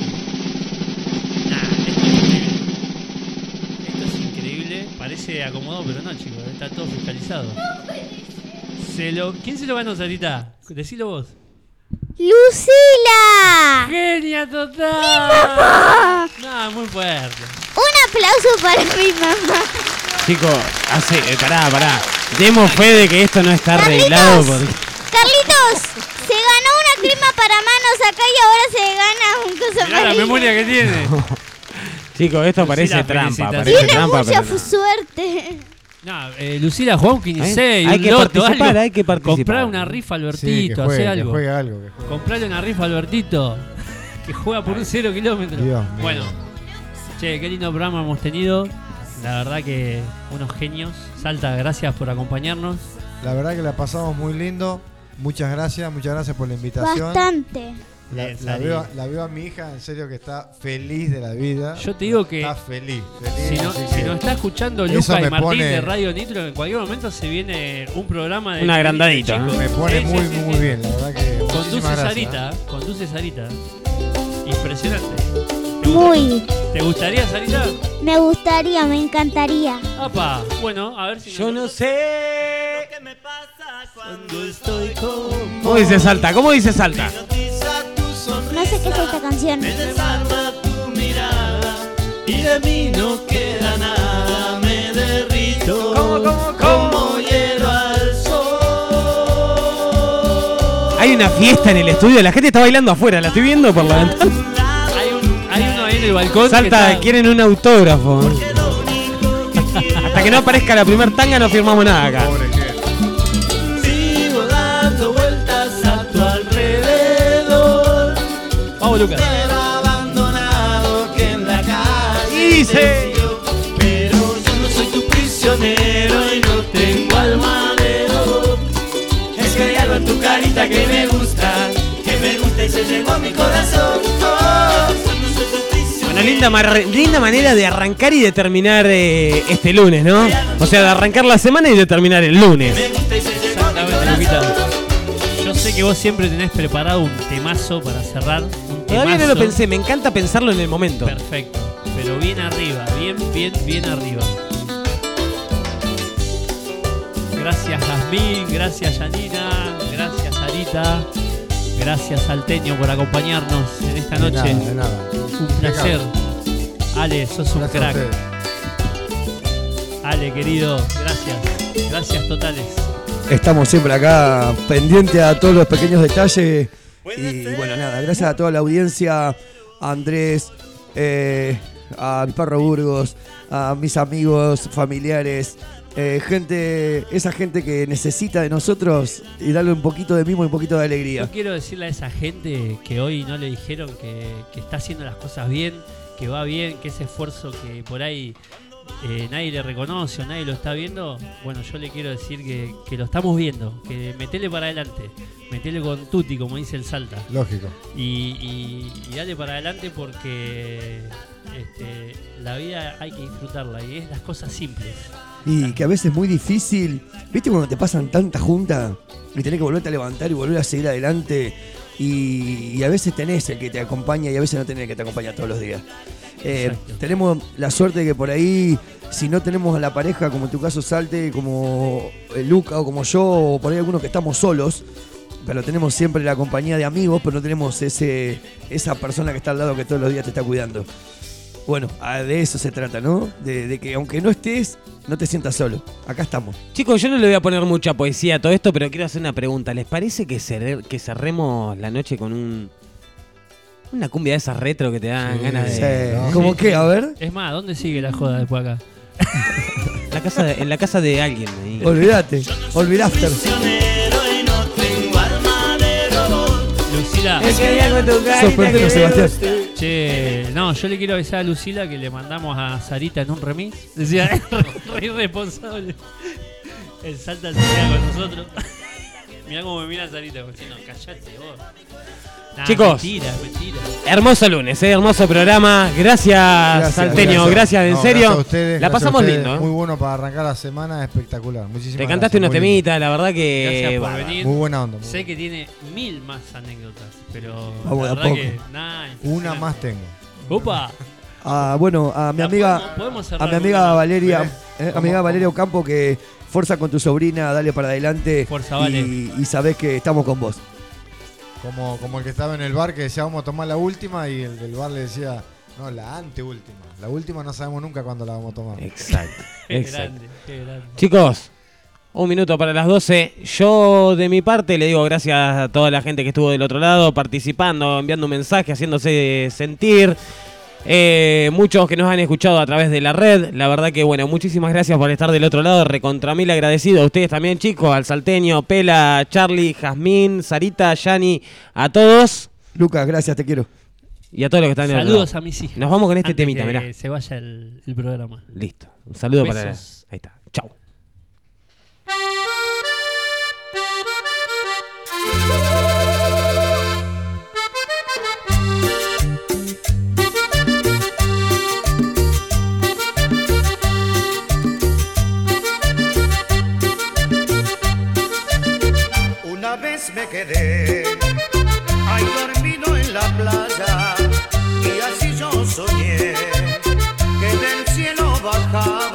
Nah, esto es increíble. Esto es increíble. Parece acomodado, pero no, chicos. Está todo fiscalizado. Se lo... ¿Quién se lo ganó, Sarita? Decilo vos. ¡Lucila! ¡Genia total! ¡Mi mamá! No, muy fuerte. Un aplauso para mi mamá. Chicos, hace, eh, pará, pará. Demos fe de que esto no está arreglado. Porque... Carlitos, se ganó una crema para manos acá y ahora se gana un cosa Mirá la memoria que tiene. Chicos, esto parece trampa. Parece Tiene trampa, mucha pero no. suerte. No, eh, Lucila jugó un 15 Hay- que loto, participar, algo. hay que participar. Comprar una rifa Sí, que Albertito, juegue, hacer que algo. juegue algo, que juegue. Comprarle una rifa a Albertito. Que juega por un cero kilómetro. Dios. Bueno, che, qué lindo programa hemos tenido. La verdad que unos genios. Salta, gracias por acompañarnos. La verdad que la pasamos muy lindo. Muchas gracias, muchas gracias por la invitación. Bastante. La, veo, la veo a mi hija, en serio, que está feliz de la vida. Yo te digo que Está feliz, feliz. Si, no, si que nos está escuchando eso Luca y me Martín pone- de Radio Nitro, en cualquier momento se viene un programa de. Un agrandadito, de chicos. ¿eh? Me pone Sí, muy, sí, muy sí. bien, la verdad que. Conduce gracias. Sarita, conduce Sarita. Impresionante. Muy. ¿Te gustaría, Sarita? Me gustaría, me encantaría. Apa, bueno, a ver si. Yo no sé. Cuando estoy con ¿Cómo dice Salta? ¿Cómo dice Salta? Sonrisa sé qué es esta canción. Me desarma tu mirada y de mí no queda nada. Me derrito como hielo al sol. Hay una fiesta en el estudio, la gente está bailando afuera, la estoy viendo por la ventana. Hay uno ahí en el balcón. que Salta, está- quieren un autógrafo. Hasta que no aparezca la primer tanga no firmamos nada acá. Vamos, Lucas. Pero abandonado que en la calle. Dice. Pero yo no soy tu prisionero y no tengo alma de dolor. Es que hay algo en tu carita que me gusta, que me gusta y se llevó a mi corazón. Oh. Bueno, linda, linda manera de arrancar y de terminar eh, este lunes, ¿no? O sea, de arrancar la semana y de terminar el lunes. Exactamente, Luquita. Yo sé que vos siempre tenés preparado un temazo para cerrar. Todavía no lo pensé, me encanta pensarlo en el momento. Perfecto. Pero bien arriba, bien, bien, bien arriba. Gracias Jazmín, gracias Yanina, gracias Sarita, gracias Salteño por acompañarnos en esta De noche. nada, de nada. Un placer. Ale, sos un Gracias crack. Ale, querido, gracias. Gracias totales. Estamos siempre acá pendientes a todos los pequeños detalles. Y bueno, nada, gracias a toda la audiencia, a Andrés, eh, a mi perro Burgos, a mis amigos, familiares, eh, gente, esa gente que necesita de nosotros y darle un poquito de mimo y un poquito de alegría. Yo quiero decirle a esa gente que hoy no le dijeron que, que está haciendo las cosas bien, que va bien, que ese esfuerzo que por ahí eh, nadie le reconoce o nadie lo está viendo, bueno, yo le quiero decir que, que lo estamos viendo, que metele para adelante, metele con tutti, como dice el Salta. Lógico. Y, y- y dale para adelante porque este, la vida hay que disfrutarla y es las cosas simples. Y que a veces es muy difícil, ¿viste cuando te pasan tanta junta y tenés que volverte a levantar y volver a seguir adelante? Y, y a veces tenés el que te acompaña y a veces no tenés el que te acompaña todos los días. Eh, tenemos la suerte de que por ahí, si no tenemos a la pareja, como en tu caso Salte, como eh, Luca o como yo, o por ahí algunos que estamos solos, pero tenemos siempre la compañía de amigos, pero no tenemos ese esa persona que está al lado que todos los días te está cuidando. Bueno, de eso se trata, ¿no? De, de que aunque no estés, no te sientas solo. Acá estamos. Chicos, yo no le voy a poner mucha poesía a todo esto, pero quiero hacer una pregunta. ¿Les parece que, cerre- que cerremos la noche con un una cumbia de esas retro que te dan Sí, ganas sí. de... ¿Cómo qué? A ver. Es más, ¿dónde sigue la joda después acá? La casa de- en la casa de alguien. ahí. Olvídate, olvidaste. Lucila. Es que hay algo en tu carita Sorprendelo, que me Sebastián. Che, no, yo le quiero avisar a Lucila que le mandamos a Sarita en un remix. Decía, re irresponsable. El salta se queda con nosotros. Mirá cómo me mira Sarita, como diciendo, callate vos. Nah, Chicos. Mentira, mentira. Hermoso lunes, ¿eh? hermoso programa. Gracias, Salteño, gracias, en No, serio. gracias a ustedes, la a pasamos ustedes. lindo. ¿eh? Muy bueno para arrancar la semana, espectacular. Muchísimas Te cantaste gracias, unos temitas, la verdad que. Gracias por venir. Muy buena onda, muy Sé que tiene mil más anécdotas, pero Vamos de la verdad que Una más tengo. Opa. Ah, bueno, a mi amiga, podemos- podemos a mi con amiga. Valeria, eh, ¿cómo- amiga? Valeria Ocampo que fuerza con tu sobrina, dale para adelante. Fuerza, y, Vale. y sabés que estamos con vos. Como, como el que estaba en el bar que decía vamos a tomar la última y el del bar le decía, no, la anteúltima. La última no sabemos nunca cuándo la vamos a tomar. Exacto. Qué Exacto. grande, qué grande. Chicos, un minuto para las 12. Yo de mi parte le digo gracias a toda la gente que estuvo del otro lado, participando, enviando un mensaje, haciéndose sentir. Eh, muchos que nos han escuchado a través de la red. La verdad que, bueno, muchísimas gracias por estar del otro lado. Recontra mil agradecido a ustedes también, chicos. Al Salteño, Pela, Charlie, Jazmín, Sarita, Yani, a todos. Lucas, gracias, te quiero. Y a todos los que están otro Saludos a mis hijos. Nos vamos con este Antes temita, que mirá. se vaya el, el programa. Listo. Un saludo para. Ahí Besos. está. Chau. me quedé, ahí dormido en la playa, y así yo soñé que del cielo bajaba.